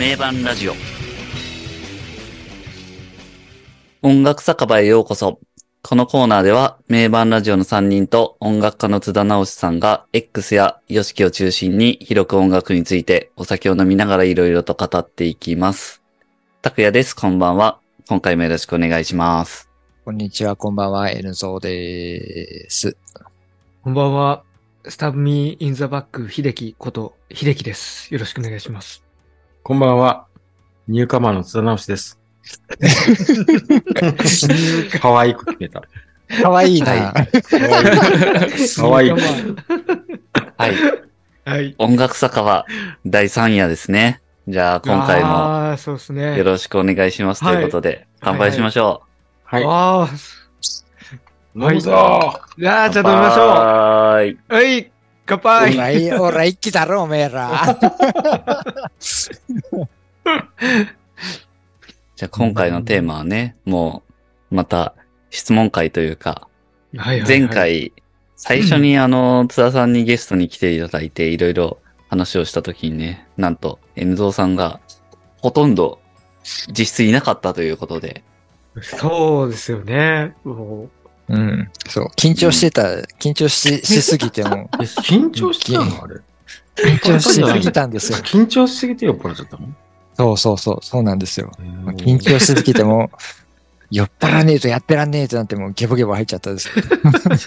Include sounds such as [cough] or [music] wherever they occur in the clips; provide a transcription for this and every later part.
名盤ラジオ音楽酒場へようこそこのコーナーでは名盤ラジオの3人と音楽家の津田直さんが X や YOSHIKI を中心に広く音楽についてお酒を飲みながらいろいろと語っていきます。拓也です。こんばんは。今回もよろしくお願いします。こんにちは、こんばんは、エルゾーです。こんばんは。スタブミーインザバック秀樹こと秀樹です。よろしくお願いします。こんばんは。ニューカマーの津田直しです。[laughs] 可愛く決めた。かわいいな。は可愛い。はい。はい。音楽酒場第3夜ですね。じゃあ今回もああ、そうですね。よろしくお願いしますということで、乾杯しましょはい。ああ、飲むぞじゃあ、う。じゃあ飲みましょはーい。う。はい。乾お杯。らい、おら、一気だろ、おめえら。じゃあ今回のテーマはね、もうまた質問会というか、はいはいはい前。回最初にあの、津田さんにゲストに来ていただいていろいろ話をした時にね、なんと N ゾーさんがほとんど実質いなかったということで、そうですよね。もうん。そう、緊張してた、緊張し、しすぎても、え緊張してたの？あれ。緊張しすぎたんですよ。緊張しすぎて酔っ払っちゃったの？そうそうそう、そうなんですよ。緊緊張しすぎても、[laughs] 酔っ払わねえとやってらんねえとなってもうゲボゲボ入っちゃったんですよ。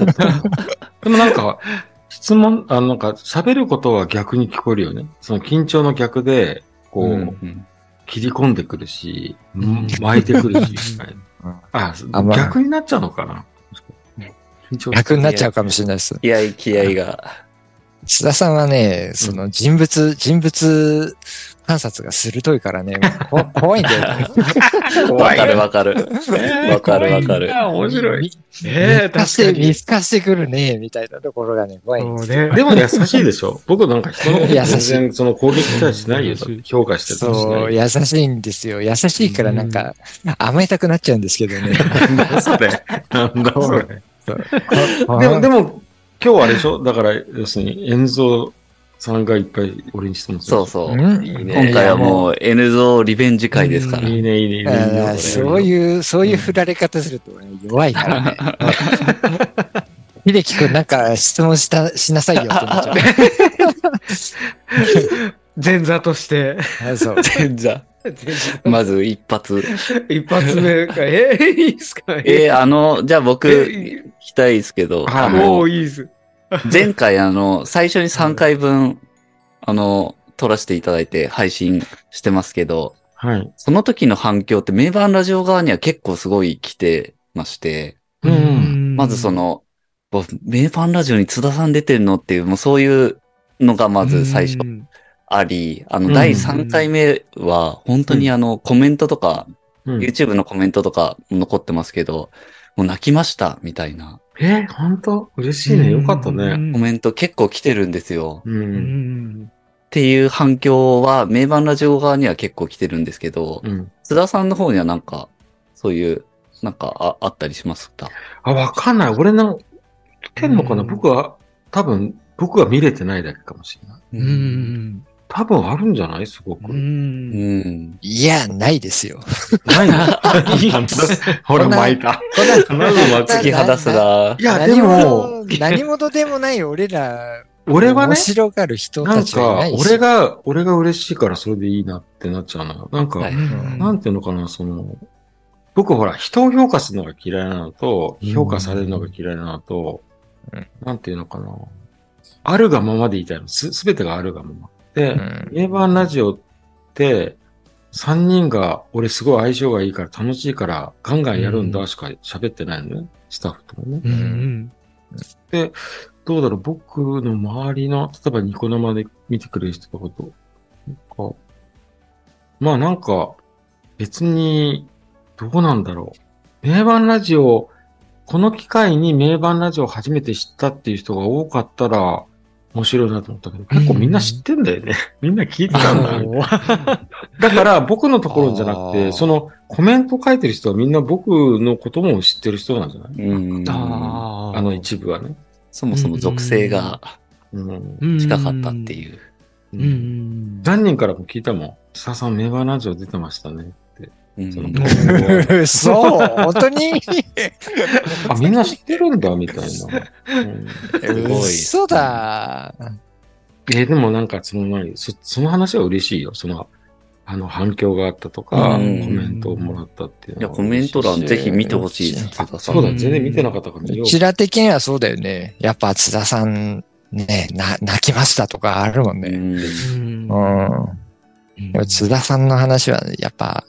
[laughs] でもなんか、質問、あの、なんか、喋ることは逆に聞こえるよね。その緊張の逆で、こう、うんうん切り込んでくるし、巻いてくるし。あ、逆になっちゃうのかな？逆になっちゃうかもしれないです。気合い気合いが。津田さんはね、その人物、人物観察が鋭いからね、こ [laughs] 怖いんだよね。わかるわかる。わかるわかる。あ面白い。見ええ透かして、確かに見透かしてくるね、みたいなところがね、怖いんですそうね。でも優しいでしょ僕なんか人のこと全優しい然その攻撃したりしないよ。評価してたりしそう。優しいんですよ。優しいからなんか、甘えたくなっちゃうんですけどね。[laughs] なんだそれ。なんだそれ。でも、でも、今日はあれでしょ？だから、要するに、遠蔵さんがいっぱい俺に質問する。そうそう。うんいいね。今回はもう N ゾーリベンジ会ですから。いいね、いいね、いいね。そういう、そういう振られ方するとね弱いからね。[laughs] 秀樹くんなんか質問した、しなさいよってなっちゃ [laughs] [laughs] 前座として。そう。前座。まず一発。一発目か。えー、いいっすか？えー、あの、じゃあ僕、え聞きたいですけど、はいあものう、いいっす。前回あの、最初に3回分、あの、撮らせていただいて配信してますけど、はい。その時の反響って名盤ラジオ側には結構すごい来てまして、うんまずそ、の、名盤ラジオに津田さん出てるのっていう、もうそういうのがまず最初うんあり、あの、うん第3回目は、本当にあの、コメントとか、うん YouTube のコメントとか残ってますけど、もう泣きました、みたいなえ、本当？嬉しいね。よかったね。コメント結構来てるんですよ。う。うんん。っていう反響は、名盤ラジオ側には結構来てるんですけど、うん。津田さんの方にはなんか、そういう、なんかああったりしますか？あ、わかんない。俺なん、来てんのかな？うん僕は、多分、僕は見れてないだけかもしれない。うん。多分あるんじゃない？すごく。う。うんん。いや、ないですよ。ないの？[laughs] ほら、巻いた。こんな必ず巻突き放すな。いや、で何も、も、何者でもない俺ら、俺はね面、白がる人たなんかちはいない、し俺が、俺が嬉しいからそれでいいなってなっちゃうのよ。なんか、はいなんていうのかな、その、僕ほら、人を評価するのが嫌いなのと、評価されるのが嫌いなのと、うんなんていうのかな、あるがままでいたいの。す、すべてがあるがまま。で、うん名盤ラジオって、三人が、俺すごい相性がいいから楽しいから、ガンガンやるんだしか喋ってないのね。スタッフともね。うん。どうだろう、僕の周りの、例えばニコ生で見てくれる人とかと、まあなんか、別に、どうなんだろう。名盤ラジオ、この機会に名盤ラジオを初めて知ったっていう人が多かったら、面白いなと思ったけど、結構みんな知ってんだよね。[laughs] みんな聞いてたんだ。みたいなだから僕のところじゃなくて、そのコメント書いてる人はみんな僕のことも知ってる人なんじゃない？うん。ああの一部はね。そもそも属性がうん。部近かったっていう。うん。何人からも聞いたもん。津田さん、ネバーラジオ出てましたね。うんそう [laughs] 本当に？あ、みんな知ってるんだ、みたいな。うんすごい嘘だ。えーでもなんかその前に、そその話は嬉しいよ。その、あの、反響があったとか、うんコメントをもらったっていういや、のはコメント欄ぜひ見てほしいです。あ津田さんそうだ、全然見てなかったから見よう。うちら的にはそうだよね。やっぱ津田さん、ね、な、泣きましたとかあるもんね。うんうん津田さんの話は、やっぱ、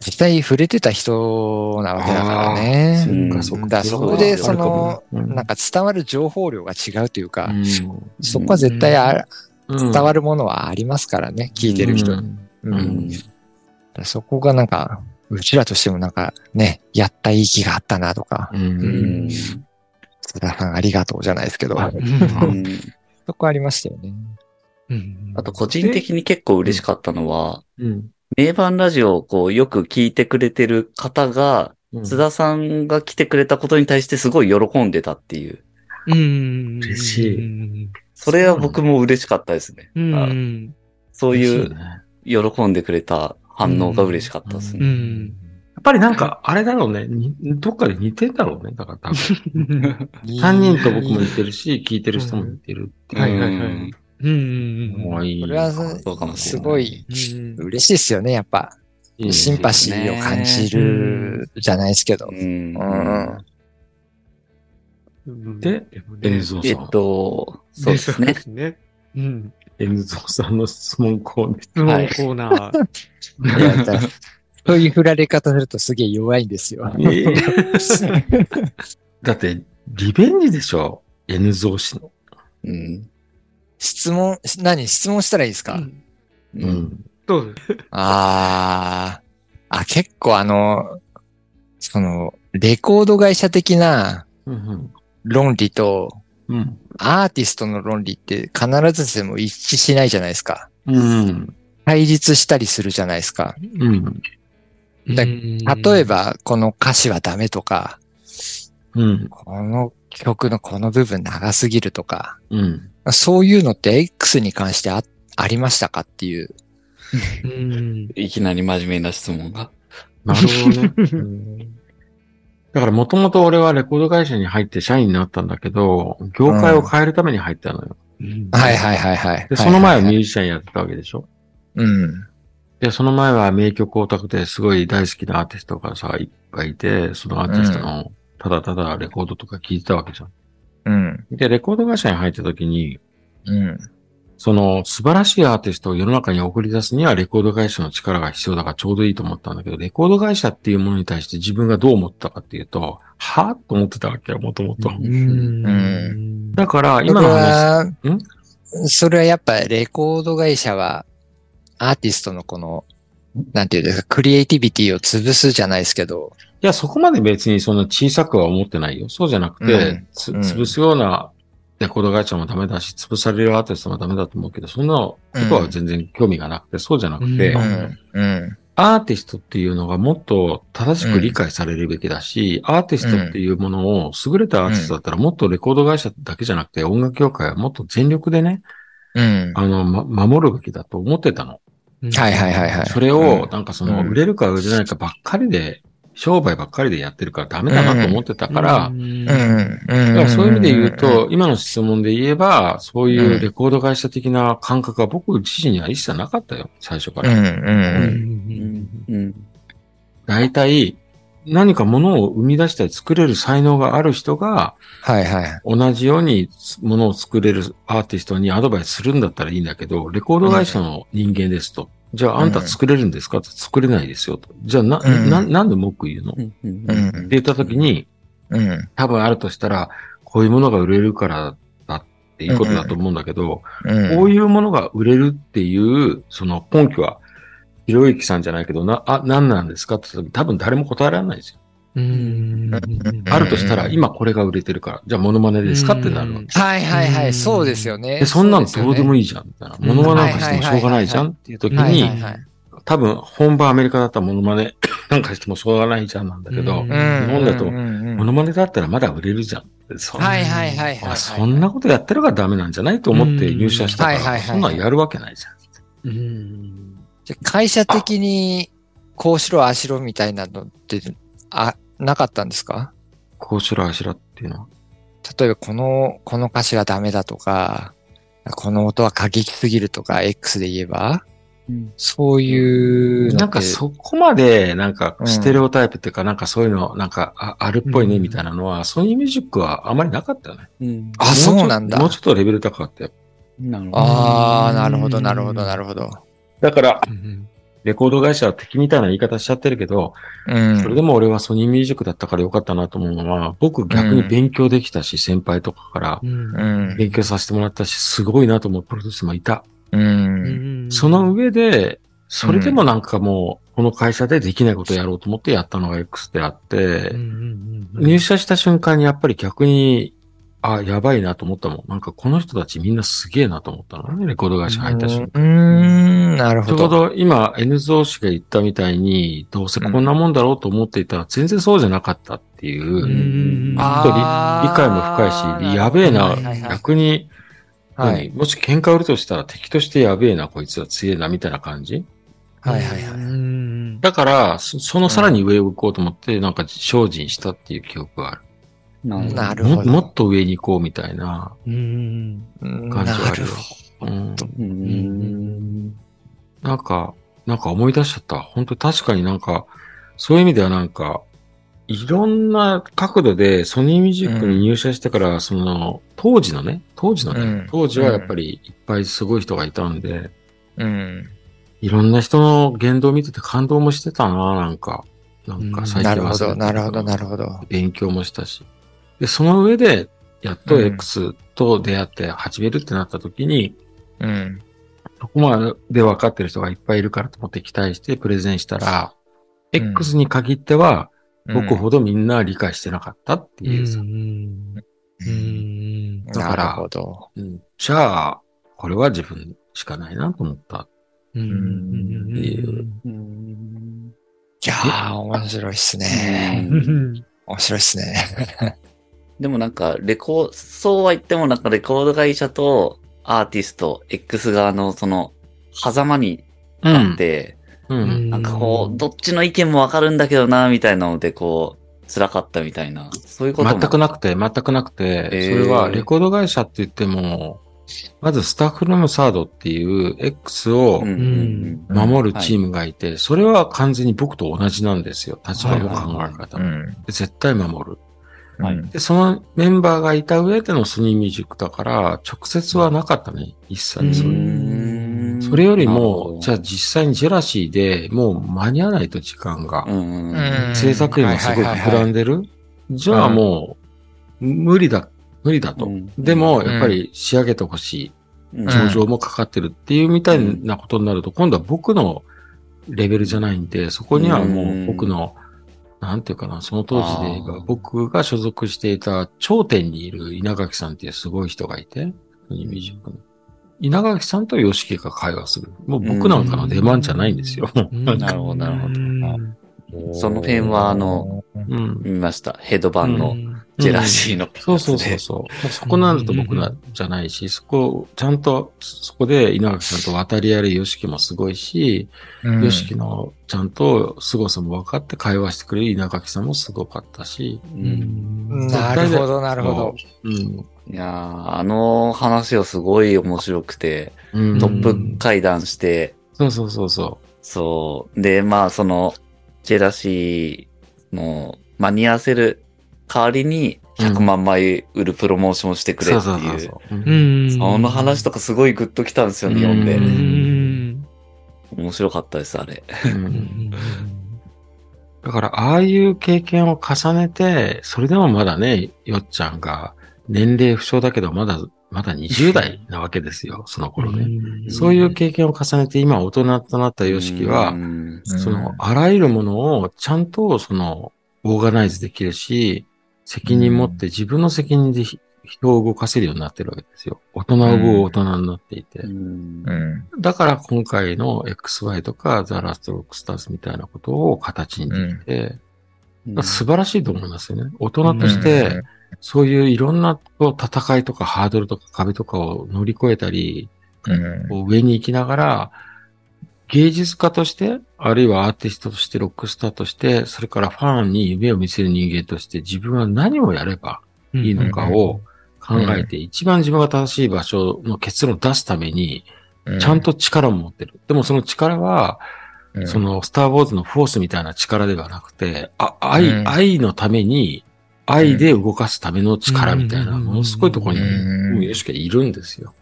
実際触れてた人なわけだからね。そっかそっか。だからそこでその、うん。なんか伝わる情報量が違うというか、うん。そこは絶対あうん。伝わるものはありますからね、聞いてる人。に。うん。そこがなんか、うちらとしてもなんかね、やった意義があったなとか、うん。うん。津田さんありがとうじゃないですけど、うん。そこありましたよね。うん。あと、個人的に結構嬉しかったのは、うん名盤ラジオをこうよく聞いてくれてる方が、うん津田さんが来てくれたことに対してすごい喜んでたっていう。うん。嬉しい。それは僕も嬉しかったですね。うあん。そういう喜んでくれた反応が嬉しかったですうね。ん。やっぱりなんか、あれだろうね。にどっかで似てんだろうね。だから多分。[laughs] 3人と僕も似てるし、聞いてる人も似てるっていう。はいはいはいうんうん。のがいい。これはそうかもしす。ごいうん嬉しいですよね、やっぱ。シンパシーを感じるじゃないですけどう。んうんで、N ゾえっ。と、そうですね。すね。うん。N ゾウさんの質問コーナー。質問コーナー。そういう振られ方するとすげえ弱いんですよ。だって、リベンジでしょ ?N ゾウ氏の。うん。質問、何？質問したらいいですか、うんうん。どうぞああ、あ、結構あの、その、レコード会社的なうん。論理と、うん。アーティストの論理って必ずしも一致しないじゃないですか。うん。対立したりするじゃないですか。うん。だうん例え、ば、この歌詞はダメとか、うん。この曲のこの部分長すぎるとか、うん。そういうのって X に関してあありましたかっていう。うん。いきなり真面目な質問が。なるほどね。[laughs] だからもともと俺はレコード会社に入って社員になったんだけど、業界を変えるために入ったのよ。はいはいはいはい。で、その前はミュはいージシャンやってたわけでしょ？うん。で、その前は名曲オタクですごい大好きなアーティストがさ、いっぱいいて、そのアーティストの、ただただレコードとか聴いてたわけじゃん。うん。で、レコード会社に入った時に、うん。その素晴らしいアーティストを世の中に送り出すにはレコード会社の力が必要だからちょうどいいと思ったんだけど、レコード会社っていうものに対して自分がどう思ったかっていうと、はぁと思ってたわけよ、もともと。うん。だから、今の話、それはそれはやっぱレコード会社はアーティストのこの、なんていうんですか、クリエイティビティを潰すじゃないですけど、いや、そこまで別にそんな小さくは思ってないよ。そうじゃなくて、うんつうん潰すようなレコード会社もダメだし、潰されるアーティストもダメだと思うけど、そんなことは全然興味がなくて、そうじゃなくて、ううん。うん。アーティストっていうのがもっと正しく理解されるべきだし、アーティストっていうものを優れたアーティストだったらもっとレコード会社だけじゃなくて音楽業界はもっと全力でね、うん。あの、ま、守るべきだと思ってたの。はいはいはいはい。それを、なんかその、うん売れるか売れないかばっかりで、商売ばっかりでやってるからダメだなと思ってたから、そういう意味で言うと、今の質問で言えば、そういうレコード会社的な感覚は僕自身には一切なかったよ、最初かうん、うら。ん、ううん。んうん。大体、何かものを生み出したり作れる才能がある人が、はいはい。同じようにものを作れるアーティストにアドバイスするんだったらいいんだけど、レコード会社の人間ですと。じゃああんた作れるんですか？って作れないですよと。じゃあな、うんな、なんで文句言うの？ってうんうん。言った時に、うん。多分あるとしたら、こういうものが売れるからだっていうことだと思うんだけど、うん。こういうものが売れるっていう、その根拠は、ひろゆきさんじゃないけど、な、あ、何なんですか？って言った時多分誰も答えられないですよ。うん。あるとしたら、今これが売れてるから、じゃあモノマネですかってなるわけ。はいはいはい。そうですよね。で、そんなのどうでもいい。じゃん、みたいな。モノマネなんかしてもしょうがないじゃんっていう時に。多分本場アメリカだったらモノマネなんかしてもしょうがないじゃんなんだけど、うん日本だとモノマネだったらまだ売れるじゃんって。そんはいはいはいはい。あそんなことやってるからダメなんじゃないと思って入社したから、はいはいはいそんなんやるわけないじゃん。うん。じゃあ会社的に、こうしろ、ああしろみたいなのって、あ、なかったんですか？こうしろ、ああしろっていうのは。例えば、この、この歌詞はダメだとか、この音は過激すぎるとか、X で言えば、そういう。なんかそこまで、なんかうんステレオタイプっていうか、なんかそういうの、なんかああるっぽいねうんみたいなのは、ソニーミュージックはあまりなかったよね。うん。あ、そうなんだもう。ちょっとレベル高かったよ。なるほど。ああ、うんなるほど、なるほど、なるほど。だから、うんレコード会社は敵みたいな言い方しちゃってるけど、うん。それでも俺はソニーミュージックだったからよかったなと思うのは、僕逆に勉強できたし、先輩とかからうんうん。勉強させてもらったし、すごいなと思うプロデュースもいた。うん。その上で、それでもなんかもう、この会社でできないことをやろうと思ってやったのが X であって、入社した瞬間にやっぱり逆に、あ、やばいなと思ったもん。なんかこの人たちみんなすげえなと思ったのね、レコード会社入った瞬間。うん、なるちょうほど。ど今、N ゾー氏が言ったみたいに、どうせこんなもんだろうと思っていたら、全然そうじゃなかったっていう、うんと理あー理解も深いし、やべえなはいはいはい、逆に、はい。何？もし喧嘩売るとしたら敵としてやべえな、こいつは強えな、みたいな感じ？はいはいはい。い。だから、そそのさらに上を行こうと思って、なんか精進したっていう記憶がある。なるほど。ももっと上に行こうみたいなうん。うん感じはあるよなるほ。うん、うん。なんか、なんか思い出しちゃった。本当確かになんか、そういう意味ではなんか、いろんな角度でソニーミュージックに入社してから、その、当時のね、当時のね、うん当時はやっぱりいっぱいすごい人がいたんで、うん。いろんな人の言動を見てて感動もしてたな、なんか。なんうんか最近はなるほど、なるほど、なるほど。勉強もしたし。で、その上で、やっとうん X と出会って始めるってなった時に、うん。そこまで分かってる人がいっぱいいるからと思って期待してプレゼンしたら、うん X に限っては、僕ど。ほどみんな理解してなかったっていうさ。うん。だからなるほど。うんじゃあ、これは自分しかないなと思った。うん。うんいやー、面白いっすね。面白いっすね。でもなんか、レコー、そうは言ってもなんかレコード会社とアーティスト、X 側のその、狭間にうあっ。て、うん。なんかこう、どっちの意見もわかるんだけどな、みたいなので、こう、辛かったみたいな、そういうことも全くなくて、全くなくて、えーそれはレコード会社って言っても、まずスタッフルームサードっていう X を守るチームがいて、それは完全に僕と同じなんですよ。立場も考え方も。絶対守る。はいで、そのメンバーがいた上でのソニーミュージックだから、直接はなかったね。一切それ。うんそれよりも、どじゃあ実際にジェラシーでもう間に合わないと時間が。うんうんうん制作費もすごい膨らんでる？じゃあもう、無理だ、無理だと。うんでも、やっぱり仕上げてほしい。うん上場もかかってるっていうみたいなことになると、今度は僕のレベルじゃないんで、そこにはもう僕の、なんていうかな、その当時で言えば僕が所属していた頂点にいる稲垣さんっていうすごい人がいて。稲垣さんと吉木が会話する。もう僕なんかの出番じゃないんですよ。なるほどなるほどその辺はあの、うん。見ました。ヘド版のジェラシーの、そうそうそうそう。もうそこになると僕らじゃないし、そこ、ちゃんと、そこで稲垣さんと渡り合える吉木もすごいし、うん吉木のちゃんと凄さも分かって会話してくれる稲垣さんもすごかったし、うんなるほど、なるほど。うん。いやーあの話はすごい面白くて、うん。トップ会談して、そうそうそうそそう。で、まあ、その、ジェラシーの間に合わせる代わりに100万枚売るプロモーションをしてう。くれそうっていう。その話とかすごいグッときたんですよね、読んで。面白かったです、あれ。うんだから、ああいう経験を重ねて、それでもまだね、よっちゃんが年齢不詳だけど、まだ、まだ20代なわけですよ、その頃ね。そういう経験を重ねて、今大人となったヨシキはう、んその、あらゆるものをちゃんと、その、オーガナイズできるし、責任持って自分の責任でひ人を動かせるようになってるわけですよ。大人を追う大人になっていて。だから今回の XY とかザ・ラスト・ロックスターズみたいなことを形にできて、素晴らしいと思いますよね。大人として、そういういろんな戦いとかハードルとか壁とかを乗り越えたり、上に行きながら、芸術家として、あるいはアーティストとして、ロックスターとして、それからファンに夢を見せる人間として、自分は何をやればいいのかを考えて、一番自分が正しい場所の結論を出すために、うちゃん、と力を持ってる。でもその力は、うん。そ、の、スター・ウォーズのフォースみたいな力ではなくて、あ愛、うん。愛のために、愛で動かすための力みたいな、うんものすごいところに、うん。ヨシキはいるんですよ。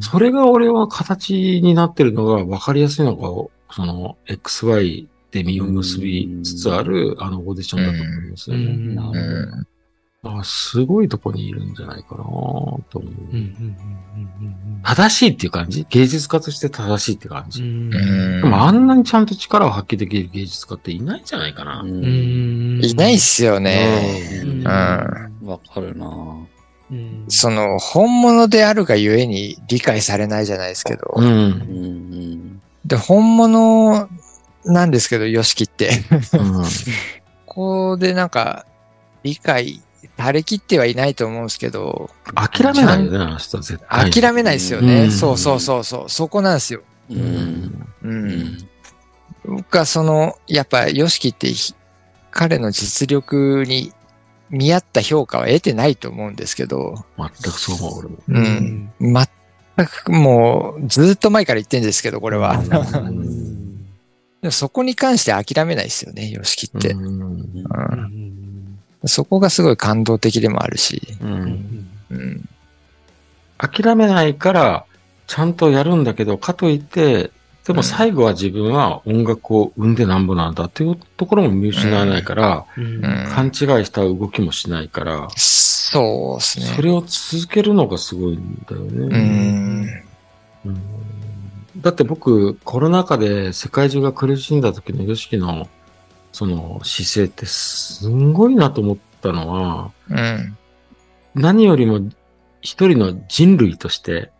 それが俺は形になってるのが分かりやすいのが、その、XY で実を結びつつある、あの、オーディションだと思いますよね。うんなるほどうんだからすごいとこにいるんじゃないかなと思う。正しいっていう感じ？芸術家として正しいって感じ？でもあんなにちゃんと力を発揮できる芸術家っていないんじゃないかな。いないっすよね。わかるなうんその、本物であるがゆえに理解されないじゃないですけど。で、本物なんですけど、ヨシキって。うん [laughs] ここでなんか、理解されきってはいないと思うんですけど、諦めないよね、あの人は絶対。諦めないですよね。うんそうそうそうそう。そこなんですよ。ううんん。う。うんん僕はその、やっぱ、ヨシキってひ彼の実力に見合った評価は得てないと思うんですけど、全くそう思う、俺も。うん。全くもう、ずっと前から言ってんですけど、これは。うんでもそこに関して諦めないですよね、ヨシキって。うんうんそこがすごい感動的でもあるし。うんうん。諦めないから、ちゃんとやるんだけど、かといって、でも最後は自分は音楽を生んでなんぼなんだっていうところも見失わないから、うんうん勘違いした動きもしないから、そうですね。それを続けるのがすごいんだようね。ん。うんだって僕、コロナ禍で世界中が苦しんだ時のヨシキのその姿勢ってすんごいなと思ったのは、うん。何よりも一人の人類として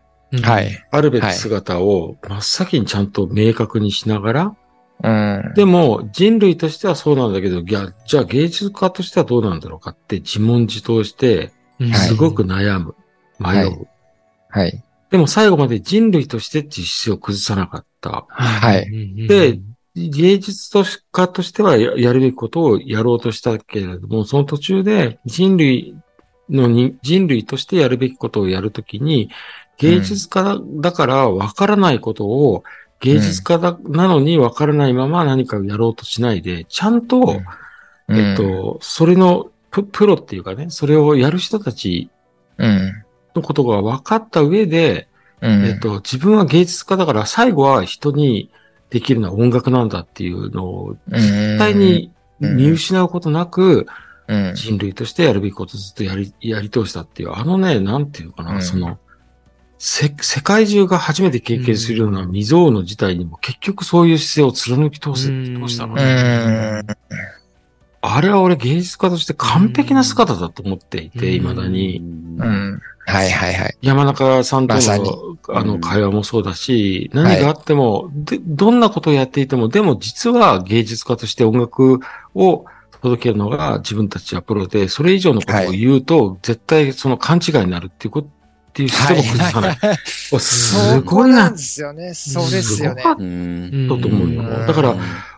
は。い。あるべき姿を真っ先にちゃんと明確にしながら、うん。でも人類としてはそうなんだけど、いや、じゃあ芸術家としてはどうなんだろうかって自問自答して、すごく悩む、迷う。はいはい。でも最後まで人類としてっていう姿勢を崩さなかった。はいで、芸術家としてはややるべきことをやろうとしたけれども、その途中で人類のに、人類としてやるべきことをやるときに、芸術家だだからわからないことを、芸術家だ、なのにわからないまま何かをやろうとしないで、ちゃんと、うんえっ、と、それのププロっていうかね、それをやる人たちうん。のことが分かった上で、うん。えっと、自分は芸術家だから最後は人にできるのは音楽なんだっていうのを絶対に見失うことなくうん、人類としてやるべきことをずっとやり、やり通したっていう、あのね、なんていうのかな、うんその、せ、世界中が初めて経験するような未曾有の事態にも結局そういう姿勢を貫き通せ、うん通したのうね。ん。あれは俺芸術家として完璧な姿だと思っていて、うん未だに。うん。はいはいはい。山中さんとまさにのあのうん会話もそうだし、何があっても、で、どんなことをやっていても、でも実は芸術家として音楽を届けるのが自分たちはプロで、それ以上のことを言うと、絶対その勘違いになるっていうこと、っていう姿勢も崩さない。は [laughs] いおすごいなんで。すよね。そうですよねす。ごかっうん。たと思うよ。うんだから、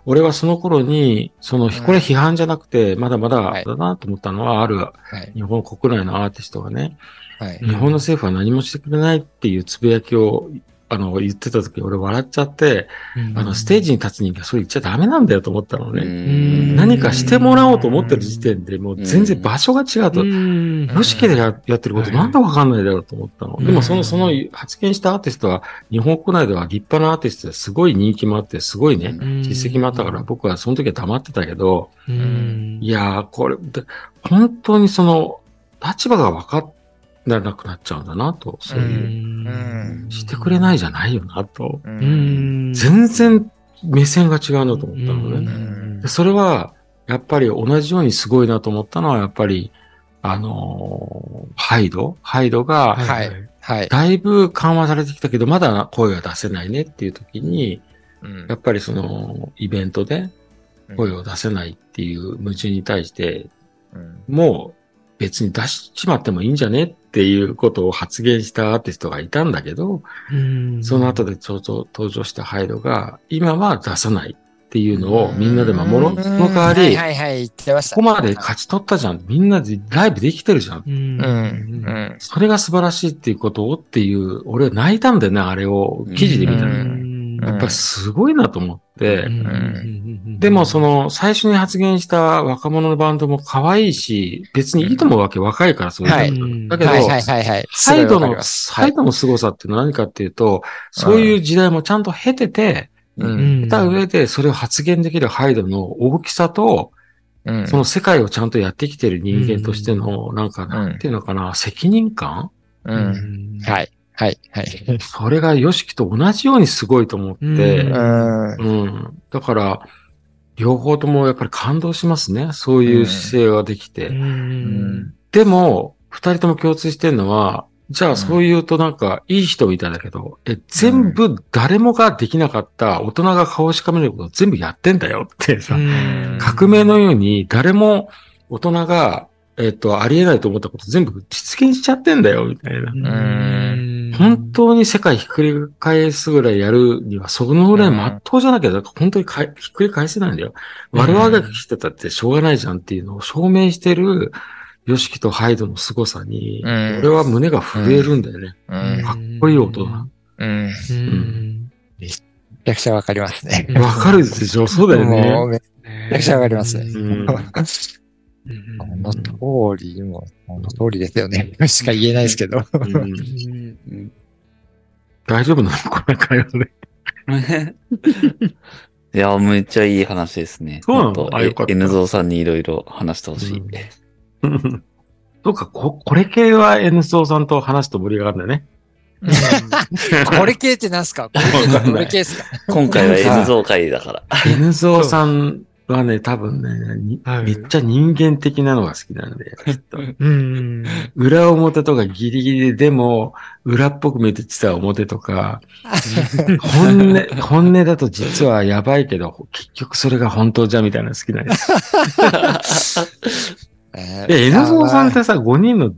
俺はその頃に、その、んこれ批判じゃなくて、まだまはいだだなと思ったのは、あるはい。日本国内のアーティストがね、はい。うん日本の政府は何もしてくれないっていうつぶやきを、あの、言ってた時、俺笑っちゃって、あの、ステージに立つ人間、それ言っちゃダメなんだよと思ったのね。うん。何かしてもらおうと思ってる時点で、もう全然場所が違うと。ん。よしけでややってることなんでわかんないだろうと思ったの。うん。でもその、その発言したアーティストは、日本国内では立派なアーティストです。ごい人気もあって、すごいね、うん。実績もあったから、僕はその時は黙ってたけど、うん。いやー、これ、で本当にその、立場が分からなくなっちゃうんだなと、そういう、うん。してくれないじゃないよなと。全然目線が違うなと思ったのね。それは、やっぱり同じようにすごいなと思ったのは、やっぱり、あのーハイド？ハイドが、はい。はい。だいぶ緩和されてきたけど、まだ声が出せないねっていう時に、うん。やっぱりその、イベントで声を出せないっていう矛盾に対して、うん。もう別に出しちまってもいいんじゃね？っっていうことを発言したアーティストがいたんだけど、うんその後でちょうど登場したハイドが、今は出さないっていうのをみんなで守ろう。その代わり、はいはいはい、言ってました。ここまで勝ち取ったじゃん。みんなでライブできてるじゃん。うんうん。うん。それが素晴らしいっていうことをっていう、俺は泣いたんだよね、あれを記事で見たうら。ん。やっぱりすごいなと思って、うん。でもその最初に発言した若者のバンドも可愛いし、別にいいと思うわけ、若いからそういはい。うんだけど、はいはいはいはい。ハイドの、すごいわかります。ハイドの凄さっていうのは何かっていうと、そういう時代もちゃんと経てて、う。うんんた上でそれを発言できるハイドの大きさと、うん。その世界をちゃんとやってきてる人間としての、なんか、んなんていうのかな、責任感？う。うんん。はい。はい。はい。それがヨシキと同じようにすごいと思って、うんうん。うん。だから、両方ともやっぱり感動しますね。そういう姿勢ができて。うんでも、二人とも共通してるのは、じゃあそう言うとなんかいい人みたいだけど、え、全部誰もができなかった大人が顔をしかめることを全部やってんだよってさ、うん革命のように誰も大人が、えっと、ありえないと思ったこと全部実現しちゃってんだよみたいな。うん本当に世界ひっくり返すぐらいやるには、そのぐらい真っ当じゃなきゃ、本当にかいひっくり返せないんだよ。悪あがきしてたってしょうがないじゃんっていうのを証明してる、ヨシキとハイドの凄さに、うん俺は胸が震えるんだよね。うん。かっこいい大人。うん。うんめちゃくちゃわかりますね。わかるでしょそうだよね。めちゃくちゃわかりますねうんこの通り、もう、この通りですよね。しか言えないですけど。うん。大丈夫なのこれ会話で。いや、めっちゃいい話ですね。そうなのあよかった N ゾーさん。にいろいろ話してほしい。うん。そうか、こ、これ系は N ソーさん。と話すと盛り上がるん。だよね。これ系ってなん。すかこれ系ってこれ系っすか今回は N ゾー会だから。N ゾーさんはね、多分ね、にはいめっちゃ人間的なのが好きなんで、きっと [laughs] うん。裏表とかギリギリで、でも、裏っぽく見えて実は表とか、[laughs] 本音、本音だと実はやばいけど、結局それが本当じゃみたいなの好きなんです。[laughs] えーで、N ゾーさんってさ、5人の、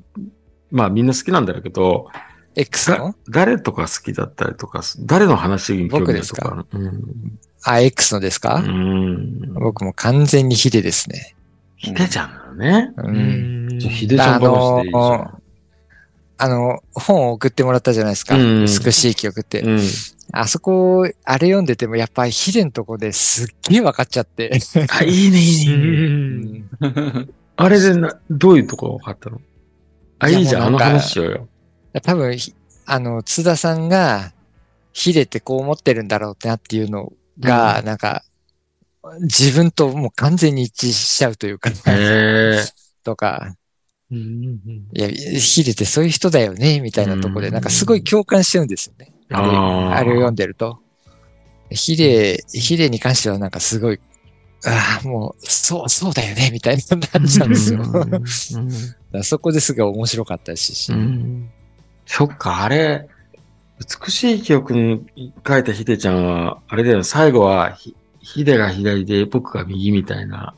まあみんな好きなんだろうけど、X がの誰とか好きだったりとか、誰の話に興味あると僕か？うん。あ、X のですか？うん。僕も完全にヒデですね。ひでちゃんなのね。う。うんんじゃあひでちゃん話でいいじゃん。あの、本を送ってもらったじゃないですか。うん美しい曲って。うん。あそこ、あれ読んでてもやっぱりヒデのとこですっげえ分かっちゃって。あ、いいね、いいね。うんあれでな、どういうとこが分かったの？あ、いやいいじゃん、あの話しようよ。多分、ひあの、津田さんが、ヒデってこう思ってるんだろうってなっていうのが、なんか、自分ともう完全に一致しちゃうというか。[laughs] とか、うんいや、ヒデってそういう人だよね、みたいなとこで、うん。なんかすごい共感しちゃうんですよね。あれ、を読んでると。ヒデ、ヒデに関してはなんかすごい、ああ、もう、そう、そうだよね、みたいになっちゃうんですよ。そこですごい面白かったし、うん。そっか、あれ、美しい記憶に書いたヒデちゃんは、あれだよ、最後はひ、ヒデが左で僕が右みたいな。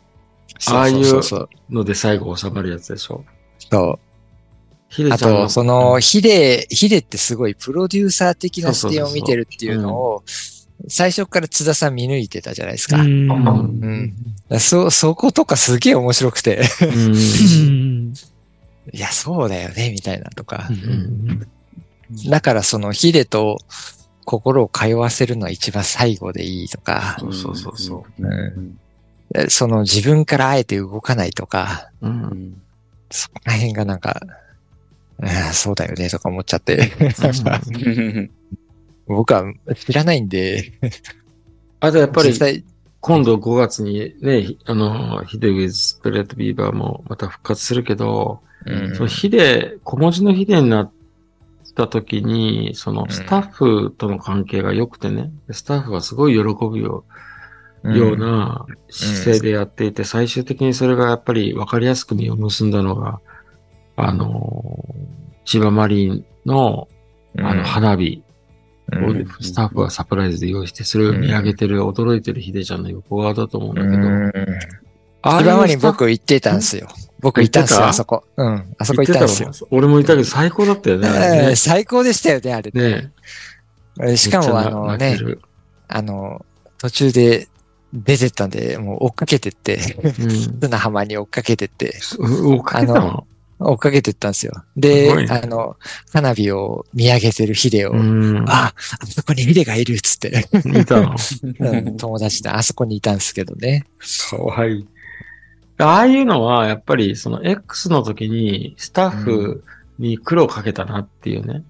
ああいうので最後収まるやつでしょ。そう。あヒデちゃんはと、その、ヒデ、ヒデってすごいプロデューサー的な視点を見てるっていうのを、最初から津田さん見抜いてたじゃないですか。そ、そことかすげえ面白くて、うん。いや、そうだよね、みたいなとか。んだからそのヒデと心を通わせるのは一番最後でいいとか、そうそうそうそう。ん。その自分からあえて動かないとか、う。う。うん。んそこら辺がなんか、ああそうだよね、とか思っちゃって。僕は知らないんで、あとやっぱり今度5月にね、あの、 hide with Spread Beaver もまた復活するけど、うん。その hide、小文字の hide になった時に、そのスタッフとの関係が良くてね、スタッフはすごい喜ぶよような姿勢でやっていて、最終的にそれがやっぱり分かりやすく実を結んだのが、あの、千葉マリンの、あの、花火をうん。スタッフがサプライズで用意して、それを見上げてる、驚いてるヒデちゃんの横側だと思うんだけど、今まで僕行ってたんですよ。僕行ったんですよ、あそこ。うん。あそこ行ったんですよ俺もいたけど最高だったよね。[laughs] 最高でしたよね、あれ。ねえしかも、あのね、るあの、途中で出てったんで、もう追っかけてって、うん。砂浜に追っかけてって、追っかけたの？追っかけてったんですよ。すで、あの、花火を見上げてるヒデを、うん。あ、あそこにヒデがいるっつって、見たの？[laughs] うん友達であそこにいたんですけどね。かわいい。ああいうのは、やっぱり、その X の時に、スタッフに苦労かけたなっていうね。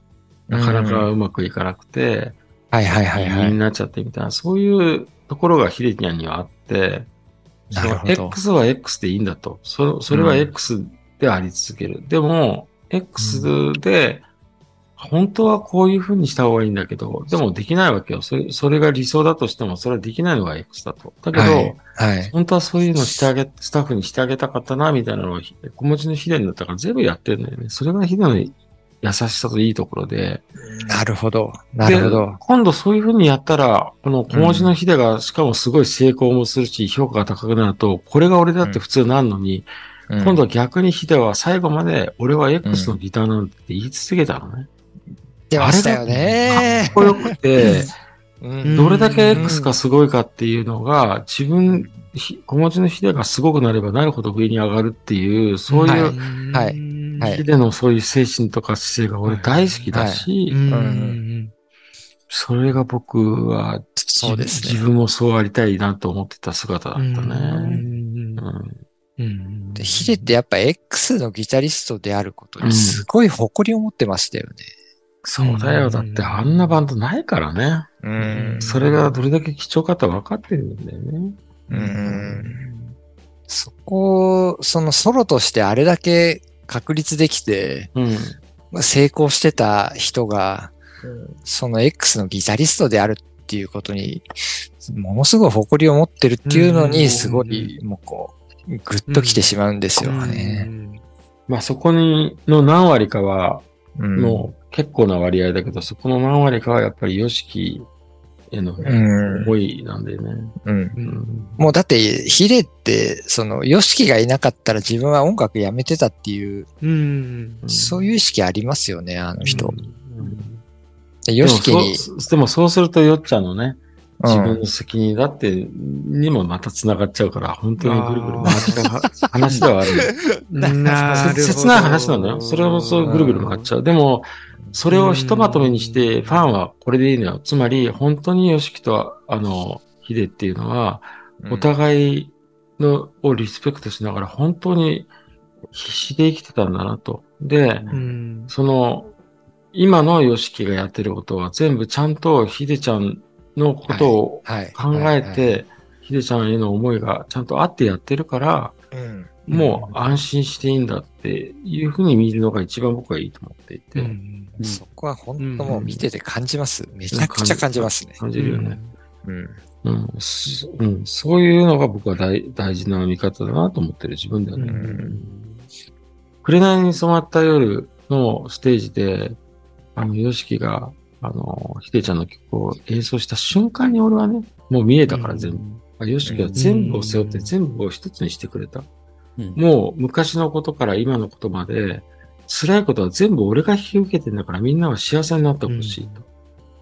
なかなかうまくいかなくて、はいはいはいはい。になっちゃってみたいな、そういうところがヒデニャンにはあって、その X は X でいいんだと。そそれは X であり続ける。でも、X で、本当はこういう風にした方がいいんだけど、でもできないわけよ。それそれが理想だとしても、それはできないのが X だと。だけど、はい。はい。本当はそういうのしてあげ、スタッフにしてあげたかったな、みたいなのを、小持ちのヒデにだったから全部やってるんだよね。それがヒデの優しさといいところで。なるほど。なるほでど。今度そういう風にやったら、この小文字のヒデが、しかもすごい成功もするし、評価が高くなると、これが俺だって普通なんのに、今度は逆にヒデは最後まで、俺は X のギターなんて言い続けたのね。出ましたよかねっ。こよくて、[laughs] うん。どれだけ X がすごいかっていうのが、自分、ひ小文字のヒデがすごくなればなるほど上に上がるっていう、そういう、はい。はい。ヒデのそういう精神とか姿勢が俺大好きだし、うんそれが僕はそうですね自分もそうありたいなと思ってた姿だったうんね。うん。うん。うん。でヒデってやっぱ X のギタリストであることにすごい誇りを持ってましたよね。そうだよ。だってあんなバンドないからね。うんそれがどれだけ貴重かって分かってるんだよね。うんそこ、そのソロとしてあれだけ確立できて、うん。まあ成功してた人が、その X のギタリストであるっていうことに、ものすごい誇りを持ってるっていうのうんに、すごい、もうこう、ぐっと来てしまうんですよね。まあそこにの何割かは、うん。もう結構な割合だけど、そこの何割かはやっぱり YOSHIKI へのうん。思いなんだよね。うん。うん。もうだって、ヒデって、その、ヨシキがいなかったら自分は音楽やめてたっていう、うん。そういう意識ありますよね、あの人。うん。でヨシキにでも、そうでもそうするとよっちゃんのね、うん自分の責任だって、にもまた繋がっちゃうから、本当にぐるぐる回っちゃう話ではある。[laughs] なる切ない話なのよ。それもそうぐるぐる回っちゃう。でも、それをひとまとめにして、ファンはこれでいいのよ。つまり、本当にヨシキと、あの、ヒデっていうのは、お互いの、をリスペクトしながら、本当に必死で生きてたんだなと。で、うんその、今のヨシキがやってることは全部ちゃんとヒデちゃんのことをはい。考え、て、ヒデちゃんへの思いがちゃんとあってやってるから、うん。もう安心していいんだっていうふうに見るのが一番僕はいいと思っていて、うんそこは本当もう見てて感じます。めちゃくちゃ感じます。ね。感じるよね。うん。うん、すうん、そういうのが僕は大大事な見方だなと思ってる自分ではね。うん。紅に染まった夜のステージで、あの、ヨシキが、あの、ヒデちゃんの曲を演奏した瞬間に俺はね、もう見えたから全部。あヨシキは全部を背負って全部を一つにしてくれた。うんもう昔のことから今のことまで、辛いことは全部俺が引き受けてんだからみんなは幸せになってほしいと。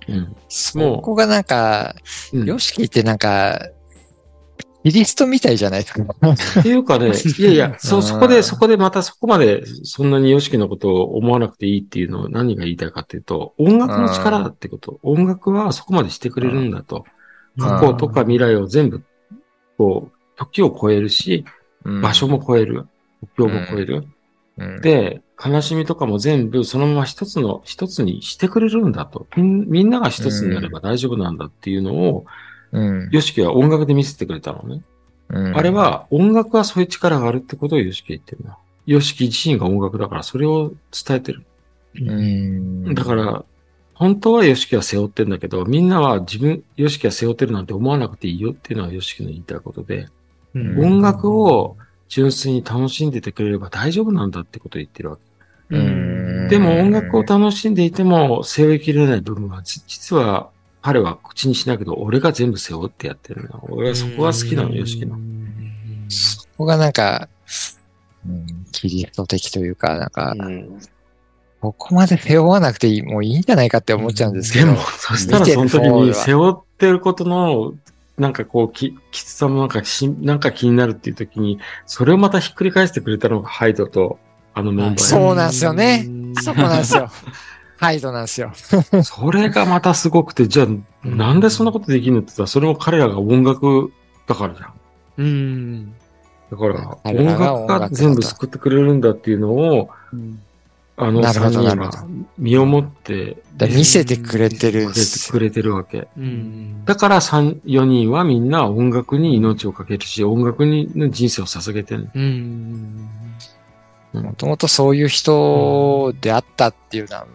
うん。そこがなんか、うんヨシキってなんか、キリストみたいじゃないですか。[laughs] っていうかね、[laughs] いやいや、そ、うんそこで、そこでまたそこまで、そんなにヨシキのことを思わなくていいっていうのを何が言いたいかっていうと、音楽の力だってこと。音楽はそこまでしてくれるんだと。過去とか未来を全部、こう、時を超えるし、場所も超える。国境も超える。うん、で、悲しみとかも全部そのまま一つの、一つにしてくれるんだと。みんなが一つになれば大丈夫なんだっていうのを、うん、ヨシキは音楽で見せてくれたのね。うんあれ、は音楽はそういう力があるってことをヨシキは言ってるな。ヨシキ自身が音楽だからそれを伝えてる。うん、だから、本当はヨシキは背負ってんだけど、みんなは自分、ヨシキは背負ってるなんて思わなくていいよっていうのはヨシキの言いたいことで、うん音楽を純粋に楽しんでてくれれば大丈夫なんだってことを言ってるわけ。うんでも音楽を楽しんでいても背負いきれない部分は、じ実は彼は口にしないけど、俺が全部背負ってやってるの。俺はそこが好きなの、ヨシキの。こがなんか、うん、キリスト的というか、なんか、うんここまで背負わなくていい、もういいんじゃないかって思っちゃうんですけど。でも、そしたらその時に背負ってることの、なんかこう、き、きつさもなんかし、なんか気になるっていう時に、それをまたひっくり返してくれたのがハイドと、あのメンバーそうなんですよね。そこなんですよ。[laughs] ハイドなんですよ。それがまたすごくて、じゃあ、なんでそんなことできるのって言ったら、それも彼らが音楽だからじゃん。うん。だから、音楽が全部救ってくれるんだっていうのを、あのなるほ3人が身をもってだ見せてくれてるんですくれてくれてるわけ。うん。だから3、4人はみんな音楽に命をかけるし、音楽にの人生を捧げてる。うん。もともとそういう人であったっていうのは、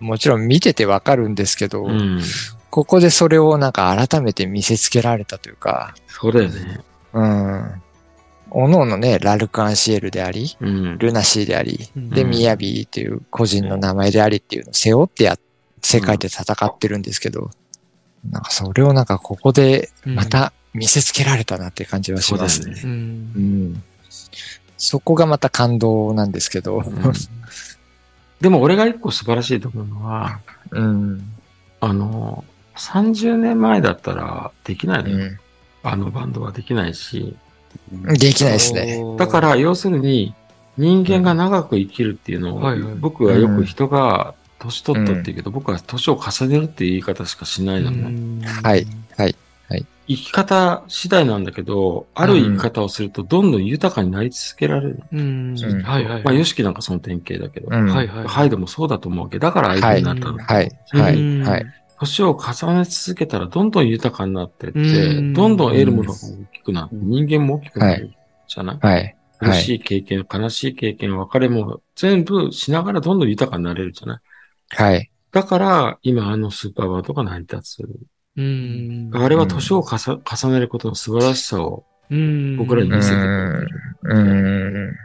もちろん見ててわかるんですけど、うん。ここでそれをなんか改めて見せつけられたというか、そうだよね。うん。おのおのね、ラルク・アンシエルであり、うん。ルナシーであり、うんで、うんミヤビーっていう個人の名前でありっていうのを背負ってや、世界で戦ってるんですけど、なんかそれをなんかここでまた見せつけられたなって感じはしますね。そうんん。そこがまた感動なんですけど、うんでも俺が一個素晴らしいと思うのは、うん。あの、30年前だったらできないのよ。うん。あのバンドはできないし。できないですね。だから、要するに、人間が長く生きるっていうのを、はいはい僕はよく人が年取ったって言うけど、僕は年を重ねるっていう言い方しかしないのね。はい。はい。生き方次第なんだけど、ある生き方をするとどんどん豊かになり続けられる。うん。うんはいはい。まあ、ヨシキなんかその典型だけど、うん。はいはい。ハイドもそうだと思うわけど、だから相手になったの。はい。うんはい。うんはい。年を重ね続けたらどんどん豊かになってって、うんどんどん得るものが大きくなって、人間も大きくなるじゃない、はい。苦しい経験、悲しい経験、別れも全部しながらどんどん豊かになれるじゃないはい。だから、今あのスーパーバンドが成り立つ。うん。あれは年をかさ重ねることの素晴らしさをうん。僕らに見せてくる。うん。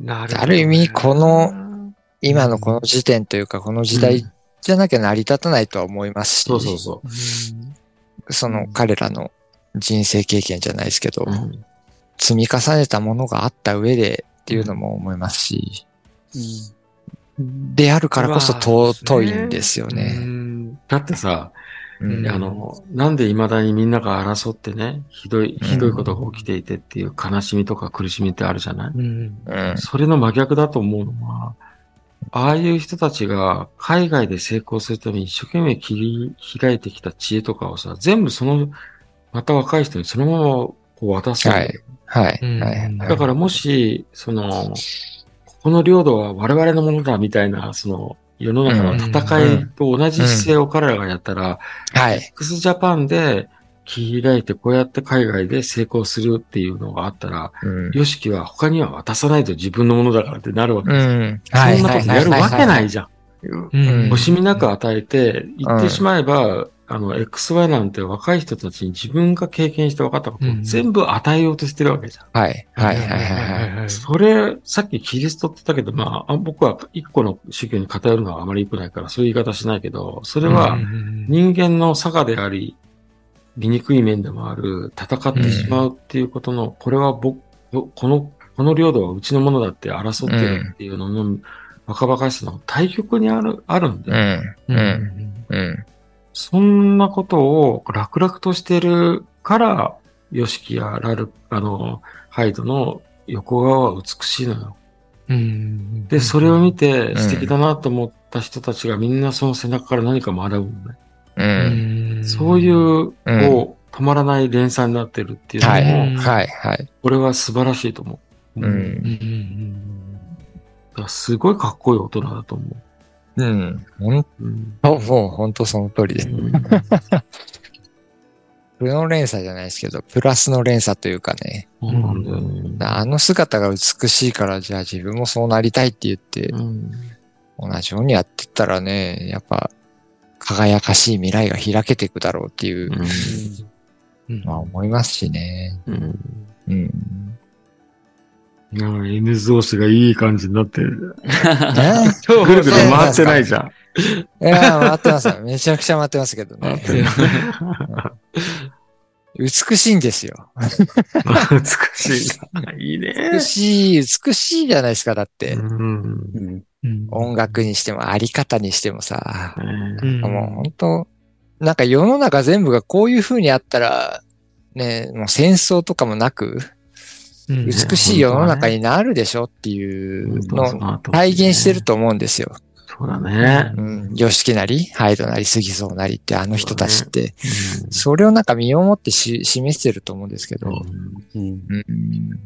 なるほどねある意味この、今のこの時点というか、この時代じゃなきゃ成り立たないとは思いますし、そうそうそその彼らの人生経験じゃないですけど、う。うん積み重ねたものがあった上でっていうのも思いますし、であるからこそ尊いんですようね。ん。だってさ、うんあの、なんで未だにみんなが争ってね、ひどい、ひどいことが起きていてっていう悲しみとか苦しみってあるじゃない？うん。うんそれの真逆だと思うのは、ああいう人たちが海外で成功するために一生懸命切り開いてきた知恵とかをさ、全部その、また若い人にそのままこう渡すはい。はい。うんはい。だからもし、その、ここの領土は我々のものだみたいな、その、世の中の戦いと同じ姿勢を彼らがやったら、はい。X ジャパンで切り開いてこうやって海外で成功するっていうのがあったら、うん。ヨシキは他には渡さないと自分のものだからってなるわけうですよ。ん。はい。そんなことやるわけないじゃん。うん惜しみなく与えて、言ってしまえば、あの、XY なんて若い人たちに自分が経験して分かったことを全部与えようとしてるわけじゃん。はい。はい。はい。はい。はい。それ、さっきキリストって言ったけど、まあ、あ僕は一個の宗教に偏るのはあまり良くないから、そういう言い方しないけど、それは人間の差がであり、醜い面でもある、戦ってしまうっていうことの、これは僕、この、この領土はうちのものだって争ってるっていうのの、若々しさの対極にある、あるんうで、ん。ううんん。うん。そんなことを楽々としてるから、ヨシキやラル、あの、ハイドの横側は美しいのよ。うん。で、それを見んて素敵だなと思った人たちがみんなその背中から何か学ぶのね。う。うんんそういう、うんこう、止まらない連鎖になってるっていうのも、はい。うんはい。はい。これは素晴らしいと思う。ううんん。だからすごいかっこいい大人だと思うん。ほんもう本当その通りです。うん [laughs] 負の連鎖じゃないですけど、プラスの連鎖というかね。そうなん。あの姿が美しいから、じゃあ自分もそうなりたいって言って、うん同じようにやってったらね、やっぱ、輝かしい未来が開けていくだろうっていう、うんまあ思いますしね。うんうん。なんか N 増子がいい感じになってる。ねぐるぐる回ってないじゃん。いや、回ってますよ。めちゃくちゃ回ってますけどね。美しいんですよ。美しいな。いいね。美しい、美しいじゃないですか、だって。うん。うんうん音楽にしても、あり方にしてもさ。うんもう本当なんか世の中全部がこういう風にあったら、ね、もう戦争とかもなく、うん美しい世の中になるでしょっていうのを体現してると思うんですよ。そうだね。うん。ヨシキなり、ハイドなり、杉蔵なりってあの人たちって、うんそれをなんか身をもってし示してると思うんですけど、うんうん。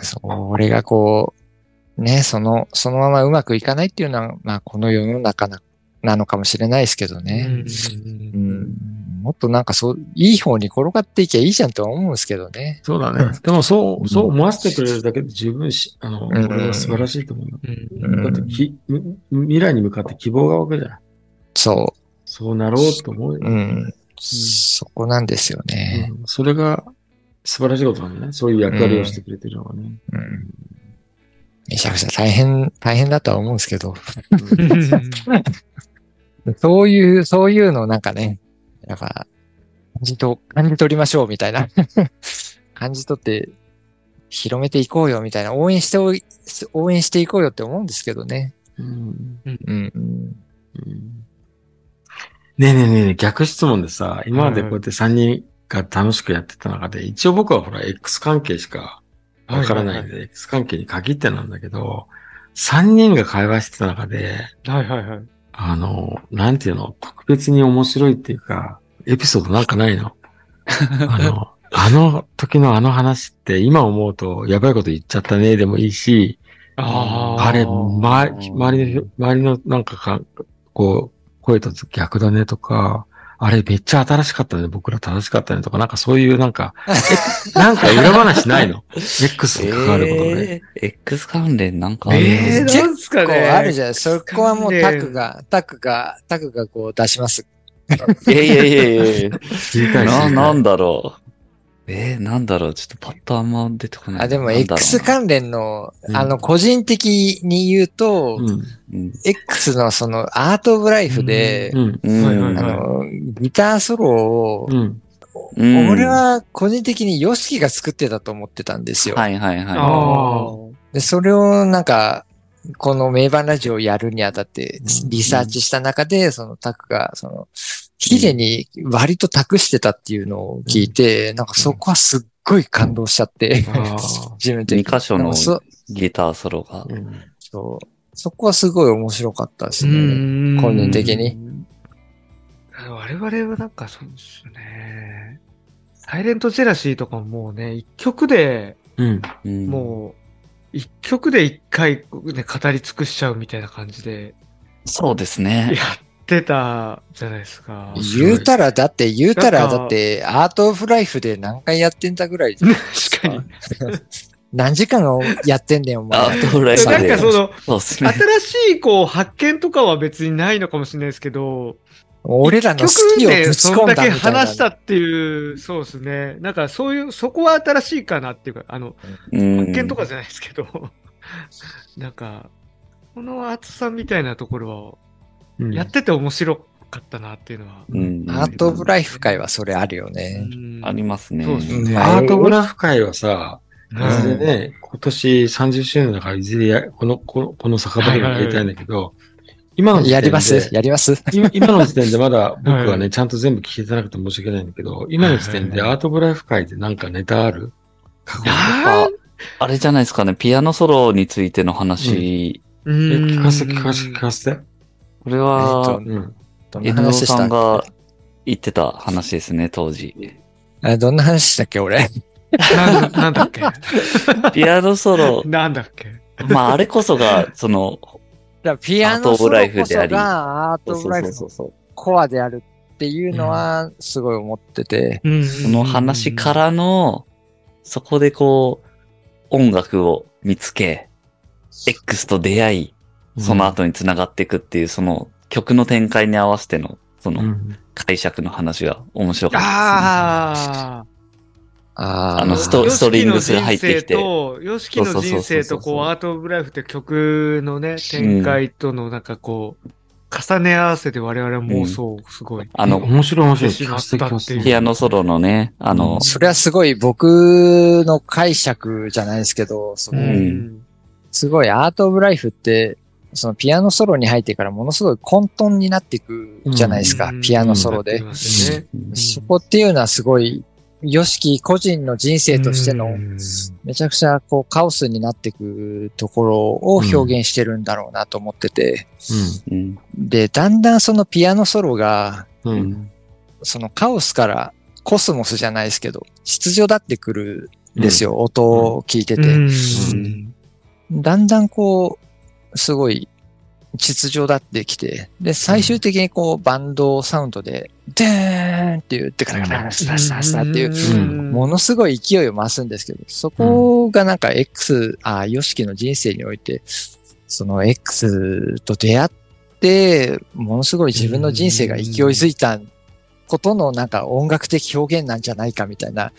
それがこう、ね、その、そのままうまくいかないっていうのは、まあこの世の中ななのかもしれないですけどね。うん。もっとなんかそう、いい方に転がっていけばいいじゃんとは思うんですけどね。そうだね。でもそう、そう思わせてくれるだけで十分し、あの、うん俺は素晴らしいと思うよ。うんだってき、み未来に向かって希望が湧くじゃん。そそうなろうと思うよ。う。うん。そこなんですよね。うんそれが素晴らしいことなんだね。そういう役割をしてくれてるのがね。うん。めちゃくちゃ大変、大変だとは思うんですけど、[laughs] そういう、そういうのをなんかね、やっぱ、感じと、感じ取りましょうみたいな。[laughs] 感じ取って、広めていこうよみたいな、応援しておい、応援していこうよって思うんですけどね。うんうん。うんうんねえねえねえねえ、逆質問でさ、今までこうやって3人が楽しくやってた中で、一応僕はほら、X 関係しかわからないんで、X 関係に限ってなんだけど、3人が会話してた中で、はいはいはい。あの、なんていうの、特別に面白いっていうか、エピソードなんかないの？あの、[laughs] あの時のあの話って今思うとやばいこと言っちゃったねでもいいし、あーあれ、ま、周りの、周りのなんかか、こう、声と逆だねとか、あれめっちゃ新しかったね、僕ら正しかったねとか、なんかそういうなんか、え [laughs] なんか裏話ないの ?X に関わることで。えー、X 関連なんかあるえー、結なんすか構ね。あるじゃないそこはもうタクが、タクが、タクがこう出します。いやいやいやいや知りたい知りたな、いなんだろう。えー、なんだろう。ちょっとパッとあんま出てこない。あ、でも X 関連の、うんあの、個人的に言うと、うん。うん。X のそのアートオブライフで、あの、ギターソロを、うん。うん俺、は個人的に YOSHIKI が作ってたと思ってたんですよ。はいはいあはーで、それをなんか、この名盤ラジオをやるにあたってうんリサーチした中で、そのタクが、その、ヒデに割と託してたっていうのを聞いて、なんかそこはすっごい感動しちゃって、[laughs] 自分い。的に。二箇所のギターソロが。うんそうそこはすごい面白かったですうね。ん個人的に。我々はなんかそうですね。サイレントジェラシーとかももうね、一曲で、うん。うんもう、一曲で一回、ね、語り尽くしちゃうみたいな感じでそうですねや。ってたじゃないですか。言うたら、だって、言うたら、だって、アートオブライフで何回やってんだぐらい。[laughs] 確かに。[laughs] 何時間をやってんねん、お前。アートオブライフなんでかその、そね。新しいこう発見とかは別にないのかもしれないですけど、俺らの好きをぶちそんだけ込んだみたいな。話したっていう、そうですね。なんかそういう、そこは新しいかなっていうか、あの、うん発見とかじゃないですけど、[laughs] なんか、この厚さみたいなところうんは、やってて面白かったなっていうのは。うんアートオブライフ界はそれあるよね。うんありますね。そうですね。うんアートグラフ会はさ、いうんずれね、今年30周年だからいずれや、この、この、この酒場でもやりたいんだけど、今の時点で。やります。やります。今今の時点でまだ [laughs] 僕はね、はい。ちゃんと全部聞いてなくて申し訳ないんだけど、今の時点でアートブライフ会でなんかネタある？過あれじゃないですかね。ピアノソロについての話。うえん聞かせて聞かせて聞かせて。これは、江戸話したっさんがけ言ってた話ですね、当時。あどんな話したっけ、俺？なんなんだっけ？[laughs] ピアノソロ、なんだっけ？まああれこそが、その、ピアノソロこそがアートオブライフのコアであるっていうのは、すごい思ってて。その話か、らの、そこでこう、音楽を見つけ、X と出会い、その後に繋がっていくっていう、その曲の展開に合わせての、そのうん。解釈の話が面白かったああ。ああのストヨストリングスが入ってきて。と、ヨシキの人生と、こう、アートオブライフって曲のね、展開との、なんかこう、重ね合わせて我々は妄想、すごい。あの、面白い面白い。してしま聞かせて聞かせて。ピアノソロのね、あの、それはすごい僕の解釈じゃないですけど、そのん。すごいアートオブライフって、そのピアノソロに入ってからものすごい混沌になっていくじゃないですか、うん。ピアノソロで。ね。うん。そこっていうのはすごい、ヨシキ個人の人生としてのうんめちゃくちゃこうカオスになっていくところを表現してるんだろうなと思ってて、うん。で、だんだんそのピアノソロが。そのカオスからコスモスじゃないですけど、秩序だってくるんですよ、音を聞いてて。うんだんだんこう、すごい秩序だってきて、で、最終的にこうバンドサウンドで、でーんっていう、でからからスラスラスラっていう、うん。ものすごい勢いを増すんですけど、そこがなんか X、あ、ヨシキの人生において、その X と出会って、ものすごい自分の人生が勢いづいたことのなんか音楽的表現なんじゃないかみたいな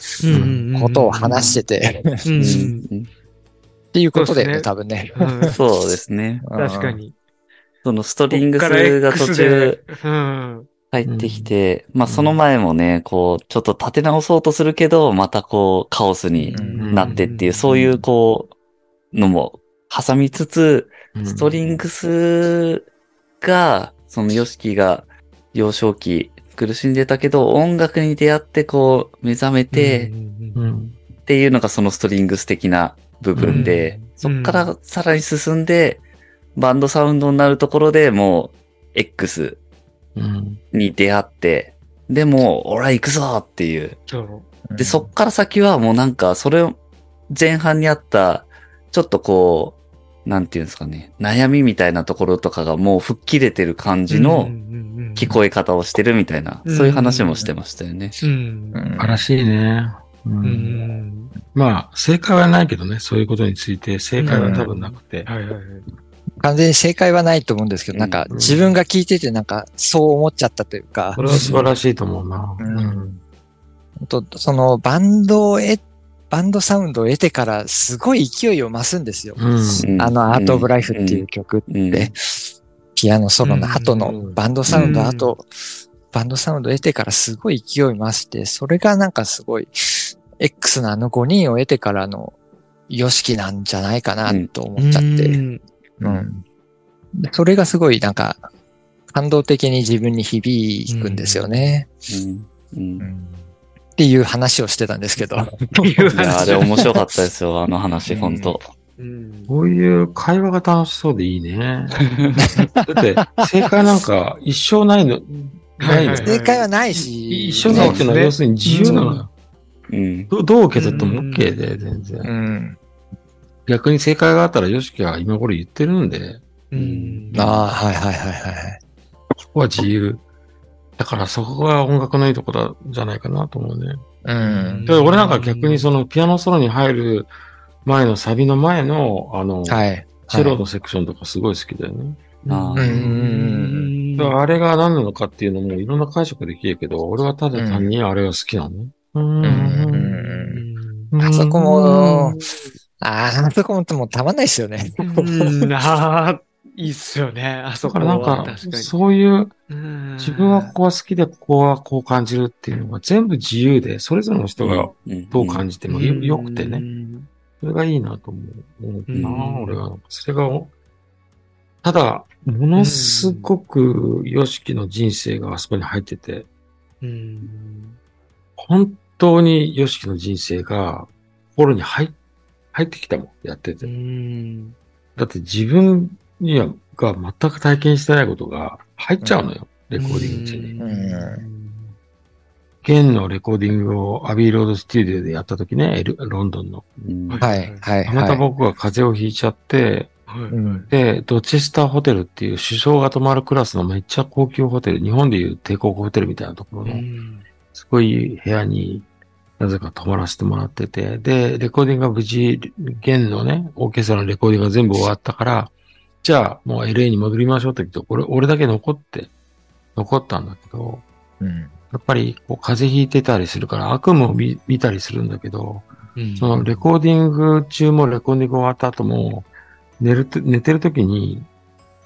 ことを話してて、[laughs] っていうことですね。多分ね。うんそうですね。確かに。そのストリングスが途中。入ってきて、まあその前もね、こう、ちょっと立て直そうとするけど、またこう、カオスにうん。なってっていう、そういうこう、のも挟みつつ、ストリングスが、そのヨシキが幼少期苦しんでたけど、音楽に出会ってこう、目覚めて、うん。っていうのがそのストリングス的な部分で、うん。そっからさらに進んで、バンドサウンドになるところでもう、X うん。に出会って、でも、俺は行くぞっていう。そう。で、そっから先はもうなんか、それを前半にあった、ちょっとこう、なんていうんですかね、悩みみたいなところとかがもう吹っ切れてる感じの聞こえ方をしてるみたいな、うんそういう話もしてましたよね。うん。うん素晴らしいね。う。うんん。まあ、正解はないけどね、そういうことについて、正解は多分なくて。はいはいはい。完全に正解はないと思うんですけど、なんかうん。自分が聞いててなんかそう思っちゃったというか。こ、れは素晴らしいと思うな。うん。本当そのバンドを得、バンドサウンドを得てからすごい勢いを増すんですよ。うん。うん。あのアートオブライフっていう曲うんうん。で、ピアノソロの後のうんバンドサウンド後、バンドサウンドを得てからすごい勢い増して、それがなんかすごい、X のあの5人を得てからのヨシキなんじゃないかなと思っちゃって、うん。それがすごいなんか、感動的に自分に響くんですよね。うん。うん。っていう話をしてたんですけど。いや、あれ面白かったですよ、あの話、うん。本当。うん。こういう会話が楽しそうでいいね。[laughs] だって、正解なんか一生ないの、ないの正解はないし、一生ないっていうのは要するに自由なのよ。うん。どどう受け取っても OK で、全然。うん。逆に正解があったら、ヨシキは今頃言ってるんで、うんああ、はいはいはいはい。そこは自由。だからそこが音楽のいいところじゃないかなと思うね。うん。で俺なんか逆にそのピアノソロに入る前のサビの前の、あの、はい。チェロのセクションとかすごい好きだよね。あーうんあれが何なのかっていうのもいろんな解釈できるけど、俺はただ単にあれが好きなのね。うんうんあそこも、ああそこももうたまんないですよね。うん、ああ、いいっすよね。あそこだからなんか、は確かに。そういう、うん自分はここは好きで、ここはこう感じるっていうのが全部自由で、それぞれの人がどう感じてもよ,、よくてね。それがいいなと思うな、うん俺は。それが、ただ、ものすごく、ヨシキの人生があそこに入ってて、うん。本当にヨシキの人生が心に入入ってきたもん、やってうて。ん。だって自分には、が全く体験してないことが入っちゃうのよ、レコーディング中に。うんゲンのレコーディングをアビーロードスタジオでやった時ね、ルロンドンの。うんはい、はい、またはい。僕が風邪をひいちゃって、はいうんで、ドチェスターホテルっていう首相が泊まるクラスのめっちゃ高級ホテル、日本でいう帝国ホテルみたいなところうの、んすごい部屋になぜか泊まらせてもらってて、で、レコーディングが無事、弦のね、オーケストラのレコーディングが全部終わったから、じゃあもう LA に戻りましょうって言って、俺、俺だけ残って、残ったんだけど、うんやっぱりこう風邪ひいてたりするから悪夢を見見たりするんだけど、うんそのレコーディング中もレコーディング終わった後も、寝ると、寝てる時に、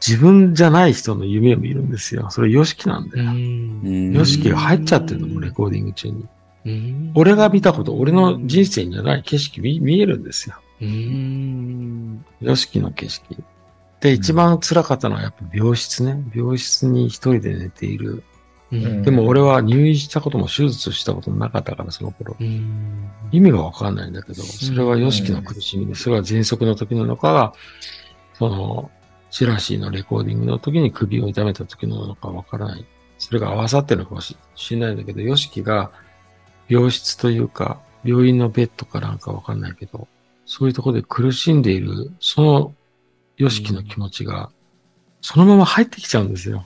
自分じゃない人の夢を見るんですよ。それヨシキなんだよ。ん。ヨシキが入っちゃってるのもレコーディング中に。うん。俺が見たこと、俺の人生にはない景色見見えるんですよ。うん。ヨシキの景色。で、一番辛かったのはやっぱ病室ね。病室に一人で寝ている。うんでも俺は入院したことも手術したこともなかったから、その頃。うん。意味がわかんないんだけど、それはヨシキの苦しみで、それは喘息の時なのか、その、チラシーのレコーディングの時に首を痛めた時なのかわからない。それが合わさってるのかもししれないんだけど、ヨシキが病室というか、病院のベッドかなんかわかんないけど、そういうところで苦しんでいる、そのヨシキの気持ちが、そのまま入ってきちゃうんですよ。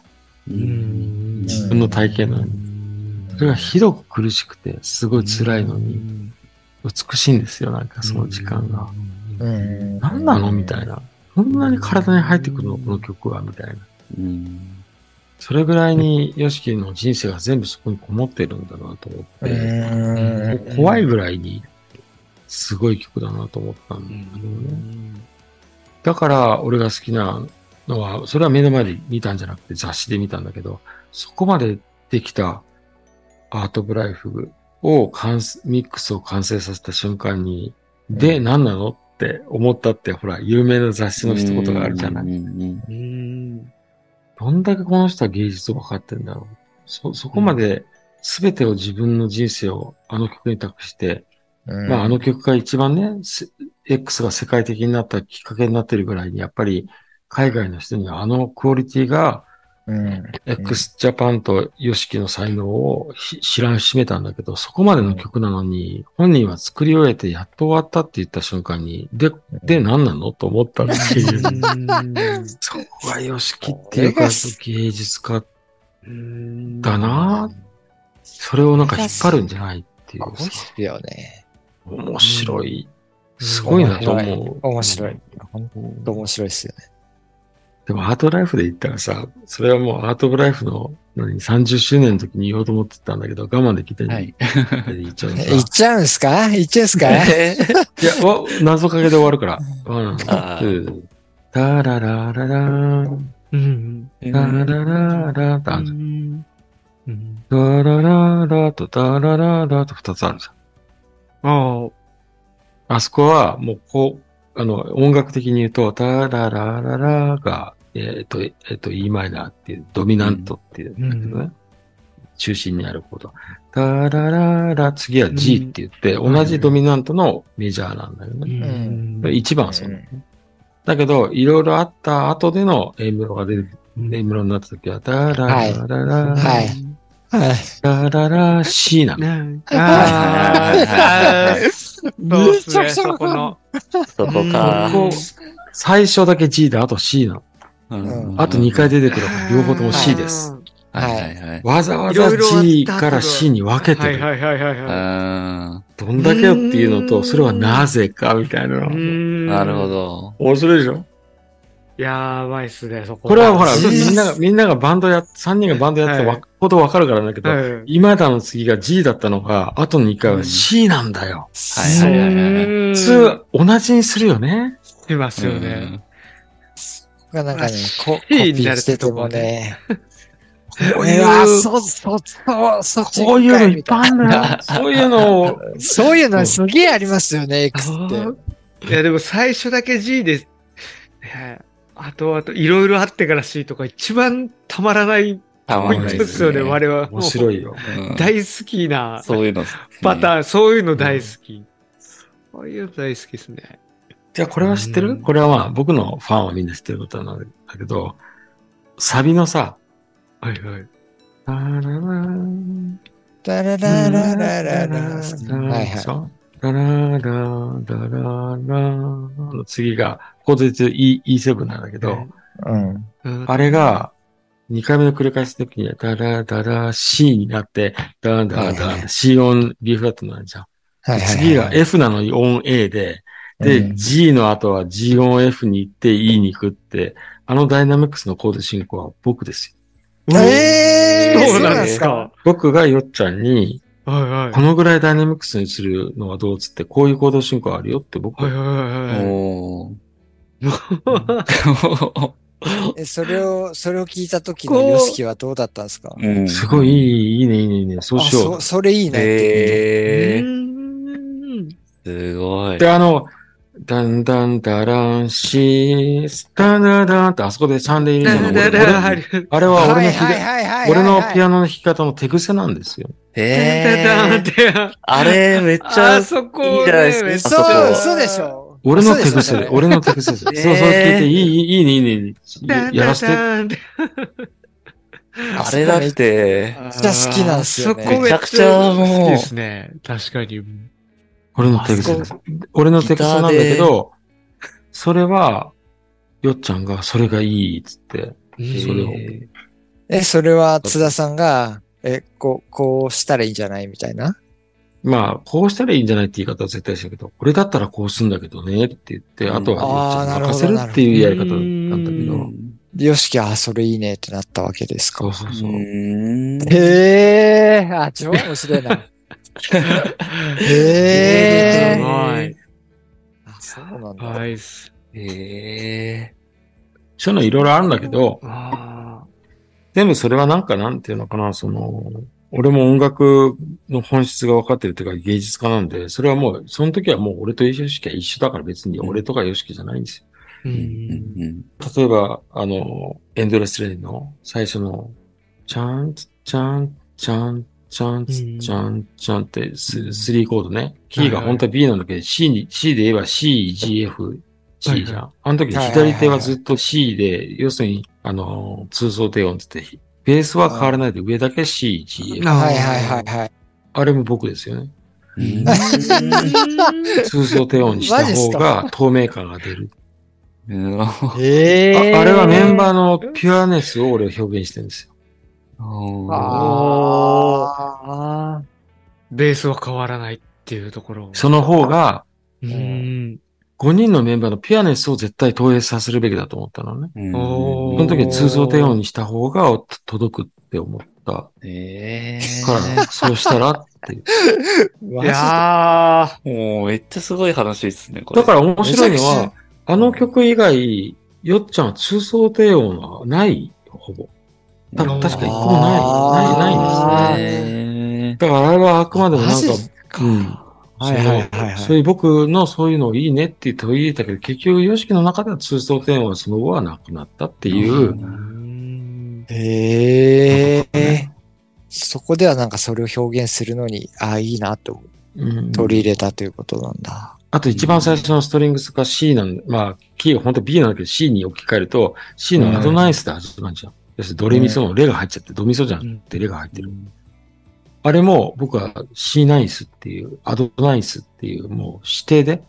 うん。自分の体験なのに。それがひどく苦しくて、すごい辛いのに、美しいんですよ、なんかその時間が。うん。何なの？みたいな。こんなに体に入ってくるのこの曲はみたいな。うん。それぐらいに、ヨシキの人生が全部そこにこもってるんだなと思って、うん怖いぐらいに、すごい曲だなと思ったんだけどね。だから、俺が好きなのは、それは目の前で見たんじゃなくて雑誌で見たんだけど、そこまでできたアートブライフをミックスを完成させた瞬間に、で、何なのって思ったって、ほら、有名な雑誌の一言があるじゃない。うんうんうん。どんだけこの人は芸術を分かってんだろう。そ、そこまで全てを自分の人生をあの曲に託して、まああの曲が一番ね、せ X が世界的になったきっかけになってるぐらいに、やっぱり海外の人にはあのクオリティがうん。X ジャパンと YOSHIKI の才能をひ知らんしめたんだけど、そこまでの曲なのに、本人は作り終えてやっと終わったって言った瞬間に、で、で何なの？と思ったっていう。そこが YOSHIKI っていうか芸術家だなそれをなんか引っ張るんじゃないっていう面白いよね。面白い。すごいなと思う。面白い。本当面白いですよね。でもアートライフで言ったらさ、それはもうアートブライフの何30周年の時に言おうと思ってたんだけど、我慢できてない。はい。言っちゃうのさ。[laughs] 行っちゃうんすか？行っちゃうんすか？いや、[laughs] わ謎かけで終わるから。うん。あータララララーン、うん。タラララってあるじゃん。うん。タラララとタラララと二つあるじゃん。ああ。あそこは、もうこう、あの、音楽的に言うと、タララララが、えっ、と、えっ、と、E マイナーっていう、ドミナントっていうん。だけどね。う中心にあるコード。タラララ、次は G って言って、同じドミナントのメジャーなんだよね。ん。一番はそう、だけど、いろいろあった後での A メロが出て、A メロになった時は、タララララ、はい。はい。タララ C なの。ねああ。そうっすね、そこの。そこか。最初だけ G で、あと C なの。うんあと2回出てくるから、両方とも C です。はいはいはい。わざわざ G から C に分けてる。はいはいはいどんだけよっていうのと、それはなぜかみたいななるほ。ど。面白いでしょ？やばいっすね、そこ。これはほら、うんみんなが、みんながバンドや、3人がバンドやってたはいほどわかるからだけど、はい今田の次が G だったのが、後の2回は C なんだよ。はいはいはいはい。普普通、同じにするよね。しますよね。がなんかね、こコピーしててもね。こそう、そう、そう、そういうのいっぱいあるんだよ。そういうのを、[laughs] そういうのすげえありますよね、X って。いや、でも最初だけ G で、ね、あとあと、いろいろあってから C とか一番たまらないたポインまんないでトですよね。我々。面白いよ。うん大好きなそういうの。パターン、そういうの大好き。そういうの大好きですね。じゃあこれは知ってうんるこれはまあ僕のファンはみんな知ってることなんだけど、サビのさ、はいはい。タラランラララララララ。はいはい。そうララララララの次が、ここで言うと E- E7 なんだけど、うん。あれが、2回目の繰り返しの時には、ダラダラ C になって、ダンダンはいはダン、C 音 B フラットなんじゃん。はいはいはい次が F なのに音 A で、で、うん G の後は G 音 F に行って E に行くって、あのダイナミックスのコード進行は僕ですよ。えーそうなんですか。僕がよっちゃんに、はいはい。このぐらいダイナミックスにするのはどうっつって、こういうコード進行あるよって僕はいははいはいはい。[laughs] え、それを、それを聞いた時のこうヨシキはどうだったんですか？うん。すごいいい、いいね、いいね、いいね。そうあ、しよそ、それいいねってへえうーんすごい。う。で、あの、ダンダンダランシース、ダンダンダンってあそこでシャンデリアの俺だだだ俺あれは俺のはい弾。俺のピアアノの弾き方の手癖なんですよ。え。だあれ、めっちゃいいじゃないですかめっちゃそう、嘘でしょ。俺の手癖で、俺の手癖です。そう、えーそう聞いて、いい、いい、いいね、いいね、いいやらせて。あれだって、めっちゃ好きなんですよねめちゃくちゃもう好きですね。確かに。俺の手癖です。俺の手癖なんだけど、それは、よっちゃんが、それがいい、っつって、それを。ええ、それは津田さんが、え、こう、こうしたらいいんじゃないみたいな？まあ、こうしたらいいんじゃないって言い方は絶対したけど、これだったらこうすんだけどね、って言って、うんあとはよっちゃんに任せあーなるほどるっていうやり方なんだけどうん、でヨシキは、あ、それいいねってなったわけですかそう。そうそう。んへえ、あ、超面白いな。[laughs] へえ。はい。あ、そうなんだ。はい。へえ。そういうのいろいろあるんだけど、あ全部それはなんかなんていうのかな、その、俺も音楽の本質が分かってるっていうか芸術家なんで、それはもう、その時はもう俺とヨシキは一緒だから別に俺とかヨシキじゃないんですよ。ーううんん例えば、あの、エンドレスレインの最初の、チャン、チャン、チャン、チャン、チャン、チャンってス、スリーコードね。キーが本当は B なんだけど、C に、C で言えば C、G、F、C じゃん。あの時左手はずっと C で、要するに、あの、通奏低音って言って、ベースは変わらないで上だけ C、G、F。あはいはいはいはい。あれも僕ですよね。うん [laughs] 通奏低音にした方が透明感が出る。うんえああれはメンバーのピュアネスを俺表現してるんですよ。ああ。ベースは変わらないっていうところ。その方が、うん。5人のメンバーのピュアネスを絶対投影させるべきだと思ったのね。うんその時は通奏低音にした方が届くって思ったええ。から、そうしたらっていう。い [laughs] いやもうめっちゃすごい話ですね、これ。だから面白いのは、あの曲以外、よっちゃんは通奏低音はない、ほぼ。た確か一個もない、ない、ないんですね。へだからあれはあくまでもなんかマジ、かうん。はいはいはいはいそういう僕のそういうのいいねって取り入れたけど、結局、ヨシキの中では通奏低音はその後はなくなったっていうう、ん。へえ。そこではなんかそれを表現するのに、ああ、いいなとうん取り入れたということなんだ。あと一番最初のストリングスが C なんで、まあ、キーが本当は B なんだけど C に置き換えると、C のアドナイスで始まるじゃん。要す。るにドレミソのレが入っちゃって、ドミソじゃんってレが入ってる。あれも僕は C ナイスっていう、アドナイスっていう、もう指定で、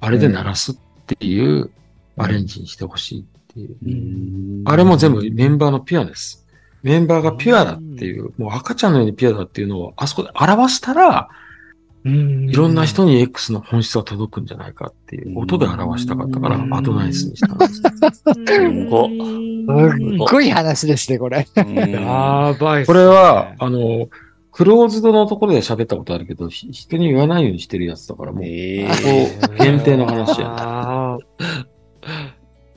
あれで鳴らすっていうアレンジにしてほしいっていう。うん。あれも全部メンバーのピュアです。メンバーがピュアだっていう、もう赤ちゃんのようにピュアだっていうのをあそこで表したら、うんいろんな人に X の本質が届くんじゃないかっていう音で表したかったから、うん。アドナイスにしたんです。すごっすっごい話ですね、これ。うん。やばいね。これは、あの、クローズドのところで喋ったことあるけど、ひ人に言わないようにしてるやつだから、もう、えここ限定の話や。あ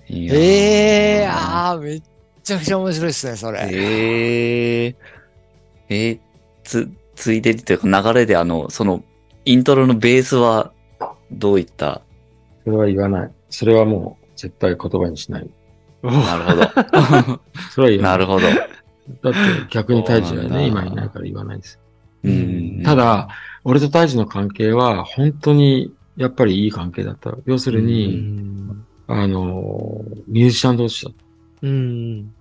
えええああ、めっちゃくちゃ面白いですね、それ。えええーつ、ついでにというか流れであの、その、イントロのベースはどういった？それは言わない。それはもう、絶対言葉にしない。あ。なるほど。[laughs] それは言わない。なるほど。だって逆に大治はね、今いないから言わないです。うんただ、俺と大治の関係は、本当に、やっぱりいい関係だった。要するうに、ん。あの、ミュージシャン同士だっうん。うん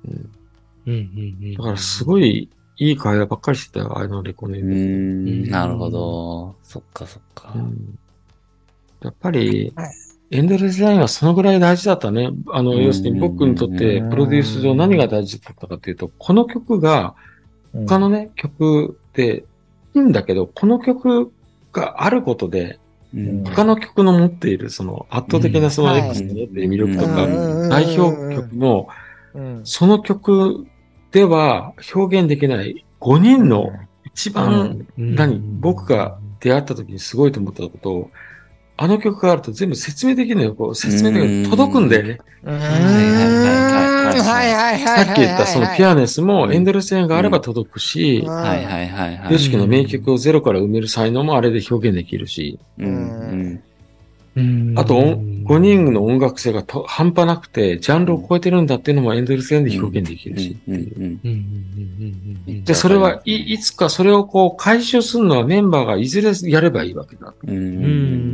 うん。た。だから、すごい、いい会話ばっかりしてたよ、あのレコネうードん、なるほど。そっかそっか。うん。やっぱりはい、エンドレスラインはそのぐらい大事だったね。あの、うん。要するに僕にとって、プロデュース上何が大事だったかというと、この曲が、他のね、曲で、いいんだけど、この曲があることで、うん。他の曲の持っている、その圧倒的なそのはい X の魅力とか、うん。代表曲も、うん。その曲では表現できない5人の一番、何僕が出会った時にすごいと思ったことを、あの曲があると全部説明できるのよ。こう説明できる届くんだよね。うーん。はいはいはいはいはいはい。さっき言ったそのピアネスもうんエンドレス円があれば届くし、はいはいはいはい。ヨシキの名曲をゼロから埋める才能もあれで表現できるし、うんうんうんあと5人の音楽性がと半端なくて、ジャンルを超えてるんだっていうのもエンドレス円で表現できるし。で、それはい、いつかそれをこう回収するのはメンバーがいずれやればいいわけだ。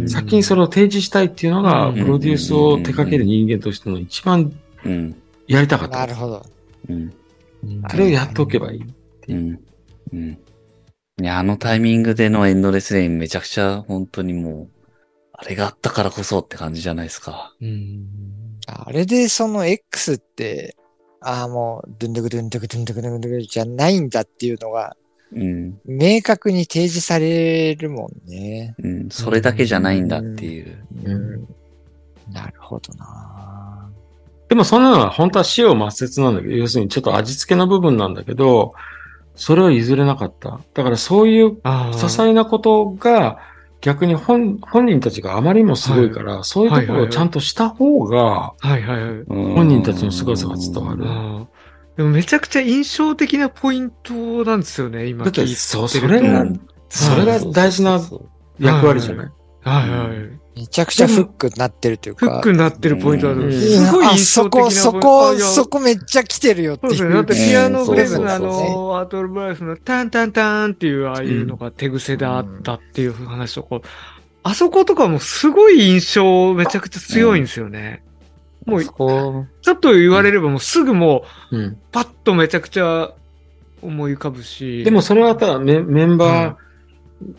先にそれを提示したいっていうのが、うん。プロデュースを手掛ける人間としての一番うんやりたかった。なるほど。うん。それをやっておけばいい。うん。うん。いや、あのタイミングでのエンドレスレインめちゃくちゃ本当にもう、あれがあったからこそって感じじゃないですか。うんあれでその X って、ああ、もう、ドゥンドゥクドゥンドゥクドゥンドゥクドゥンドゥクじゃないんだっていうのが、うん。明確に提示されるもんね。うん。それだけじゃないんだっていう。うん。なるほどなでもそんなのは本当は死を抹殺なんだけど、要するにちょっと味付けの部分なんだけど、それを譲れなかった。だからそういうあ些細なことが逆に本本人たちがあまりにもすごいから、そういうところをちゃんとした方が、あ。はいはいはい。本人たちの凄さが伝わる。でもめちゃくちゃ印象的なポイントなんですよね、今だってそれがそれが大事な役割じゃない？はいはい。めちゃくちゃフックになってるというか。フックになってるポイントだと思う。うんすごいあ印象的なそこ、そあこ、そこめっちゃ来てるよっていう。そうですね。だってピアノブレスのあの、アートルブレスのタンタンタンっていうああいうのが手癖であったっていう話とか、あそことかもすごい印象めちゃくちゃ強いんですよね。もうちょっと言われればもうすぐもううん。パッとめちゃくちゃ思い浮かぶし。でもそれはただメメンバー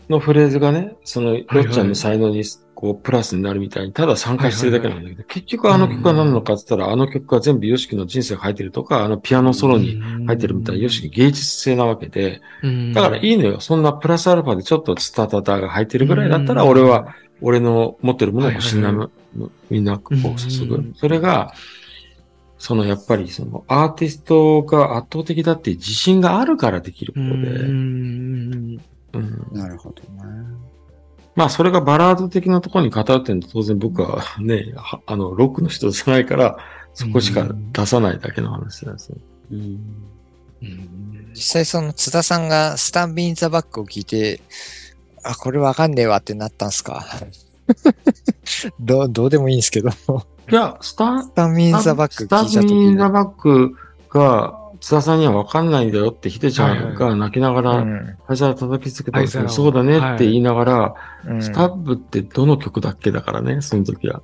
のフレーズがね、その、はいロッちゃんの才能にこう、プラスになるみたいに、ただ参加してるだけなんだけど、結局あの曲が何なのかって言ったら、あの曲が全部ヨシキの人生が入ってるとか、あのピアノソロに入ってるみたいな、ヨシキ芸術性なわけで、うん、だからいいのよ。そんなプラスアルファでちょっとスタタタが入ってるぐらいだったら、俺は、俺の持ってるものを死なむ、みんなこう注ぐ。うん。それが、そのやっぱりそのアーティストが圧倒的だって自信があるからできるこうとで、ん。うん。なるほどな。まあそれがバラード的なところに偏ってるの当然僕は [laughs] ね、はあの、ロックの人じゃないから、そこしか出さないだけの話なんですね。うん実際その津田さんがスタンビンザバックを聞いて、あ、これわかんねえわってなったんすか？[laughs] どう、どうでもいいんですけど。スいや、スタタンビンザバックスタ聞いたときーミンザに。バックが、津田さんには分かんないんだよって、ヒデちゃんが泣きながうら、ん。会社叩きつけた時に、はいは。いそうだねって言いながら、うん。スタッブってどの曲だっけだからね、その時は。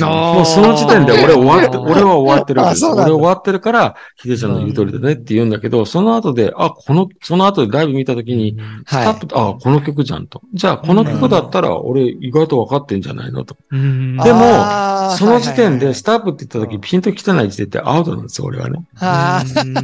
もうその時点で俺終わって、[laughs] 俺は終わってるわけです。俺終わってるから、ヒデちゃんの言う通りだねって言うんだけど、その後で、あ、この、その後でライブ見た時に、スはい。タッブ、あ、この曲じゃんと。じゃあ、この曲だったら、俺意外と分かってんじゃないのと。うん。でもその時点で、スはいタッブって言った時、ピンと来てない時点でアウトなんですよ、俺はね。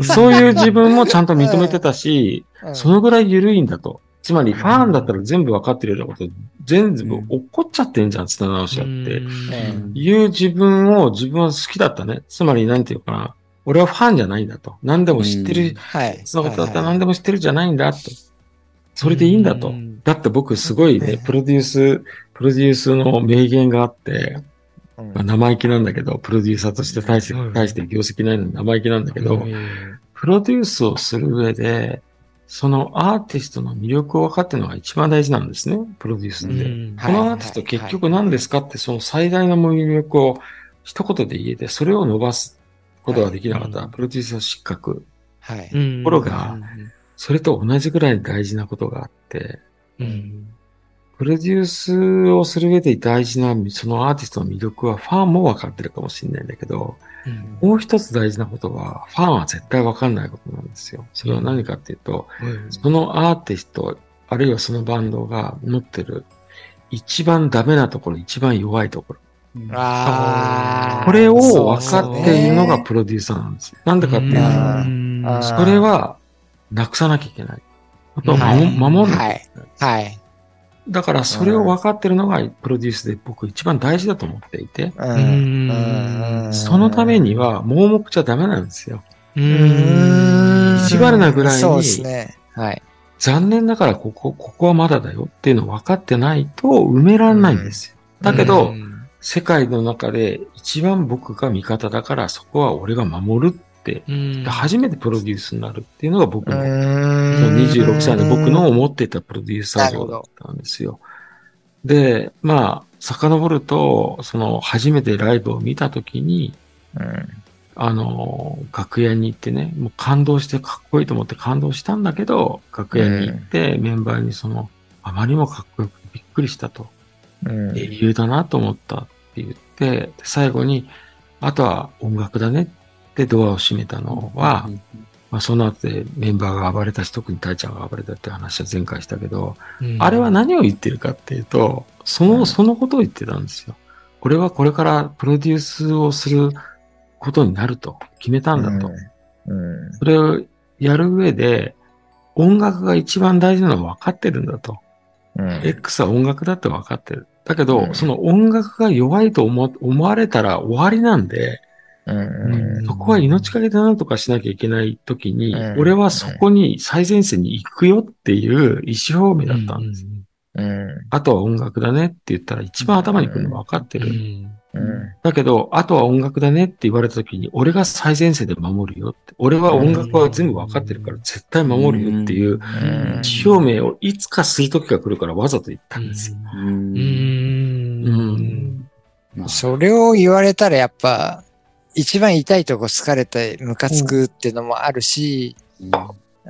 そういう自分もちゃんと認めてたし、そのぐらい緩いんだと。つまり、ファンだったら全部分かってるようなこと、全部落っこっちゃってんじゃん、つな直しちゃって。うんいう自分を自分は好きだったね。つまり、なんていうかな。俺はファンじゃないんだと。何でも知ってる、はい。そのことだったらはい何でも知ってるじゃないんだと。それでいいんだとう。んだって僕すごいね、プロデュース、プロデュースの名言があって、うんまあ、生意気なんだけど、プロデューサーとして大してはい、大して業績ないのに生意気なんだけど、プロデュースをする上で、そのアーティストの魅力を分かってるのが一番大事なんですね、プロデュースって。うんこのアーティスト結局何ですかって、その最大の魅力を一言で言えて、それを伸ばすことができなかったら、はいプロデューサー失格。はい。ところがそれと同じぐらい大事なことがあって、うんプロデュースをする上で大事なそのアーティストの魅力はファンも分かってるかもしれないんだけど、もう一つ大事なことは、ファンは絶対分かんないことなんですよ。それは何かっていうと、そのアーティスト、あるいはそのバンドが持ってる一番ダメなところ、一番弱いところ。あーこれを分かっているのがプロデューサーなんですよ。なんでかっていうと、それはなくさなきゃいけない。あとははい守守んなきゃいけない。はい。だからそれを分かってるのがプロデュースで僕一番大事だと思っていて、そのためには盲目じゃダメなんですよ。意地悪なぐらいにそうですね。はい。残念ながらここ、ここはまだだよっていうのを分かってないと埋められないんですよ。だけど、うん世界の中で一番僕が味方だから、そこは俺が守る初めてプロデュースになるっていうのが僕の、そのの26歳の僕の思っていたプロデューサー像だったんですよ。で、まあ、遡ると、その、初めてライブを見たときに、うん。あの、楽屋に行ってね、もう感動してかっこいいと思って感動したんだけど、楽屋に行ってメンバーにその、あまりにもかっこよくてびっくりしたと。うん。英雄だなと思ったって言って、で最後に、あとは音楽だねってドアを閉めたのは、まあ、その後でメンバーが暴れたし、特にタイちゃんが暴れたって話は前回したけど、うんあれは何を言ってるかっていうと、その、そのことを言ってたんですよ。俺はこれからプロデュースをすることになると決めたんだと。うんそれをやる上で、音楽が一番大事なのは分かってるんだと。うん。X は音楽だって分かってる。だけど、うんその音楽が弱いと思思われたら終わりなんで、うんそこは命かけて何とかしなきゃいけない時に、うん俺はそこに最前線に行くよっていう意思表明だったんです。うん。あとは音楽だねって言ったら一番頭にくるの分かってる。うん。だけど、あとは音楽だねって言われた時に、俺が最前線で守るよって。俺は音楽は全部分かってるから絶対守るよっていううん意思表明をいつかする時が来るからわざと言ったんですよ。それを言われたらやっぱ、一番痛いとこ疲れてムカつくっていうのもあるし、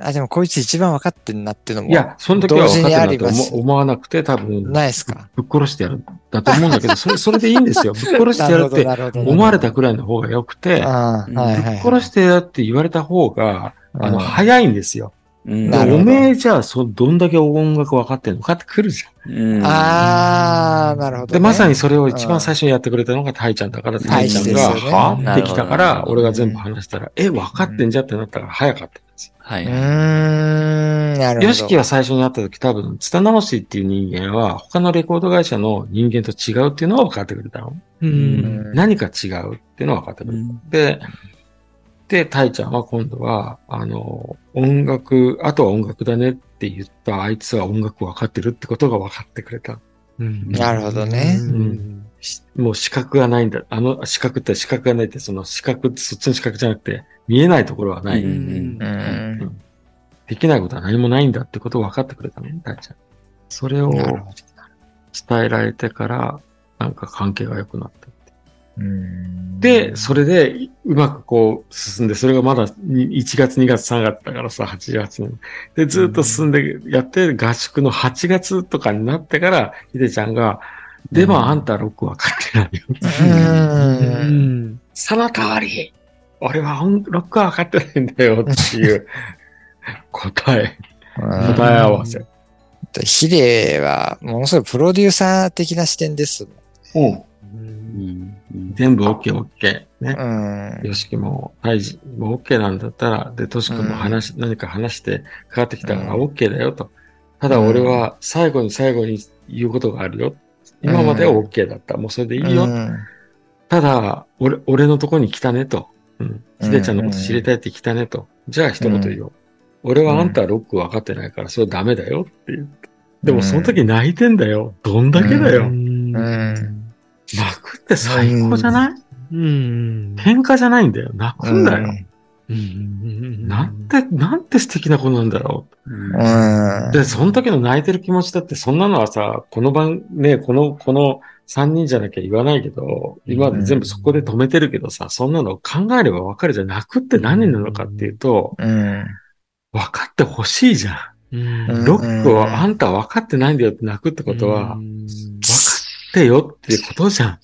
あ、でもこいつ一番分かってんなっていうのも。いや、その時は分かってないと思思わなくて、多分、ないですか？ぶっ殺してやるんだと思うんだけど、それ、それでいいんですよ。[laughs] ぶっ殺してやるって思われたくらいの方が良くて。ぶっ殺してやるって言われた方が、あの、うん早いんですよ。うんなるほどおめえじゃあ、そ、どんだけ音楽分かってんのかってくるじゃん。うんああ、なるほど、ね。で、まさにそれを一番最初にやってくれたのがタイちゃんだから、タイちゃんが、ねはぁってきたから、俺が全部話したら、え、分かってんじゃんってなったから早かったんですよ。はい。うーん、なるほど。ヨシキが最初に会った時多分、ツタ直しっていう人間は、他のレコード会社の人間と違うっていうのは分かってくれたの。う。うんん何か違うっていうのは分かってくれた。で、で、タイちゃんは今度は、あの、音楽、あとは音楽だねって言ったあいつは音楽分かってるってことが分かってくれた。うんなるほどねうんしもう視覚がないんだ。あの視覚って視覚がないって、その視覚ってそっちの視覚じゃなくて、見えないところはない。うんうん。できないことは何もないんだってことを分かってくれたのね、タイちゃん。それを伝えられてから、なんか関係が良くなった。で、それでうまくこう進んで、それがまだに1月、2月、3月だからさ、8月の。で、ずっと進んでやって、合宿の8月とかになってから、ひでちゃんが、でもあんたロック分かってないよ。うんうん。その通り俺は音ロックは分かってないんだよっていう [laughs] 答え、答え合わせ。ヒデは、ものすごいプロデューサー的な視点ですうん。うんうん全部 OK、OK。ね。よしきも、タイジも OK なんだったら、で、としくんも話、何か話してかかってきたからうん OK だよと。ただ俺は最後に最後に言うことがあるよ。今までは OK だった。もうそれでいいよ。うんただ、俺、俺のとこに来たねと。うん。ひでちゃんのこと知りたいって来たねと。じゃあ一言言おう。俺はあんたはロック分かってないから、それダメだよって言って。でもその時泣いてんだよ。どんだけだよ。うんうん泣くって最高じゃない？うん。喧嘩じゃないんだよ。泣くんだよ。うん。なんて、なんて素敵なことなんだろうんうんう。で、その時の泣いてる気持ちだって、そんなのはさ、この番、ね、この、この3人じゃなきゃ言わないけど、今まで全部そこで止めてるけどさ、そんなの考えればわかるじゃん。泣くって何なのかっていうと、うん。分かってほしいじゃうんん。ロックをあんた分かってないんだよって泣くってことは、分かってよってことじゃん。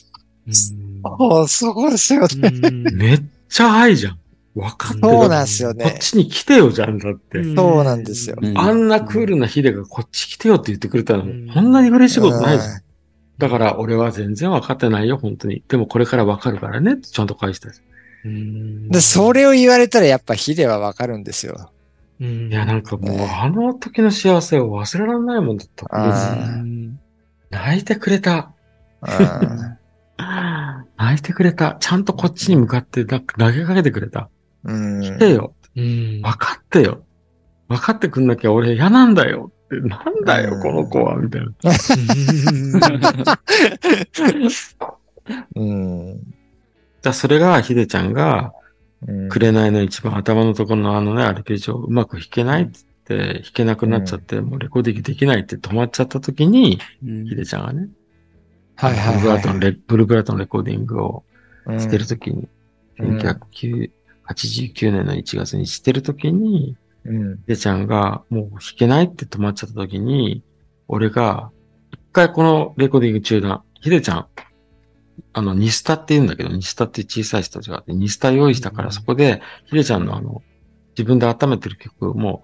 ああ、そうですよね。めっちゃ愛じゃん。分かってそう。なんですよねこっ。ちに来てよじゃんだって。そうなんですよあんなクールなヒデがこっち来てよって言ってくれたの、こんなに嬉しいことないじゃん。だから俺は全然分かってないよ、本当に。でもこれから分かるからねちゃんと返した。で、それを言われたらやっぱヒデはわかるんですよ。いや、なんかもうあの時の幸せを忘れられないもんだった。泣いてくれた。うん泣いてくれた。ちゃんとこっちに向かってなんか投げかけてくれた。うん来てよ。うん分かってよ。分かってくんなきゃ俺嫌なんだよ。なんだよ、この子は、みたいな。うん。じゃあそれが、ひでちゃんが、うん紅の一番頭のところのあのね、アルペジオをうまく弾けないっつって、弾けなくなっちゃって、もうレコーディングできないって止まっちゃった時に、うんひでちゃんがね、はいはいブルーブブルーブラッドのレコーディングをい。してる時に、うん1989年の1月にしてる時に、うん。ひでちゃんがもう弾けないって止まっちゃった時に、俺が、一回このレコーディング中だ、ひでちゃん、あの、ニスタって言うんだけど、ニスタって小さい人たちがあって、ニスタ用意したから、うんそこで、ひでちゃんのあの、自分で温めてる曲も、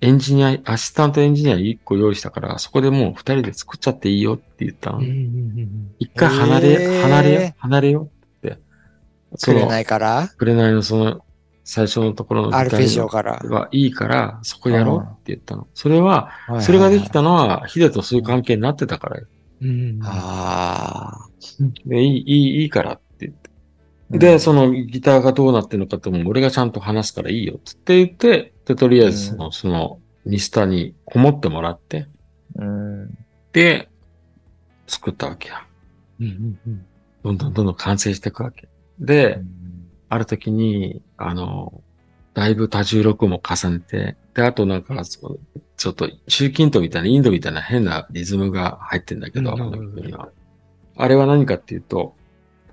エンジニア、アシスタントエンジニア1個用意したから、そこでもう二人で作っちゃっていいよって言ったの。一回離れ、へー離れよ、離れよって。くれないから？紅のその、最初のところのアルペジオのから。はいいから、そこやろうって言ったの。それは、それができたのは、ヒデとそういう関係になってたからよ。ああ。で、いい、いい、いいからって言って。うんで、そのギターがどうなってるのかっても俺がちゃんと話すからいいよって言って、で、とりあえずその、その、ニスタにこもってもらって、うん。で、作ったわけや。どんどんどんどん完成していくわけ。で、ある時に、あの、だいぶ多重録音も重ねて、で、あとなんか、そのちょっと中近東みたいな、インドみたいな変なリズムが入ってんだけど、うんあの曲には。あれは何かっていうと、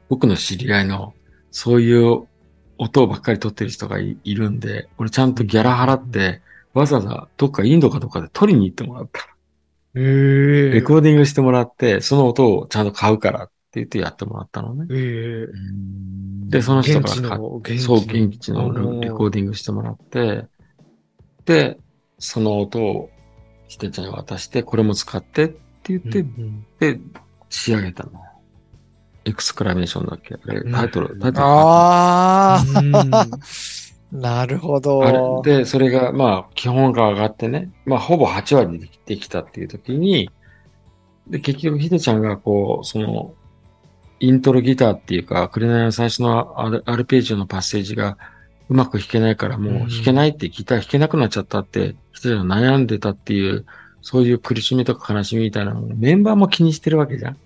僕の知り合いの、そういう音ばっかり取ってる人がいいるんで、俺ちゃんとギャラ払って、わざわざどっかインドかどっかで取りに行ってもらった。ええレコーディングしてもらって、その音をちゃんと買うからって言ってやってもらったのね。ええで、その人から買っの、現地そう、現地のうんレコーディングしてもらって、で、その音をひてちゃんに渡して、これも使ってって言って、うんで、仕上げたの。エクスクラメーションだっけ？あれ、うんタイトル、タイトルあうんあ。[laughs] なるほあど。れで、それが、まあ、基本が上がってね、まあ、ほぼ8割できできたっていう時に、で、結局、ひでちゃんが、こう、その、イントロギターっていうか、紅の最初のアルアルペジオのパッセージがうまく弾けないから、もううん弾けないってギター弾けなくなっちゃったって、ひでちゃんが悩んでたっていう、そういう苦しみとか悲しみみたいなのをメンバーも気にしてるわけじゃん。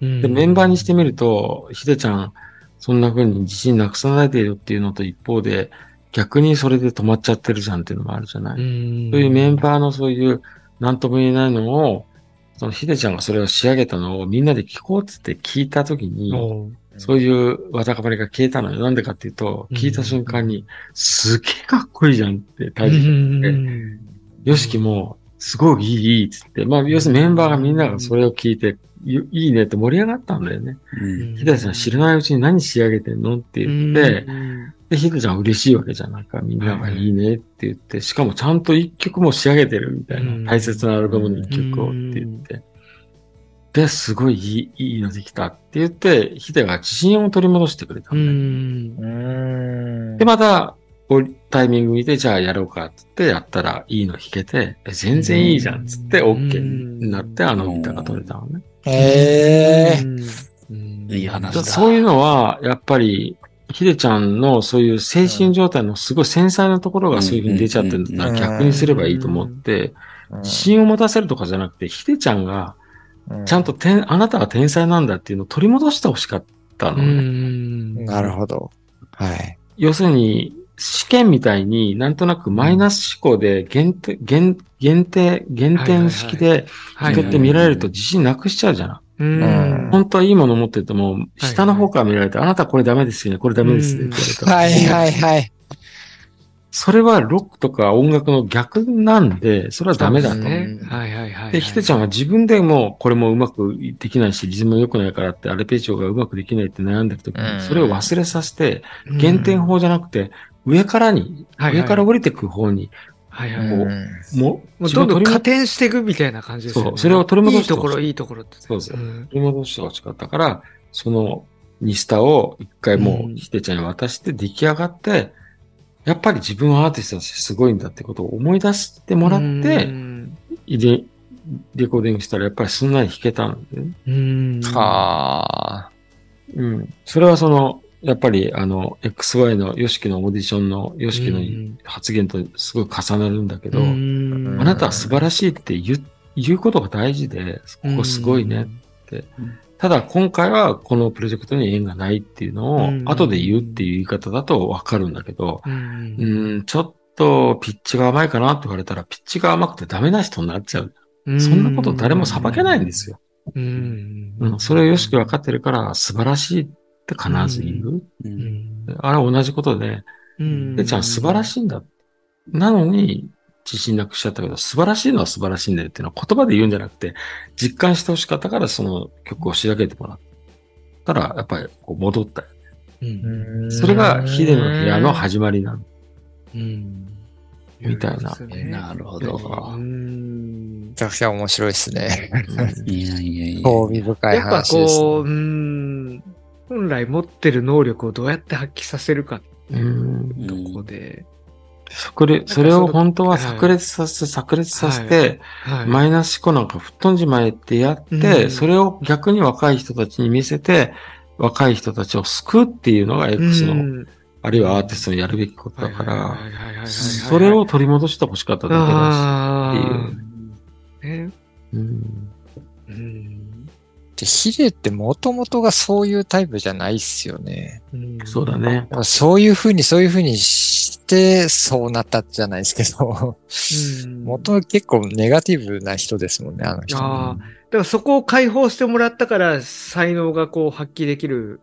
うん。で、メンバーにしてみると、ひでちゃん、そんな風に自信なくさないでよっていうのと一方で、逆にそれで止まっちゃってるじゃんっていうのもあるじゃない。うん。そういうメンバーのそういう、なんとも言えないのを、そのひでちゃんがそれを仕上げたのをみんなで聞こうっつって聞いたときに、そういうわたかまりが消えたのよ。なんでかっていうと、聞いた瞬間に、すげえかっこいいじゃんって、大う事ん。よしきも、すごいいい、いいっつって、まあ、要するにメンバーがみんながそれを聞いて、いいいねって盛り上がったんだよね。うんひでちゃん知らないうちに何仕上げてんのって言って、うんで、ひでちゃん嬉しいわけじゃん。なんかみんながいいねって言って、しかもちゃんと一曲も仕上げてるみたいうんな。大切なアルバムの一曲をって言って。で、すごいいい、いいのできたって言って、ヒデが自信を取り戻してくれたうんだよ。うん。で、また、タイミング見て、じゃあやろうかってってやったらいいの弾けて、え全然いいじゃんっつって OK になって、あのギターが取れたのね。へえ。うんいい話だ。そういうのは、やっぱり、ヒデちゃんのそういう精神状態のすごい繊細なところがそういうふうに出ちゃってるんだったうんら逆にすればいいと思って、自信を持たせるとかじゃなくて、ヒデちゃんがちゃんと天あなたは天才なんだっていうのを取り戻してほしかったのうね。んなるほど。はい。要するに、試験みたいになんとなくマイナス思考で限定、限限定、減点式ではい人って見られると自信なくしちゃうじゃない。うん本当はいいもの持ってても、下の方から見られて、あなたこれダメですよね、これダメですねって言われたら。はいはいはい。それはロックとか音楽の逆なんで、それはダメだと。はいはいはい。で、ひてちゃんは自分でもこれもうまくできないし、リズムも良くないからって、アルペジオがうまくできないって悩んでる時うんに、それを忘れさせて、うん減点法じゃなくて、上からに、はいはい上から降りてく方に、はいはい。こうももうどんどん加点していくみたいな感じですよね。そうそれを取り戻してほしいいいところ、いいところって。そうですん取り戻してほしかったから、そのニスタを一回もううんひてちゃんに渡して出来上がって、やっぱり自分はアーティストとしてすごいんだってことを思い出してもらっうて、んでレコーディングしたらやっぱりすんなり弾けたんでね。うん。はあ。うん。それはその、やっぱりあの、XY の YOSHIKI のオーディションの YOSHIKI うん。の発言とすごい重なるんだけど、うん。あなたは素晴らしいって言う言うことが大事で、ここすごいね。ただ今回はこのプロジェクトに縁がないっていうのをうん。後で言うっていう言い方だとわかるんだけど、うん。うん、ちょっとピッチが甘いかなって言われたら、ピッチが甘くてダメな人になっちゃう。そんなこと誰も裁けないんですよ。うん。うん、それをよしく分かってるから素晴らしいって必ず言う。ううんんあれは同じことで、うんでちゃん素晴らしいんだ。なのに、自信なくしちゃったけど、素晴らしいのは素晴らしいんだよっていうのは言葉で言うんじゃなくて、実感してほしかったからその曲を仕上げてもらったら、やっぱりこう戻ったよ。うんそれがヒデの部屋の始まりなの。うんみたいなねなるほだど。めちゃくちゃ面白いですね。[laughs] いやいやいや。興味深いやっぱ話です、こう、うん、本来持ってる能力をどうやって発揮させるかうんうん。とこで、炸裂、それを本当ははい。炸裂させて、炸裂させて、はい。マイナス思考なんか吹っ飛んじまえってやって、うん。それを逆に若い人たちに見せて、若い人たちを救うっていうのが X の、うん。あるいはアーティストのやるべきことだから、はいはいはいはいはいはい。それを取り戻してほしかっただけだあってー。ね。し。うん。うんでヒデってもともとがそういうタイプじゃないっすよね。うんそうだね。そういうふうに、そういうふうにして、そうなったじゃないですけど、うん元々結構ネガティブな人ですもんね、あの人。ああ、だからそこを解放してもらったから、才能がこう発揮できる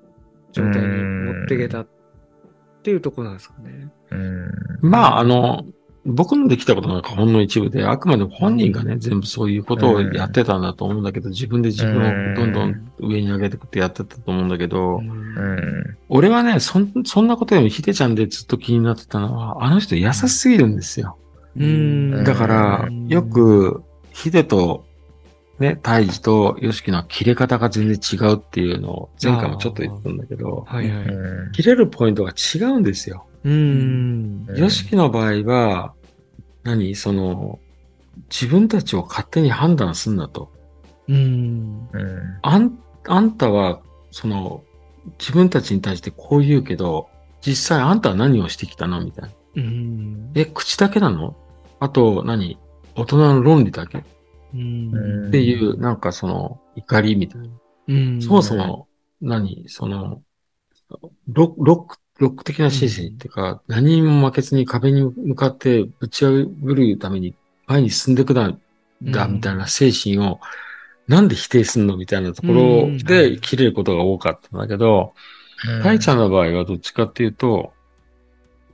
状態に持っていけたっていうところなんですかね。うんまあ、あの、僕のできたことなんかほんの一部で、あくまでも本人がね、全部そういうことをやってたんだと思うんだけど、自分で自分をどんどん上に上げてくってやってたと思うんだけど、うん。俺はね、そん、そんなことよりもヒデちゃんでずっと気になってたのは、あの人優しすぎるんですよ。うん。だからうん、よく、ヒデと、ね、タイジとヨシキの切れ方が全然違うっていうのを、前回もちょっと言ったんだけど、はいはい。うん。切れるポイントが違うんですよ。うん。うんヨシキの場合は、何？その、自分たちを勝手に判断すんなと。うん。うんあん、あんたは、その、自分たちに対してこう言うけど、実際あんたは何をしてきたの？みたいな。うん。え、口だけなの？あと何、大人の論理だけ？っうん。ていう、なんかその、怒りみたいな。うん。そもそも、何？その、ロロック、ロック的な心身っていうか、何にも負けずに壁に向かってぶち破るために前に進んでくだ、だ、うんみたいな精神を、なんで否定すんのみたいなところで切れることが多かったんだけど、タイちゃんの場合はどっちかっていうと、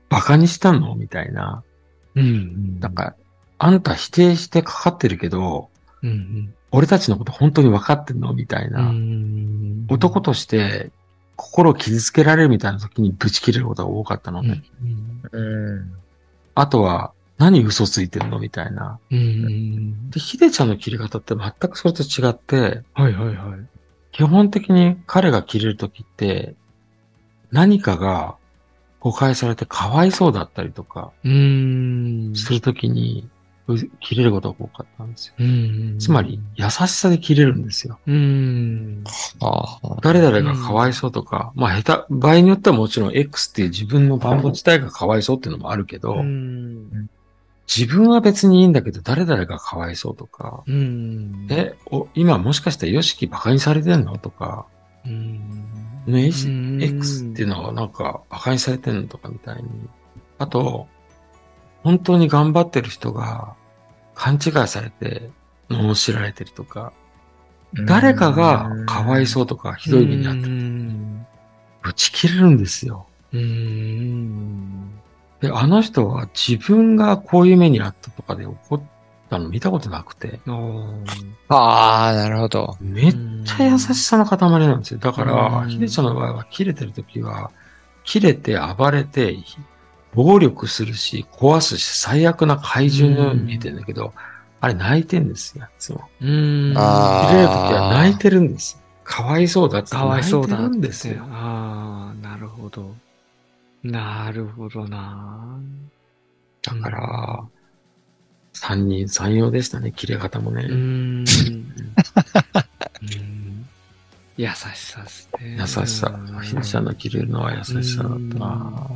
バカにしたのみたいな。うん。なんか、あんた否定してかかってるけど、うん。俺たちのこと本当に分かってんのみたいな。うん。男として心を傷つけられるみたいな時にブチ切れることが多かったのね。うんあとは、何嘘ついてんの？みたいな。うん。で、ヒデちゃんの切り方って全くそれと違って、はいはいはい。基本的に彼が切れる時って、何かが誤解されてかわいそうだったりとかうん。する時に、う切れることが多かったんですよ。うん。つまり、優しさで切れるんですよ。うん。ああ誰々がかわいそうとか、まあ下手、場合によってはもちろん X っていう自分の番号自体がかわいそうっていうのもあるけど、うん。自分は別にいいんだけど誰々がかわいそうとか、うん。え、お今もしかしてヨシキバカにされてんのとか、うん。ね、うん X っていうのはなんかバカにされてんのとかみたいに。あと、本当に頑張ってる人が勘違いされて罵られてるとか、誰かがかわいそうとかひどい目にあってる。うん。ぶち切れるんですよ。うん。で、あの人は自分がこういう目にあったとかで怒ったの見たことなくて、ああ、なるほど。めっちゃ優しさの塊なんですよ。だから、うんヒデちゃんの場合は切れてる時は、切れて暴れて、暴力するし、壊すし、最悪な怪獣のように見えてるんだけど、あれ泣いてんですよ、いつも。うん。あ切れる時は泣いてるんです。かわいそうだってかわいそうだ泣いてるんですよ。ああ、なるほど。なるほどな。だから、三人三様でしたね、切れ方もね。うーん。うん優しさですね。優しさうん。ひでちゃんの着れるのは優しさだったな。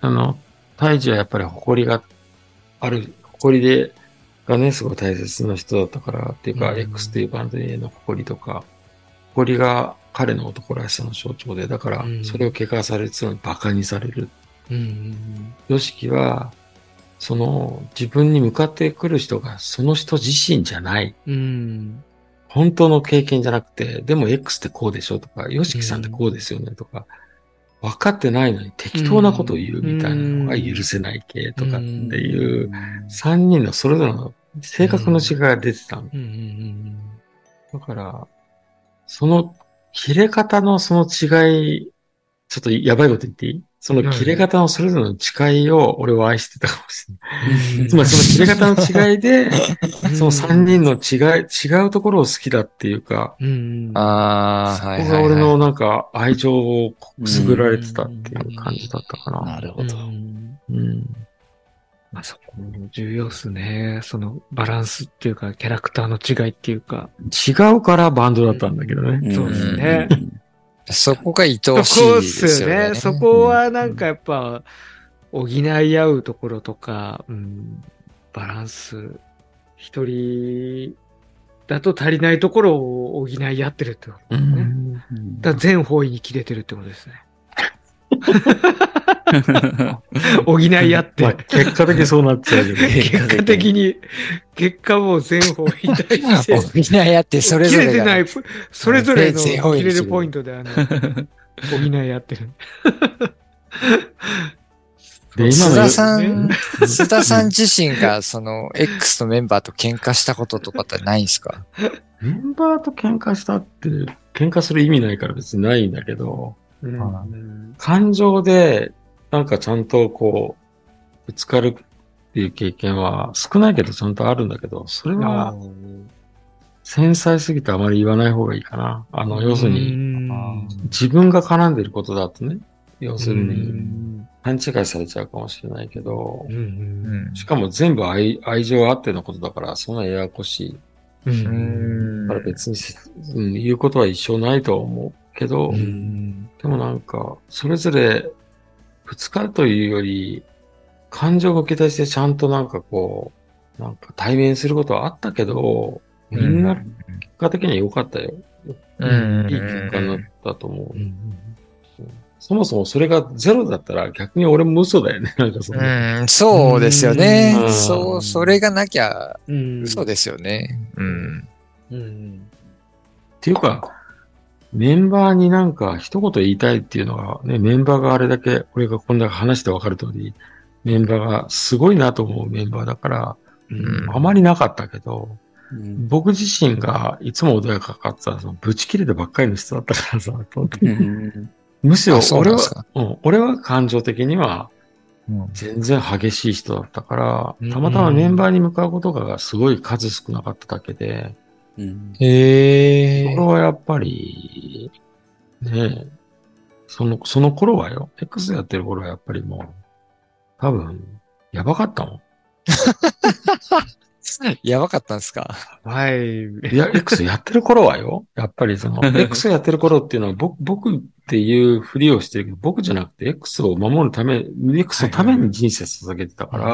あの、胎児はやっぱり誇りがある、誇りで、がね、すごい大切な人だったから、っていうか、うん X っていうバンドへの誇りとか、誇りが彼の男らしさの象徴で、だからう、んそれを怪我されてたのに馬鹿にされる。うんうんヨシキは、その、自分に向かってくる人が、その人自身じゃない。うん。うん。本当の経験じゃなくて、でも X ってこうでしょとか、ヨシキさんってこうですよねとか、分かってないのに適当なことを言うみたいなのが許せない系とかっていう、三人のそれぞれの性格の違いが出てただから、その切れ方のその違い、ちょっとやばいこと言っていい？その切れ方のそれぞれの違いを俺は愛してたかもしれない。つまりその切れ方の違いで、うん。その三人の違い、違うところを好きだっていうか、うん。ああ、はいここが。俺のなんか愛情をくすぐられてたっていう感じだったかな。なるほど。うんうん。まあそこも重要っすね。そのバランスっていうか、キャラクターの違いっていうか。違うからバンドだったんだけどね。そうですねそこが愛そおしいですすよね。そこはなんかやっぱ、補い合うところとか、うん、バランス。一人だと足りないところを補い合ってるってことうですね。ん。だ全方位に切れてるってことですね。[laughs] [laughs] 補い合って。まあ、結果的にそうなっちゃうけど。[laughs] 結果的に、結果も全方位に対して。[laughs] 補い合ってそれぞれ切れてない、それぞれの全方位に切れるポイントで、あの、補い合ってる。で、今須の田さん、ね須田さん自身がその X のメンバーと喧嘩したこととかってないんですか？メンバーと喧嘩したって、喧嘩する意味ないから別にないんだけど、うんあ感情で、なんかちゃんとこう、ぶつかるっていう経験は少ないけどちゃんとあるんだけど、それは繊細すぎてあまり言わない方がいいかな。あの、要するに、に自分が絡んでることだとね、要するうに、ん。勘違いされちゃうかもしれないけどう、ん。しかも全部愛愛情あってのことだから、そんなややこしい。だから別に、うん、言うことは一緒ないとは思うけど、うん。でもなんか、それぞれぶつかるというより、感情が受け出してちゃんとなんかこう、なんか対面することはあったけど、みんな結果的には良かったよ。うんいい結果になったと思う。うんそもそもそれがゼロだったら逆に俺も嘘だよね。[laughs] なんかその、うん、そうですよねう。んそう、それがなきゃうん嘘ですよね。うん。うんっていうか、メンバーになんか一言言いたいっていうのが、ね、メンバーがあれだけ、俺がこんな話してわかる通り、メンバーがすごいなと思うメンバーだから、うん。あまりなかったけど、うん。僕自身がいつも穏やかかってたら、そのブチ切れてばっかりの人だったからさ、うん。むしろ俺はうん、俺は感情的にはうん。全然激しい人だったからうん、たまたまメンバーに向かうことがすごい数少なかっただけで、うんへえそれ。はやっぱり、ねえ、その、その頃はよ、X やってる頃はやっぱりもう、多分、やばかったもん。[laughs] [laughs] やばかったんですか？はい。いや、X やってる頃はよ、やっぱりその、X やってる頃っていうのは僕、僕っていうふりをしてるけど、僕じゃなくて X を守るため、X のために人生捧げてたから、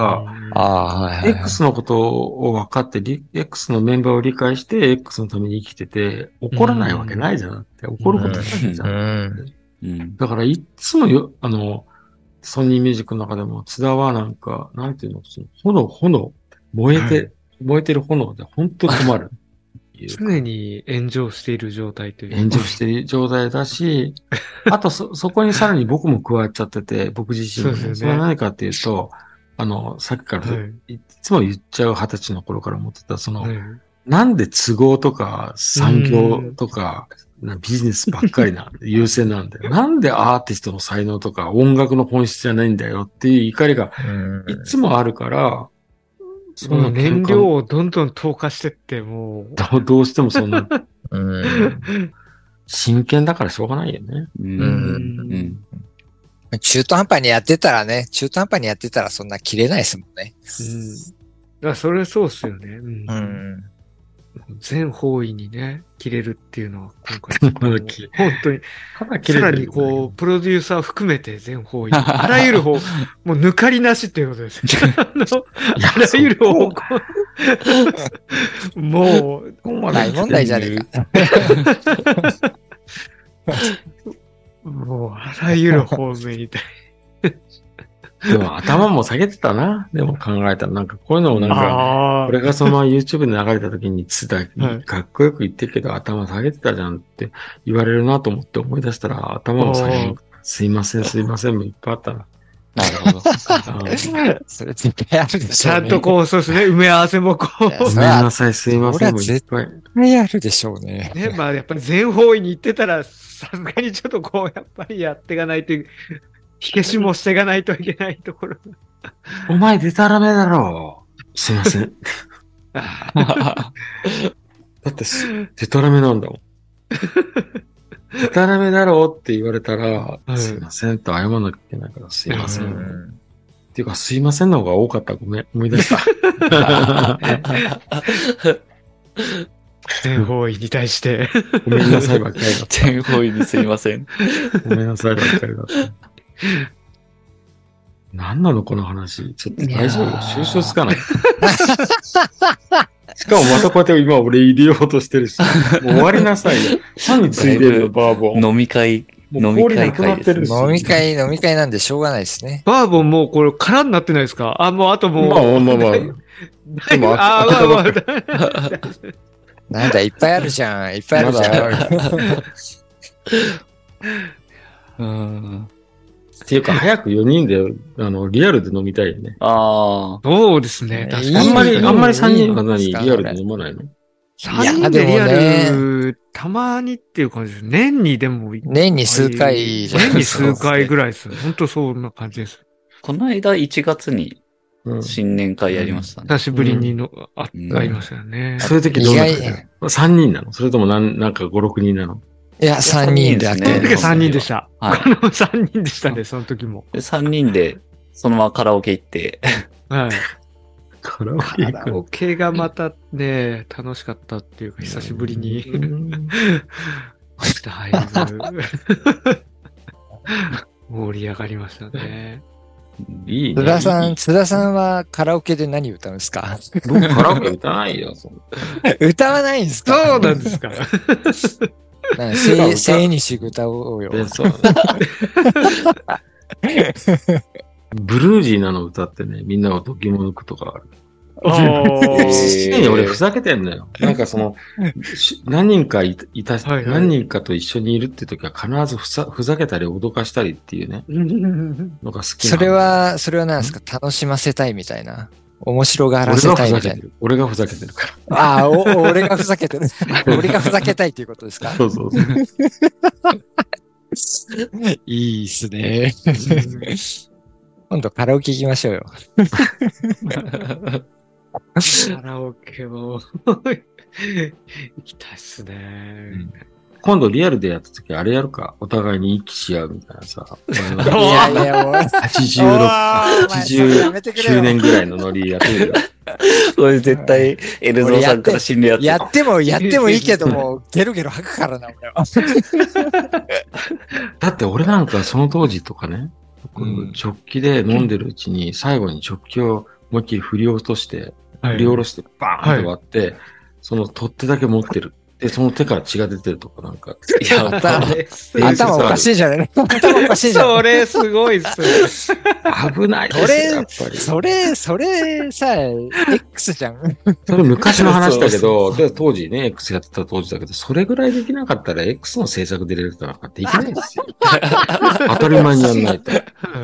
ああ、はいはいはい。X のことを分かって、リ X のメンバーを理解して、X のために生きてて、怒らないわけないじゃんって、怒ることないじゃ。うんん。うんだから、いっつもよ、あの、ソニーミュージックの中でも、津田はなんか、なんていうの、その炎、炎、燃えて、はい燃えてる炎で本当に困る。[laughs] 常に炎上している状態というか。炎上してる状態だし、[laughs] あとそ、そこにさらに僕も加わっちゃってて、僕自身も、そうですよねそれは何かっていうと、あの、さっきから、はいい、つも言っちゃう二十歳の頃から思ってた、その、はいなんで都合とか産業とか、なビジネスばっかりな、優先なんだよ。[laughs] なんでアーティストの才能とか音楽の本質じゃないんだよっていう怒りがいつもあるから、そもう燃料をどんどん投下してって、もう。ど [laughs] どうしてもそんな、うん。真剣だからしょうがないよね。うんうんうん中途半端にやってたらね、中途半端にやってたらそんな切れないですもんね。うん。だからそれそうっすよね。うん。うん。全方位にね、切れるっていうのは今回、本当に、さらにこう、プロデューサー含めて全方位。に、あらゆる方、[laughs] もう抜かりなしっていうことです。あの、あらゆる方向。もう、大問題じゃねえか。もう、あらゆる方面に対でも頭も下げてたな。でも考えたら、なんかこういうのもなんか、あこれがそのまま YouTube で流れた時に、つだ、はいかっこよく言ってるけど頭下げてたじゃんって言われるなと思って思い出したら、頭も下げる。すいません、すいません、もいっぱいあったな。なるほど。それ絶対あるでしょう、ね。ちゃんとこう、そうですね、埋め合わせもこ [laughs] いやごめんなさい、すいません、もいっぱい。絶対あるでしょうね。う、ね、まあやっぱり全方位に行ってたら、さすがにちょっとこう、やっぱりやっていかないと、火消しもしていかないといけないところ。お前デタラメだろ。すいません。[laughs] だってす、デタラメなんだもん。デタラメだろうって言われたら、いすいませんと謝んなきゃいけないから、すいません。うっていうか、すいませんの方が多かった。ごめん、思い出した。全方位に対して。ごめんなさいばっかりだった。[laughs] 全方位にすいません。ごめんなさいばっかりだった。[laughs] 何なのこの話？ちょっと大丈夫？収集つかない。[laughs] しかもまたこうやって今俺入れようとしてるし。もう終わりなさいよ。何ついでるの、バーボン。飲み会、もう氷なくなってるし。飲み会、飲み会なんでしょうがないですね。バーボンもうこれ空になってないですか？あ、もうあともう。まあまあまあ。でもあまあまあ。なんだ、いっぱいあるじゃん。いっぱいあるじゃん。[laughs] うん。っていうか、早く4人で、あの、リアルで飲みたいよね。ああ。そうですね。確かにあんまり、あんまり3人は何リアルで飲まないの？3人でリアル、たまにっていう感じです。年にでも、年に数回じゃない？年に数回ぐらいです。本当そんな感じです。この間1月にうん。新年会やりましたね。久しぶりにの、あ、うんありましたよね。そういう時どうなの ?3 人なの？それともなんなんか5、6人なの？いや、3人ですねその時は3人でした。はいこの3人でしたね、その時も。で3人で、そのままカラオケ行って、はい。[laughs] カラオカラオケがまたね、楽しかったっていうか、久しぶりに。だいぶ盛り上がりましたね。いいね。津田さん、いい津田さんはカラオケで何歌うんですか？僕カラオケ歌わないよ。[laughs] 歌わないんですか？そうなんですか。[laughs] なんかせせいにし歌おうよ。でそう [laughs] ブルージーなの歌ってね、みんながドキモ抜くとかある。常に俺ふざけてんのよ。なんかその、し [laughs] 何人かいた、いたはいはい何人かと一緒にいるって時は必ずふさふざけたり脅かしたりっていうね、のが好きなのそれ、は、それは何ですか？楽しませたいみたいな。面白がらせたいみたいな。俺がふざけてるかああ、お俺がふざけてる。俺がふざけ [laughs] たいっていうことですか？ら。そうそうそう。[laughs] いいっすね。今度カラオケ行きましょうよ。[laughs] カラオケも行きたいっすね。今度リアルでやった時あれやるか。お互いに息し合うみたいなさ。いやいや、もう。86、おーお前それやめてくれよ89年ぐらいのノリやってみるよ。[laughs] これ絶対、エルゾーさんから死ぬやつ。やっても、やってもいいけども、[laughs] ゲロゲロ吐くからな、俺は。だって俺なんかその当時とかね、うんジョッキで飲んでるうちに最後にジョッキを思いっきり振り落として、振り下ろしてバーンって割って、その取っ手だけ持ってる。で、その手から血が出てるとかなんか。いや、[laughs] 頭おかしいじゃない？[laughs] 頭おかしいじゃん。それすごいっすね。危ないですよ、やっぱり。それ、それさ、X じゃん。それ昔の話だけど、[laughs] で当時ね、X やってた当時だけど、それぐらいできなかったら X の制作で入れるとなんかできないですよ。当たり前にやんないと。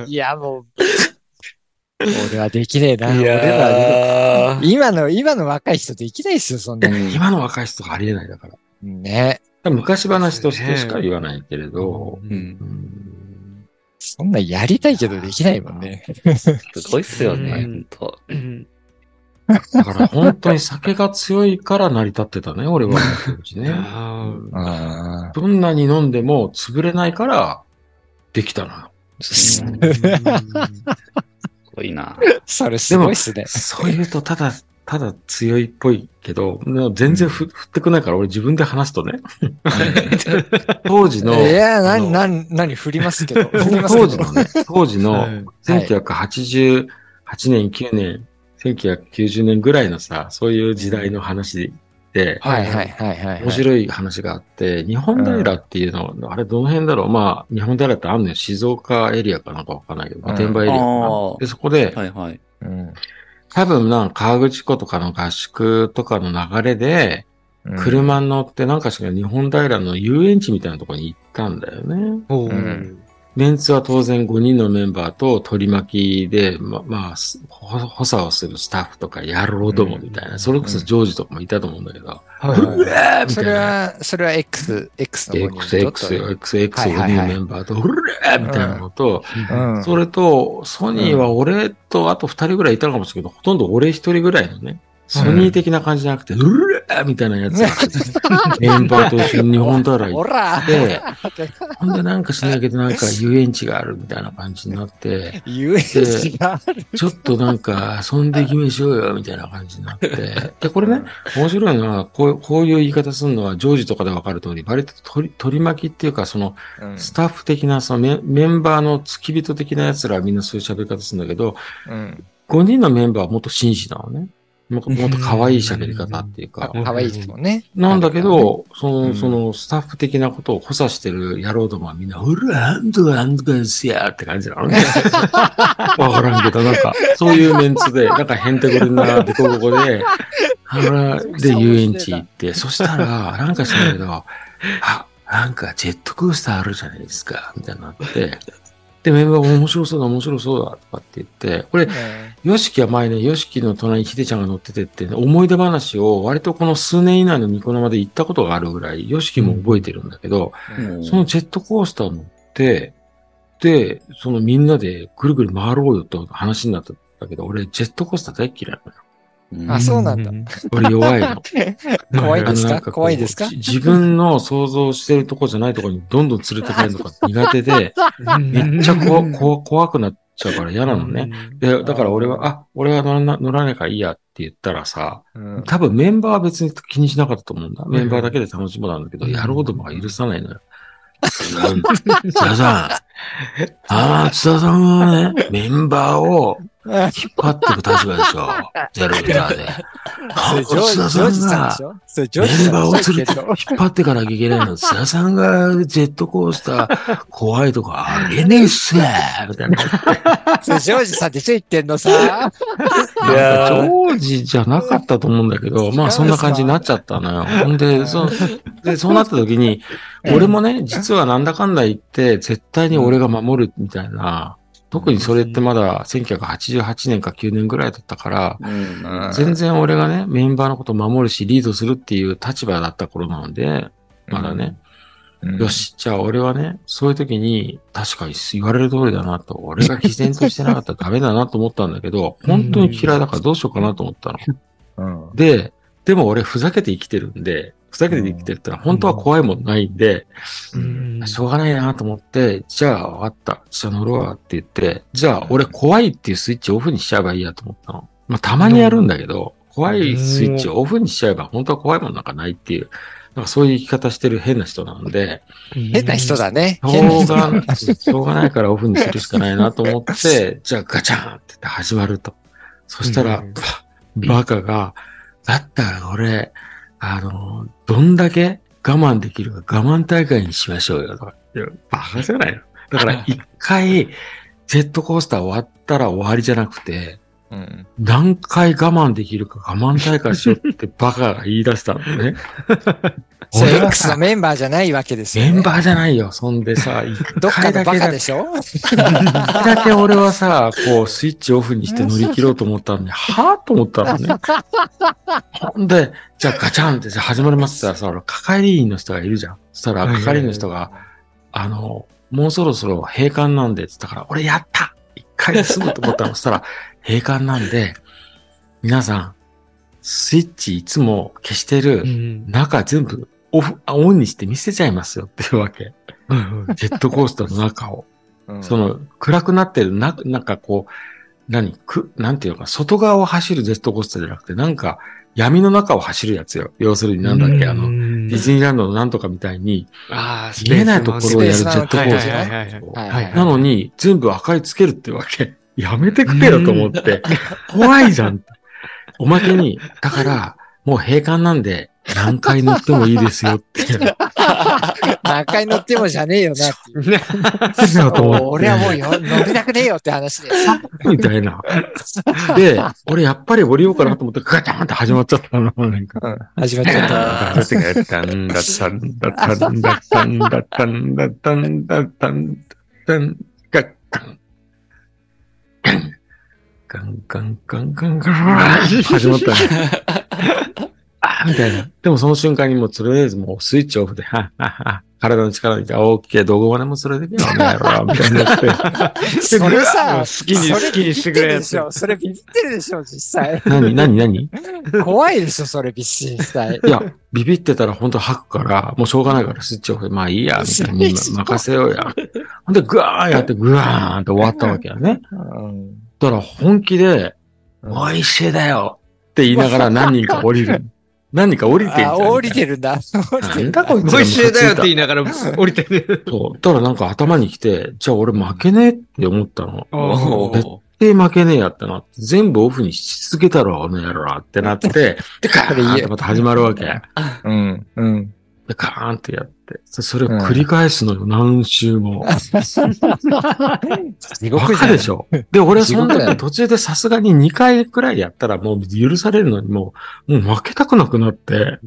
いや、もう。俺はできねえな。いやー今の、今の若い人できないっすよ、そんなの。今の若い人がありえないだから。ね。昔話としてしか言わないけれど、うんうんそんなやりたいけどできないもんね。すごいっすよね、うんほんと。うんだから本当に酒が強いから成り立ってたね、[laughs] 俺は。ねどんなに飲んでも潰れないから、できたのよ。ーすごいな。それすごいっすね。そう言うと、ただ、ただ強いっぽいけど、全然ふ、振ってくないから俺自分で話すとね。[laughs] 当時の、いや、なに、なに、なに [laughs] 振りますけど。当時のね、当時のはい1988年、9年、1990年ぐらいのさ、そういう時代の話で、はいはいはいはい。面白い話があって、日本平っていうの、あれどの辺だろう？まあ、日本平ってあんのよ。静岡エリアかなんかわかんないけど、うん御殿場エリアかあなー。で、そこで、はいはい。うん多分なんか河口湖とかの合宿とかの流れで、うん車に乗ってなんかしら日本平の遊園地みたいなところに行ったんだよね。うんメンツは当然5人のメンバーと取り巻きで、ま、まあ、補佐をするスタッフとか野郎どもみたいな、うん。それこそジョージとかもいたと思うんだけど、はいはいうわーみそれたいな。は、それは X、X の5人 XX よ、XX5 人のメンバーと、うらーみたいなのと、うん。それと、ソニーは俺とあと2人ぐらいいたのかもしれないけど、ほとんど俺1人ぐらいのね、ソニー的な感じじゃなくて、うらーみたいなやつが、[laughs] メンバーと一緒に日本平行っほらて、ほんでなんかしないけどなんか遊園地があるみたいな感じになって、遊園地がある。ちょっとなんか遊んでいきましょうよみたいな感じになって。で、これね、面白いのは、こうこういう言い方するのは、ジョージとかでわかる通り、割と取り取り巻きっていうか、その、うんスタッフ的な、そのメメンバーの付き人的な奴らはみんなそういう喋り方するんだけど、うん。5人のメンバーはもっと紳士なのね。ももっと可愛い喋り方っていうか。かわいいですもんね。なんだけど、その、うんその、スタッフ的なことを補佐してる野郎どもはみんな、うら、あんとかあんとかですやって感じなのね。[laughs] わからんけど、なんか、そういうメンツで、なんかへんてこりんなデコボコで、で、遊園地行って、そしたら、なんかしないけど、あ、なんかジェットコースターあるじゃないですか、みたいになって、で、メンバーが面白そうだ、面白そうだ、とかって言って、これ、ヨシキは前ね、ヨシキの隣にヒデちゃんが乗っててって、ね、思い出話を割とこの数年以内のニコ生で行ったことがあるぐらい、ヨシキも覚えてるんだけど、うんそのジェットコースター乗って、で、そのみんなでぐるぐる回ろうよと話になったんだけど、俺ジェットコースター大っ嫌いなのよ。うんあそうなんだ俺弱いの。[laughs] 怖いですか？怖いですか？じ自分の想像してるとこじゃないとこにどんどん連れて帰るのが苦手で、めっちゃ怖怖怖くなっちゃうから嫌なのね。。で、だから俺は、あ、俺は乗らな乗らないからいいやって言ったらさ、うん多分メンバーは別に気にしなかったと思うんだ。メンバーだけで楽しもうなんだけど、うん野郎どもが許さないのよ。うん津田さん。ああ、津田さんはね、メンバーを引っ張っていく立場でしょ。ゼロミターで。それジョージ津田さんがメンバーをでしょ連れて引っ張っていかなきゃいけないの。津田さんがジェットコースター怖いとかありえねえっすよみたいな。それジョージさんでしょ言ってんのさ。いやかジョージじゃなかったと思うんだけど、まあそんな感じになっちゃったのよ。ほんで、そう、で、そうなった時に、俺もね、実はなんだかんだ言って、絶対に俺が守るみたいな、特にそれってまだ1988年か9年ぐらいだったから、うん全然俺がね、メンバーのことを守るし、リードするっていう立場だった頃なので、まだね、よ。し、じゃあ俺はね、そういう時に、確かに言われる通りだなと、俺が毅然としてなかったら [laughs] ダメだなと思ったんだけど、本当に嫌いだからどうしようかなと思ったの。うん。で、でも俺ふざけて生きてるんで、ふざけて生きてるってのは本当は怖いもんないんで、しょうがないなと思って、じゃあわかった。じゃあ乗るわって言って、じゃあ俺怖いっていうスイッチオフにしちゃえばいいやと思ったの。まあたまにやるんだけど、怖いスイッチをオフにしちゃえば本当は怖いもんなんかないっていう、なんかそういう生き方してる変な人なんで、変な人だね。しょ。うが、しょうがないからオフにするしかないなと思って、[laughs] じゃあガチャンって言って始まると。そしたら、バカが、だったら俺、あの、どんだけ我慢できるか我慢大会にしましょうよとか。いや、バカじゃないの？だから一回、ジェットコースター終わったら終わりじゃなくて、うん何回我慢できるか我慢大会しようってバカが言い出したのね。[laughs] それ X のさ、メンバーじゃないわけですよ、ね。メンバーじゃないよ。そんでさ、一どっかのバ回だけだカでしょ？一回だけ俺はさ、こう、スイッチオフにして乗り切ろうと思ったんで、はぁと思ったのね。ほんで、じゃあガチャンって始まりますってさ、俺係員の人がいるじゃん。そしたら係員の人が、あの、もうそろそろ閉館なんでって言ったから、俺やった一回で済むと思ったの。そしたら、閉館なんで、皆さん、スイッチいつも消してる中全部オフ、あオンにして見せちゃいますよっていうわけ。ジェットコースターの中を。その、暗くなってるな、なんかこう、何く、なんていうのか、外側を走るジェットコースターじゃなくて、なんか、闇の中を走るやつよ。要するになんだっけ、あの、ディズニーランドのなんとかみたいに、ああ、見えないところをやるジェットコースター。なのに、全部赤いつけるってわけ。やめてくれよと思って、怖いじゃん。おまけに、だから、もう閉館なんで、何回乗ってもいいですよって何回乗ってもじゃねえよなって。俺はもうよ乗りたくねえよって話で。みたいな。で、俺やっぱり降りようかなと思って、ガチャンって始まっちゃったの。なんか。うん始まっちゃった。だってタンダタンダタンダタンダタンダタンダタンダタンガッガン。ガンガンガンガンガンガン始まったね。あみたいな。でもその瞬間にもうとりあえずもうスイッチオフで、ははは体の力で、オッケー、どこまでもそれできるよ、お前ら、みたいになって。それさ、好きに好きにしてくれ。それビビってるでしょ、実際。何、何、何怖いでしょ、それ実際。いや、ビビってたら本当吐くから、もうしょうがないからスイッチオフで、まあいいや、みたいに任せようや。で、ぐわーやって、ぐわーって終わったわけやね。うんだから本気で、うん美味しいだよって言いながら何人か降りる。何人か降りてるんだ。降りてるなんだこいつ美味しいだよって言いなながら降りてる。そう。だからなんか頭に来て、じゃあ俺負けねえって思ったの。おーで、負けねえやってなって、全部オフにし続けたろ、あの野郎ってなって、[laughs] で、カーンってまた始まるわけ。で、うん。うん。カーンってやって、そそれを繰り返すのよ、何周も。[laughs] 地バカでしょ。ょで、俺その時途中でさすがに2回くらいやったらもう許されるのにもう、もう負けたくなくなって、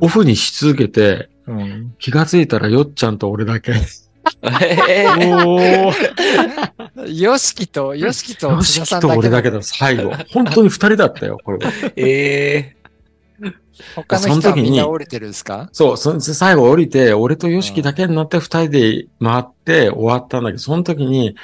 オフにし続けて、うん。気がついたらよっちゃんと俺だけ。えーおー。ヨシキと、ヨシキとよ津しきと俺だけだ、最後。本当に2人だったよ、これは。え他の人はみんな降りてるんですか？そう、そ最後降りて、俺とよしきだけになって2人で回って終わったんだけど、その時に、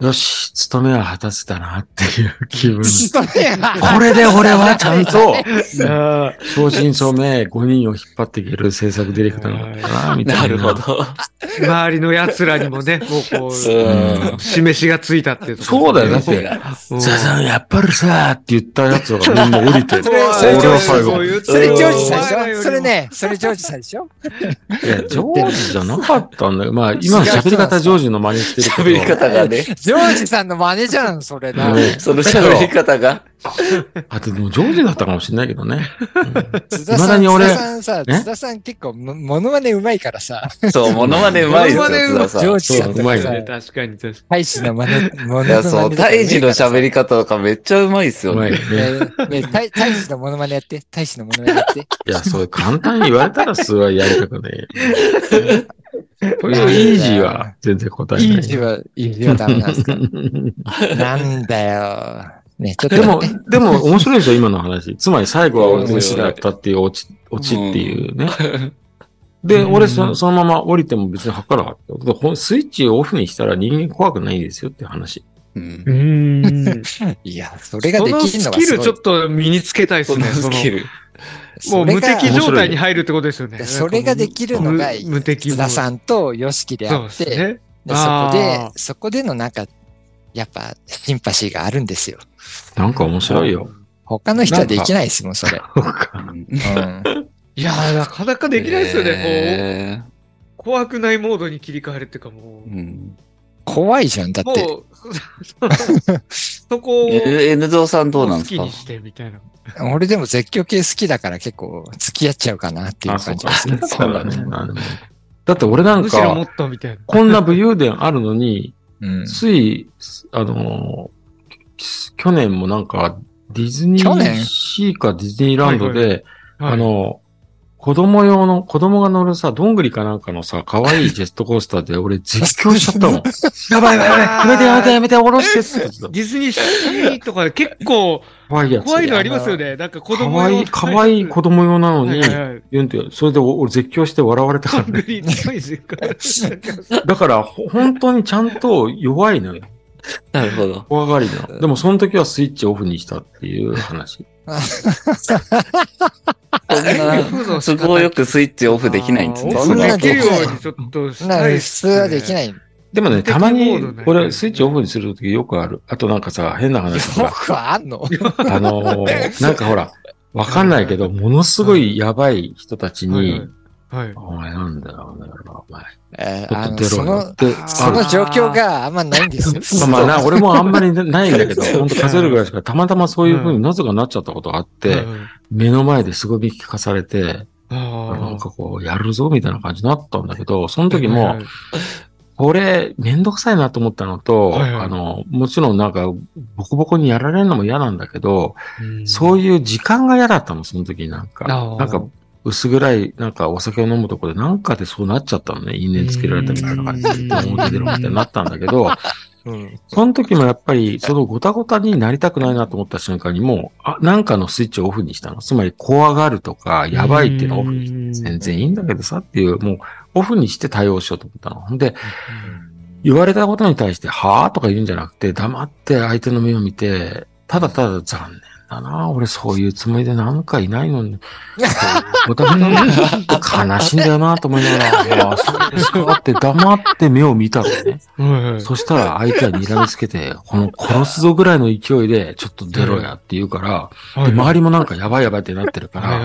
よし、務めは果たせたなっていう気分。これで俺はちゃんと、[laughs] あ正真正銘5人を引っ張っていける制作ディレクターになったな、みー、たいな。なるほど。ー周りの奴らにもね、もうこうん。う、示しがついたっていうそうだよ、だって、うんザザン、やっぱりさ、って言ったやつがみんな降りて、[laughs] それ最後。いそれジョージさんでしょ？それね、それジョージさんでしょ？や、ジョージじゃなかったんだよ。まあ、今の喋り方ジョージの真似してるけど。喋り方がね。ジョージさんの真似じゃん、それな。ねその喋り方が。[laughs] あと、でもジョージだったかもしれないけどね。津田さん、津田さんさ、ね津田さん結構も、モノマネうまいからさ、そう、モノマネうまいですよ。ジョージさんそううまいね、確かに確か大使の真似、モノマネいや、そう、タイジの喋り方とかめっちゃうまいっすよね。うまいね。ねね、大大使のモノマネやって、大使のモノマネやって。いや、そう、簡単に言われたらすごいやりたくねいうイージーは全然答えない。イージーは、イージーはダメなんですか？[laughs] なんだよ。ね、ちょっとでもでも面白いでしょ、今の話。つまり最後は俺の意思だったっていうオチ、オチっていうね。で、うん俺そそのまま降りても別に吐かなかった。スイッチをオフにしたら人間怖くないですよっていう話。うん。に。うん。[laughs] いや、それがでそのきるのがすごいスキルちょっと身につけたいですそのね。そのスキル。もう無敵状態に入るってことですよね。それができるのが、無無敵津田さんとヨシキでそうあって、ですね。でそこでそこでのなんか、やっぱ、シンパシーがあるんですよ。なんか面白いよ。他の人はできないですもん、それ。うんうん。いやー、なかなかできないですよね。えこう、怖くないモードに切り替えるっていうかもーうん怖いじゃん。だって、う、もう、そこを [laughs] え N ゾウさんどうなんですか？好きにしてみたいな。俺でも絶叫系好きだから結構付き合っちゃうかなっていう感じがする。そうだね。だって俺なんか、っとみたいな。こんな武勇伝あるのに、うん。つい、あのー、去年もなんか、ディズニー去年シーかディズニーランドで、はいあ、の、子供用の、子供が乗るさ、どんぐりかなんかのさ、可愛いジェットコースターで俺絶叫しちゃったもん。[laughs] やばいやばいやばいやめてやめてやめて、下ろしてって言ってたディズニーシーとかで結構怖いやつ。怖いのありますよね。なんか子可供用愛い、可愛い子供用なのに、言うんて、それで俺絶叫して笑われたからね。だから、ほ本当にちゃんと弱いのよ。なるほど。怖がりなの。でもその時はスイッチオフにしたっていう話。そんな、都合よくスイッチオフできないんですね。オそんなフできるようにちょっとしたいっす通はできない。でもね、たまに敵モードね、俺、スイッチオフにするときよくある。あとなんかさ、変な話ほら、僕はあんの？あのーなんかほら、わかんないけど、ものすごいやばい人たちに、はい。お前なんだよ、お前。えーあのその、その状況があんまないんですよ。[laughs] まあまあな、俺もあんまりないんだけど、[laughs] 本当数えるぐらいしか、たまたまそういう風になぜかなっちゃったことがあって、目の前ですごい聞かされて、なんかこう、やるぞみたいな感じになったんだけど、その時も、これ、めんどくさいなと思ったのと、はいはい。あの、もちろんなんか、ボコボコにやられるのも嫌なんだけど、そういいう時間が嫌だったの、その時になんか。なんか、薄暗い、なんかお酒を飲むとこでなんかでそうなっちゃったのね。因縁つけられたみたいな感じで、うん表出ろみたいになったんだけど、うん。その時もやっぱり、そのごたごたになりたくないなと思った瞬間にもう、あ、なんかのスイッチをオフにしたの。つまり、怖がるとか、やばいっていうのをオフにして、全然いいんだけどさっていう、もう、オフにして対応しようと思ったの。ほんで、言われたことに対して、はぁとか言うんじゃなくて、黙って相手の目を見て、ただただ残念だな。俺そういうつもりでなんかいないのに。[laughs] お互い悲しいんだよなと思いながら、いや、そうですかって黙って目を見たのね。[laughs] そしたら相手は睨みつけて、この殺すぞぐらいの勢いで、ちょっと出ろやって言うから、で、周りもなんかやばいやばいってなってるから、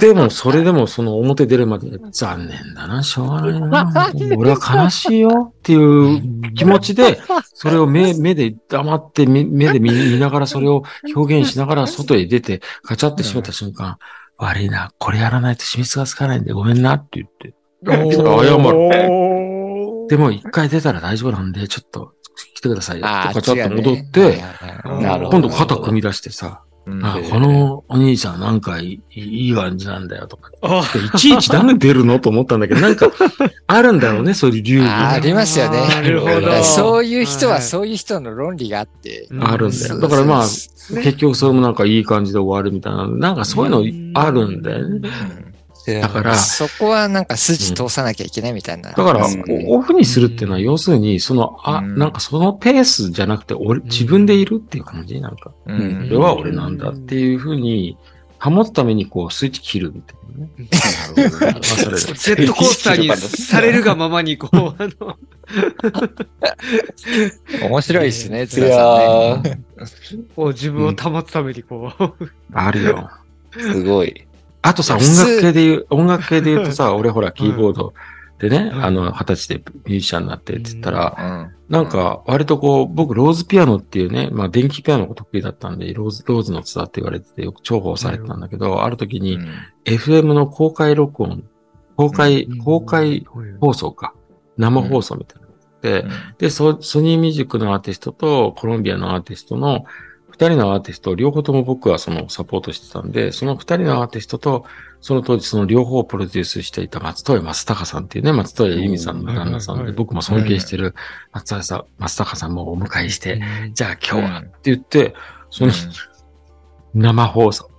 でも、それでもその表出るまで残念だな、しょうがないな。俺は悲しいよっていう気持ちで、それを目、目で黙って目目で見見ながらそれを表現しながら外へ出て、ガチャって閉めた瞬間、悪いな、これやらないと染みつがつかないんでごめんなって言って。謝る。[laughs] でも一回出たら大丈夫なんで、ちょっと来てくださいよ。ああ、ガチャッと違うね戻って、今度肩組み出してさ、あこのお兄さんなんかいい感じなんだよとか。いちいちなんで出るのと思ったんだけど、なんか、[laughs] あるんだろうね、そういう流儀があありますよね。なるほどそういう人ははいそういう人の論理があって。あるんだよ。だからまあ、ね結局それもなんかいい感じで終わるみたいな、なんかそういうのあるんだよね。だから、そこはなんか筋通さなきゃいけないみたいな。だからうん、オフにするっていうのは、要するに、その、あ、うんなんかそのペースじゃなくて、俺、自分でいるっていう感じなんか、うんこれは俺なんだっていうふうに、保つためにこう、スイッチ切るみたいなね。なるほどね。[laughs] ットコースターにされるがままに、こう、あの、面白いですね、い津田やさんね。こう自分を保つために、こう。あるよ。ー、すごい。あとさ、音楽系で言う、音楽系で言うとさ、[laughs] 俺ほら、キーボードでね、うん。あの、二十歳でミュージシャンになってって言ったら、うん。なんか、割とこう、僕、ローズピアノっていうね、まあ、電気ピアノが得意だったんで、ローズ、ローズの津田って言われてて、よく重宝されてたんだけど、ある時に、FM の公開録音、公開、公開放送か。生放送みたいなので、で、ソソニーミュージックのアーティストとコロンビアのアーティストの二人のアーティスト、両方とも僕はそのサポートしてたんで、その二人のアーティストと、その当時その両方をプロデュースしていた松任谷正隆さんっていうね、松任谷由実さんの旦那さんで、僕も尊敬してる松任谷さん、松隆さんもお迎えして、じゃあ今日はって言って、その生放送。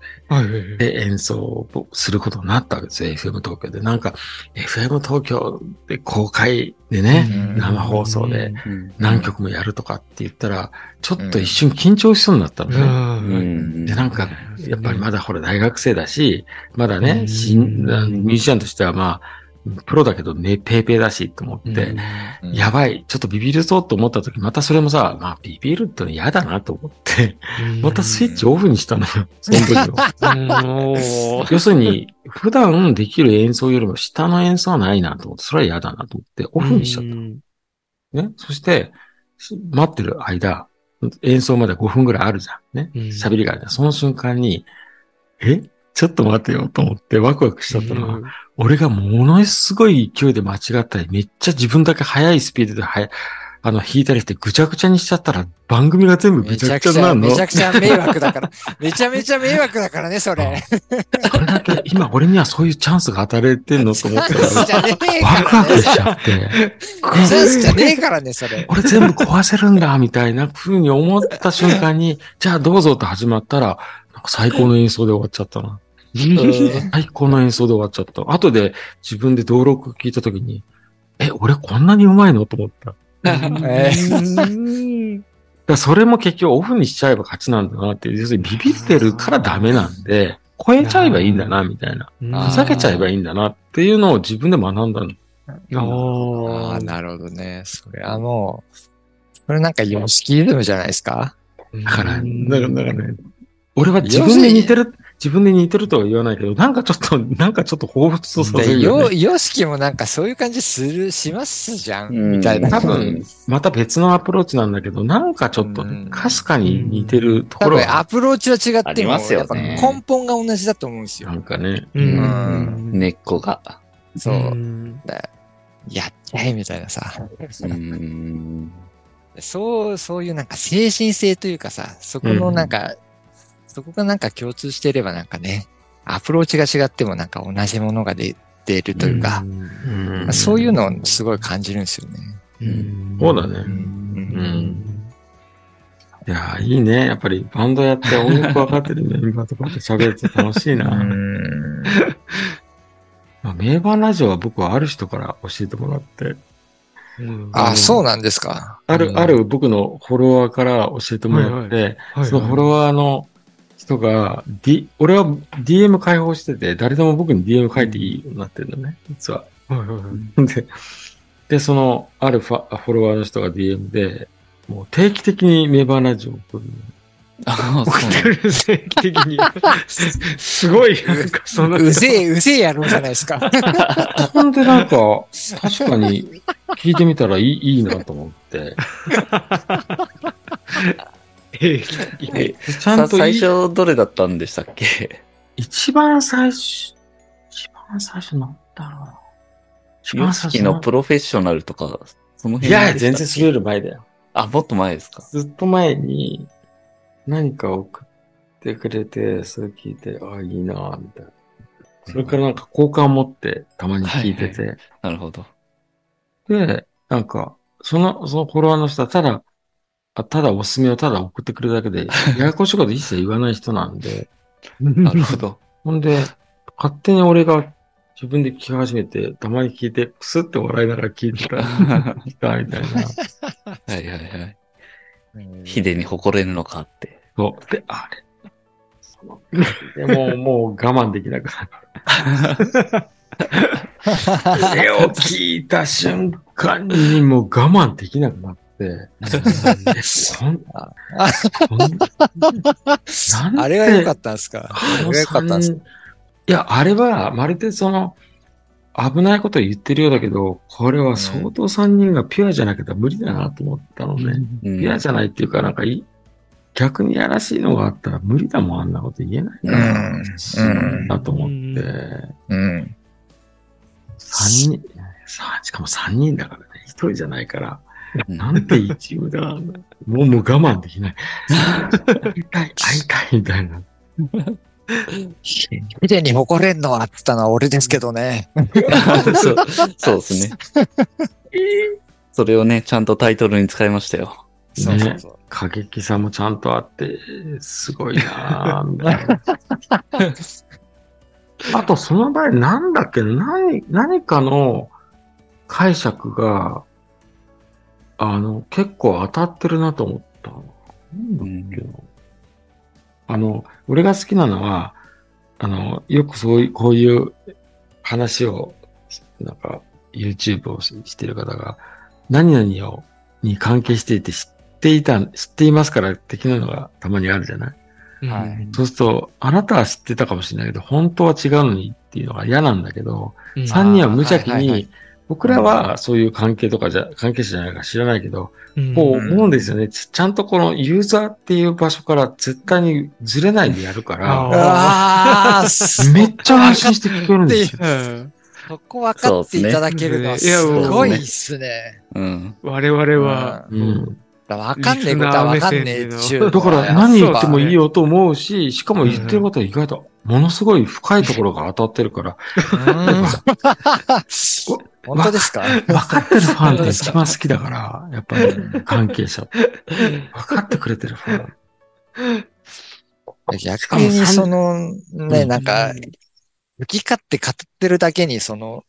で演奏をすることになったわけですよ、FM 東京で。なんか、FM 東京で公開でね、うん。生放送でうん。何曲もやるとかって言ったら、ちょっと一瞬緊張しそうになったのね。うん。で、なんか、やっぱりまだほら大学生だし、まだうね、ミュージシャンとしてはまあ、プロだけどね、ペーペーだしと思って、やばい、ちょっとビビるぞと思った時、またそれもさ、まあビビるっての嫌だなと思って、またスイッチオフにしたのよ、その時の。要するに、普段できる演奏よりも下の演奏はないなと思って、それは嫌だなと思って、オフにしちゃった。ね。そして、待ってる間、演奏まで5分ぐらいあるじゃん。ね。うん喋りがあるじゃん。その瞬間に、え？ちょっと待ってよと思ってワクワクしちゃったのは、俺がものすごい勢いで間違ったり、めっちゃ自分だけ速いスピードで速い、あの、弾いたりしてぐちゃぐちゃにしちゃったら番組が全部ぐめちゃちゃくちゃ、ぐちゃになるの？めちゃくちゃ迷惑だから。めちゃめちゃ迷惑だからね、それ。それだけ、今俺にはそういうチャンスが与えられてんのと思ったら、ワク。ワクしちゃって、チャンスじゃねえからね、それ。俺全部壊せるんだ、みたいな風に思った瞬間に、じゃあどうぞと始まったら、最高の演奏で終わっちゃったな。最高の演奏で終わっちゃった。後で自分で登録聞いたときに、え、俺こんなに上手いの？と思った。えらそれも結局オフにしちゃえば勝ちなんだなっていう、要するにビビってるからダメなんで、超えちゃえばいいんだな、みたいな。ふざけちゃえばいいんだなっていうのを自分で学んだの。あああ、なるほどね。それはもう、それなんかヨシキイズムじゃないですか？だから、だから、だからね、俺は自分で似てる、自分で似てるとは言わないけど、なんかちょっと、なんかちょっと彷彿とさせで、よ、るよね。ヨシキもなんかそういう感じする、しますじゃん、みたいな。多分、また別のアプローチなんだけど、なんかちょっとかすかに似てるところは、アプローチは違ってますよやっぱね根本が同じだと思うんですよな。んかね、ううんん。根っこが。そう。んやっちゃえみたいなさ。うん。そう、そういうなんか精神性というかさ、そこのなんか、そこがなんか共通していればなんかね、アプローチが違ってもなんか同じものが出てるというか、うんそういうのをすごい感じるんですよね。うんそうだね。うんうんいや、いいね。やっぱりバンドやって音楽分かってるメンバーとかって喋って楽しいな。うんまあ、名盤ラジオは僕はある人から教えてもらって、うんあ、そうなんですか。ある、うんある僕のフォロワーから教えてもらって、はいそのフォロワーの人が、D、俺は DM 開放してて、誰でも僕に DM 書いていいようになってるんだね、実は。で、で、その、あるファフォロワーの人が DM で、もう定期的に名盤ラジオを送るの。ああ、送そうってる定期的に。すすごい、なんかその。うぜえ、うぜえやろうじゃないですか。ほんでなんか、確かに聞いてみたらいいいいなと思って。[laughs] えでちゃんといい最初どれだったんでしたっけ？一番最初、一番最初なんだろうな。一ヨ番最初のプロフェッショナルとか、その辺いや、全然それより前だよ。あ、もっと前ですか？ずっと前に何か送ってくれて、それ聞いて、ああ、いいなみたいな。それからなんか好感を持ってたまに聞いてて。なるほど。で、なんか、その、そのフォロワーの人はただ、あただおすすめをただ送ってくれるだけで、[laughs] ややこしいこと一切言わない人なんで、なるほど。ほんで、勝手に俺が自分で聞き始めて、たまに聞いて、くすって笑いながら聞いてた、聞いたみたいな。はいはいはい。ヒデに誇れるのかって。そう。で、あれ。そのでも、もう我慢できなくなった。[laughs] 絵を聞いた瞬間にもう我慢できなくなって、えそんな。んあれは良かったんですか？ああれかったんです。いや、あれは、まるでその、危ないことを言ってるようだけど、これは相当三人がピュアじゃなきゃ無理だなと思ったのね。うん。ピュアじゃないっていうか、なんかいい、逆にやらしいのがあったら無理だもん、あんなこと言えないな、うん。だと思って、うん。三人、さしかも三人だからね、一人じゃないから、うんなんて一部だ。もう、もう我慢できない。[laughs] 会いたい、会いたいみたいな。ヒデに誇れんのはって言ったのは俺ですけどね。そうそうですね。それをね、ちゃんとタイトルに使いましたよ。そうそうそう。過激さもちゃんとあって、すごいなぁ、みたいな。あと、その場合、なんだっけ？な、何、何かの解釈が、あの、結構当たってるなと思ったの。なんだっけな。あの、俺が好きなのは、あの、よくそういう、こういう話を、なんか、YouTube をししてる方が、何々を、に関係していて知っていた、知っていますから的なのがたまにあるじゃない？はいそうすると、あなたは知ってたかもしれないけど、本当は違うのにっていうのが嫌なんだけど、うん三人は無邪気に、僕らはそういう関係とかじゃ、関係者じゃないから知らないけど、うんこう思うんですよね。ちちゃんとこのユーザーっていう場所から絶対にずれないでやるから、ああ、そめっちゃ安心して聞けるんですよ。うんそこ分かっていただけるのはすごいっすね。うん。我々は、うん。分かんねえことは分かんねえっちゅう。だから何言ってもいいよと思うし、しかも言ってることは意外とものすごい深いところが当たってるから、うん。[laughs] 本当ですか？分かってるファンって一番好きだから、やっぱり関係者。[laughs] 分かってくれてるファン。逆にその、ね、うんなんか、好き勝手語ってるだけに、その、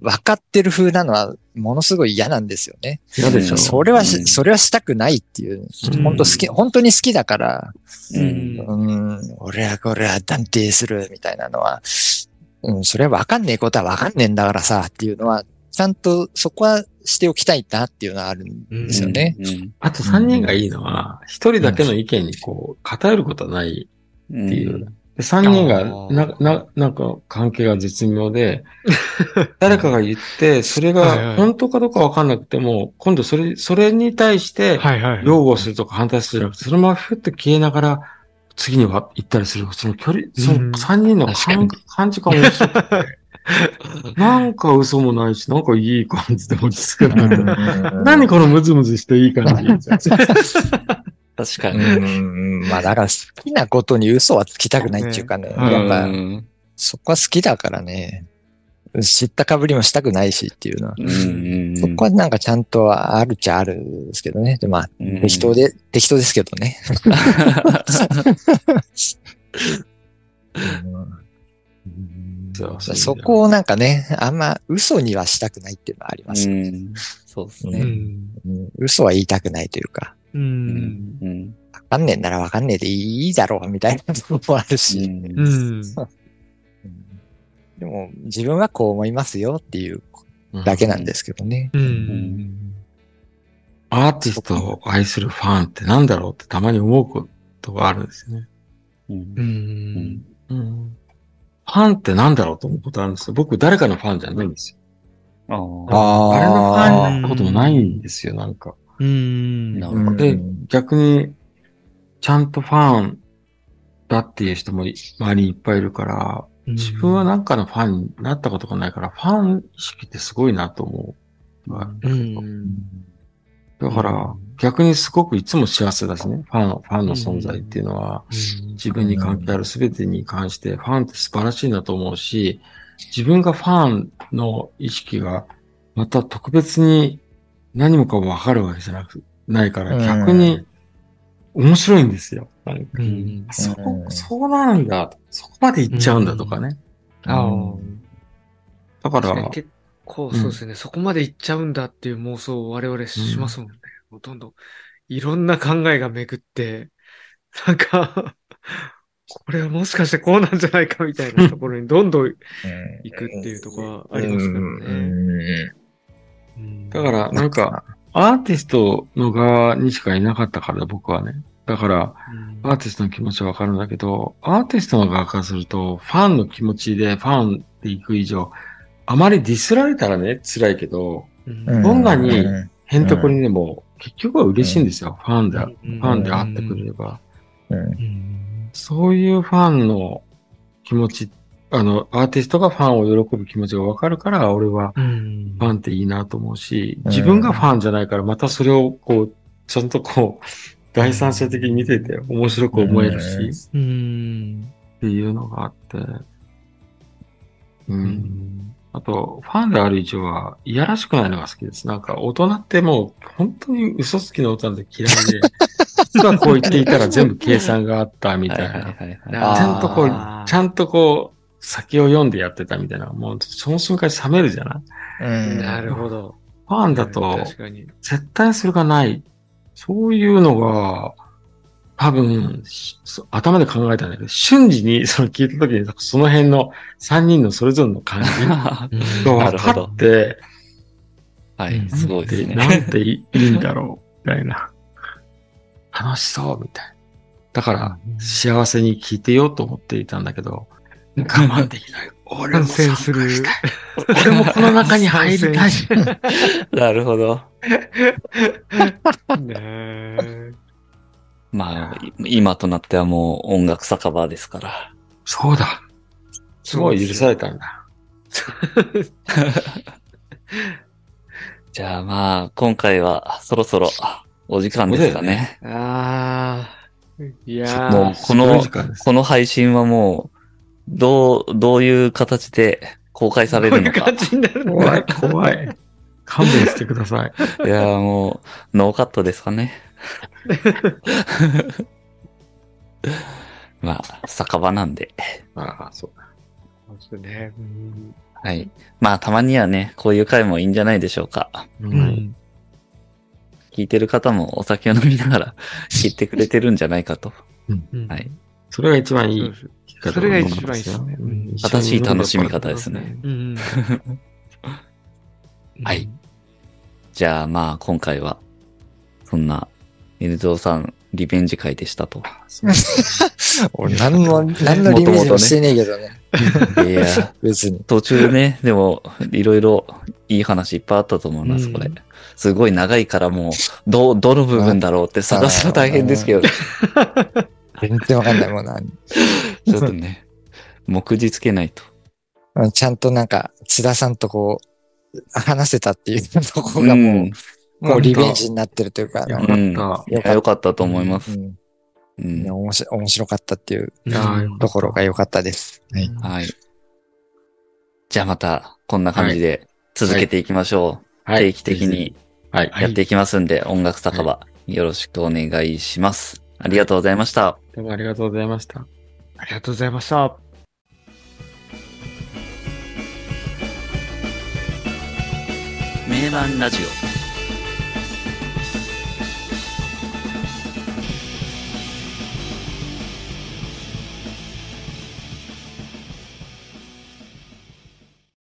分かってる風なのは、ものすごい嫌なんですよね。嫌でしょ。それはし、うんそれはしたくないっていう、うん本当好き、本当に好きだから、うん。うん、俺はこれは断定するみたいなのは、うん、それは分かんねえことは分かんねえんだからさ、っていうのは、ちゃんとそこはしておきたいなっていうのはあるんですよね。うん。あと3人がいいのは、一人だけの意見にこう、偏ることはないうん。っていう。で3人がな、な、なんか関係が絶妙で、[laughs] 誰かが言って、それはいはいが本当かどうかわかんなくても、今度それ、それに対して、はいはい。擁護するとか反対するじゃなくて、そのままふって消えながら、次には行ったりする、その距離、そうんの3人の感感じが面白くて、[laughs] なんか嘘もないし、なんかいい感じで落ち着くな。何このムズムズしていい感じ。[laughs] う確かに。ん、まあだから好きなことに嘘はつきたくないっていうかね。うんやっぱうんそこは好きだからね。知ったかぶりもしたくないしっていうのは。うん。そこはなんかちゃんとあるっちゃあるんですけどね。でまあ、うん適当で、適当ですけどね。[laughs] そうそこをなんかね、あんま嘘にはしたくないっていうのはあります。うん。そうですうね。ん。うん嘘は言いたくないというか、う。うん。ん。うん。わかんねえならわかんねえでいいだろうみたいなところもあるし。うん。うん。でも自分はこう思いますよっていうだけなんですけどね。うん。アーティストを愛するファンってなん。だろうってたまに思うことがあるん。ですよね。うん。う。ん。うん。ファンってなん。だろうと思うことあるん。ですよ。僕誰かのファンじゃないん。ですよ。ああ。ああれのファンになったこともないん。ですよ、なん。か。うん。なうんで、逆に、ちゃんとファンだっていう人も周りにいっぱいいるから、自分はなんかのファンになったことがないから、ファン意識ってすごいなと思う。うん。だから、逆にすごくいつも幸せだしね、ファン、ファンの存在っていうのは、自分に関係ある全てに関して、ファンって素晴らしいなと思うし、自分がファンの意識が、また特別に何もかもわかるわけじゃなく、ないから、逆に面白いんですよ。なんかうん。そうう、んそうなんだ。そこまで行っちゃうんだとかね。ああ。だから、結構そうですね、そこまで行っちゃうんだっていう妄想を我々しますもんね。ほとんどいろんな考えが巡って、なんか、これはもしかしてこうなんじゃないかみたいなところにどんどん行くっていうところはありますからね。うんだから、なんか、アーティストの側にしかいなかったから、僕はね。だから、アーティストの気持ちはわかるんだけど、アーティストの側からすると、ファンの気持ちでファンで行く以上、あまりディスられたらね、辛いけど、うんどんなにへんとこにでも、結局は嬉しいんですよ。ファンで、フうんァンで会ってくれれば。うんそういうファンの気持ち、あの、アーティストがファンを喜ぶ気持ちがわかるから、俺はうん。ファンっていいなと思うし、うん。自分がファンじゃないから、またそれをこう、ちゃんとこう、第三者的に見てて面白く思えるし、うん。っていうのがあって、う。うん。んあと、ファンである以上は、いやらしくないのが好きです。なんか、大人ってもう、本当に嘘つきの大人って嫌いで、[laughs] 実はこう言っていたら全部計算があったみたいな。ちゃんとこう、ちゃんとこう、先を読んでやってたみたいな。もう、その瞬間に冷めるじゃない？なるほど。ファンだと、確かに。絶対それがない。そういうのが、多分、頭で考えたんだけど、瞬時にその聞いた時に、その辺の3人のそれぞれの感じ [laughs] が分かって、はい、すごいですね。なんていいんだろう、みたいな。楽しそう、みたいな。だから、幸せに聞いてようと思っていたんだけど、我慢できない。[laughs] 俺も参戦する参加したい。俺もこの中に入りたい。[laughs] なるほど。[laughs] ねえまあ、い今となってはもう音楽酒場ですから。そうだ。すごい許されたんだ。じゃあまあ、今回はそろそろお時間ですかね。ああ。いやーもうこのこの配信はもう、どう、どういう形で公開されるのかこういう。感じになるの怖いか。、怖い。勘弁してください。いや、もう、ノーカットですかね。[laughs] まあ、酒場なんで。ああ、そうそうですね。うんはい。まあ、たまにはね、こういう回もいいんじゃないでしょうか。だ。ううんん。聞いてる方もお酒を飲みながら聞いてくれてるんじゃないかと。うんはい。それが一番いい方それが一番いいですねうん正しい楽しみ方ですね。うん。はい。じゃあまあ今回は、そんな、N ゾーさんリベンジ会でしたと。[laughs] 俺何の、何のリベンジもしてねえけどね。いや、別に。途中ね、でも、いろいろいい話いっぱいあったと思います、うんこれ。すごい長いからもう、ど、どの部分だろうって探すの大変ですけど、ち全然わかんないもんな。[laughs] ょっとね、目次つけないと。うんちゃんとなんか、津田さんとこう、話せたっていうとこがもう、んもうリベンジになってるというか、よかっいやよかったと思います。うんうんいや面白かったっていうところが良かったです。はい。はい。じゃあまた、こんな感じで続けていきましょう。はい定期的にはい。やっていきますんで、音楽酒場、よろしくお願いします。ありがとうございました。どうもありがとうございました。ありがとうございました。名盤ラジオ。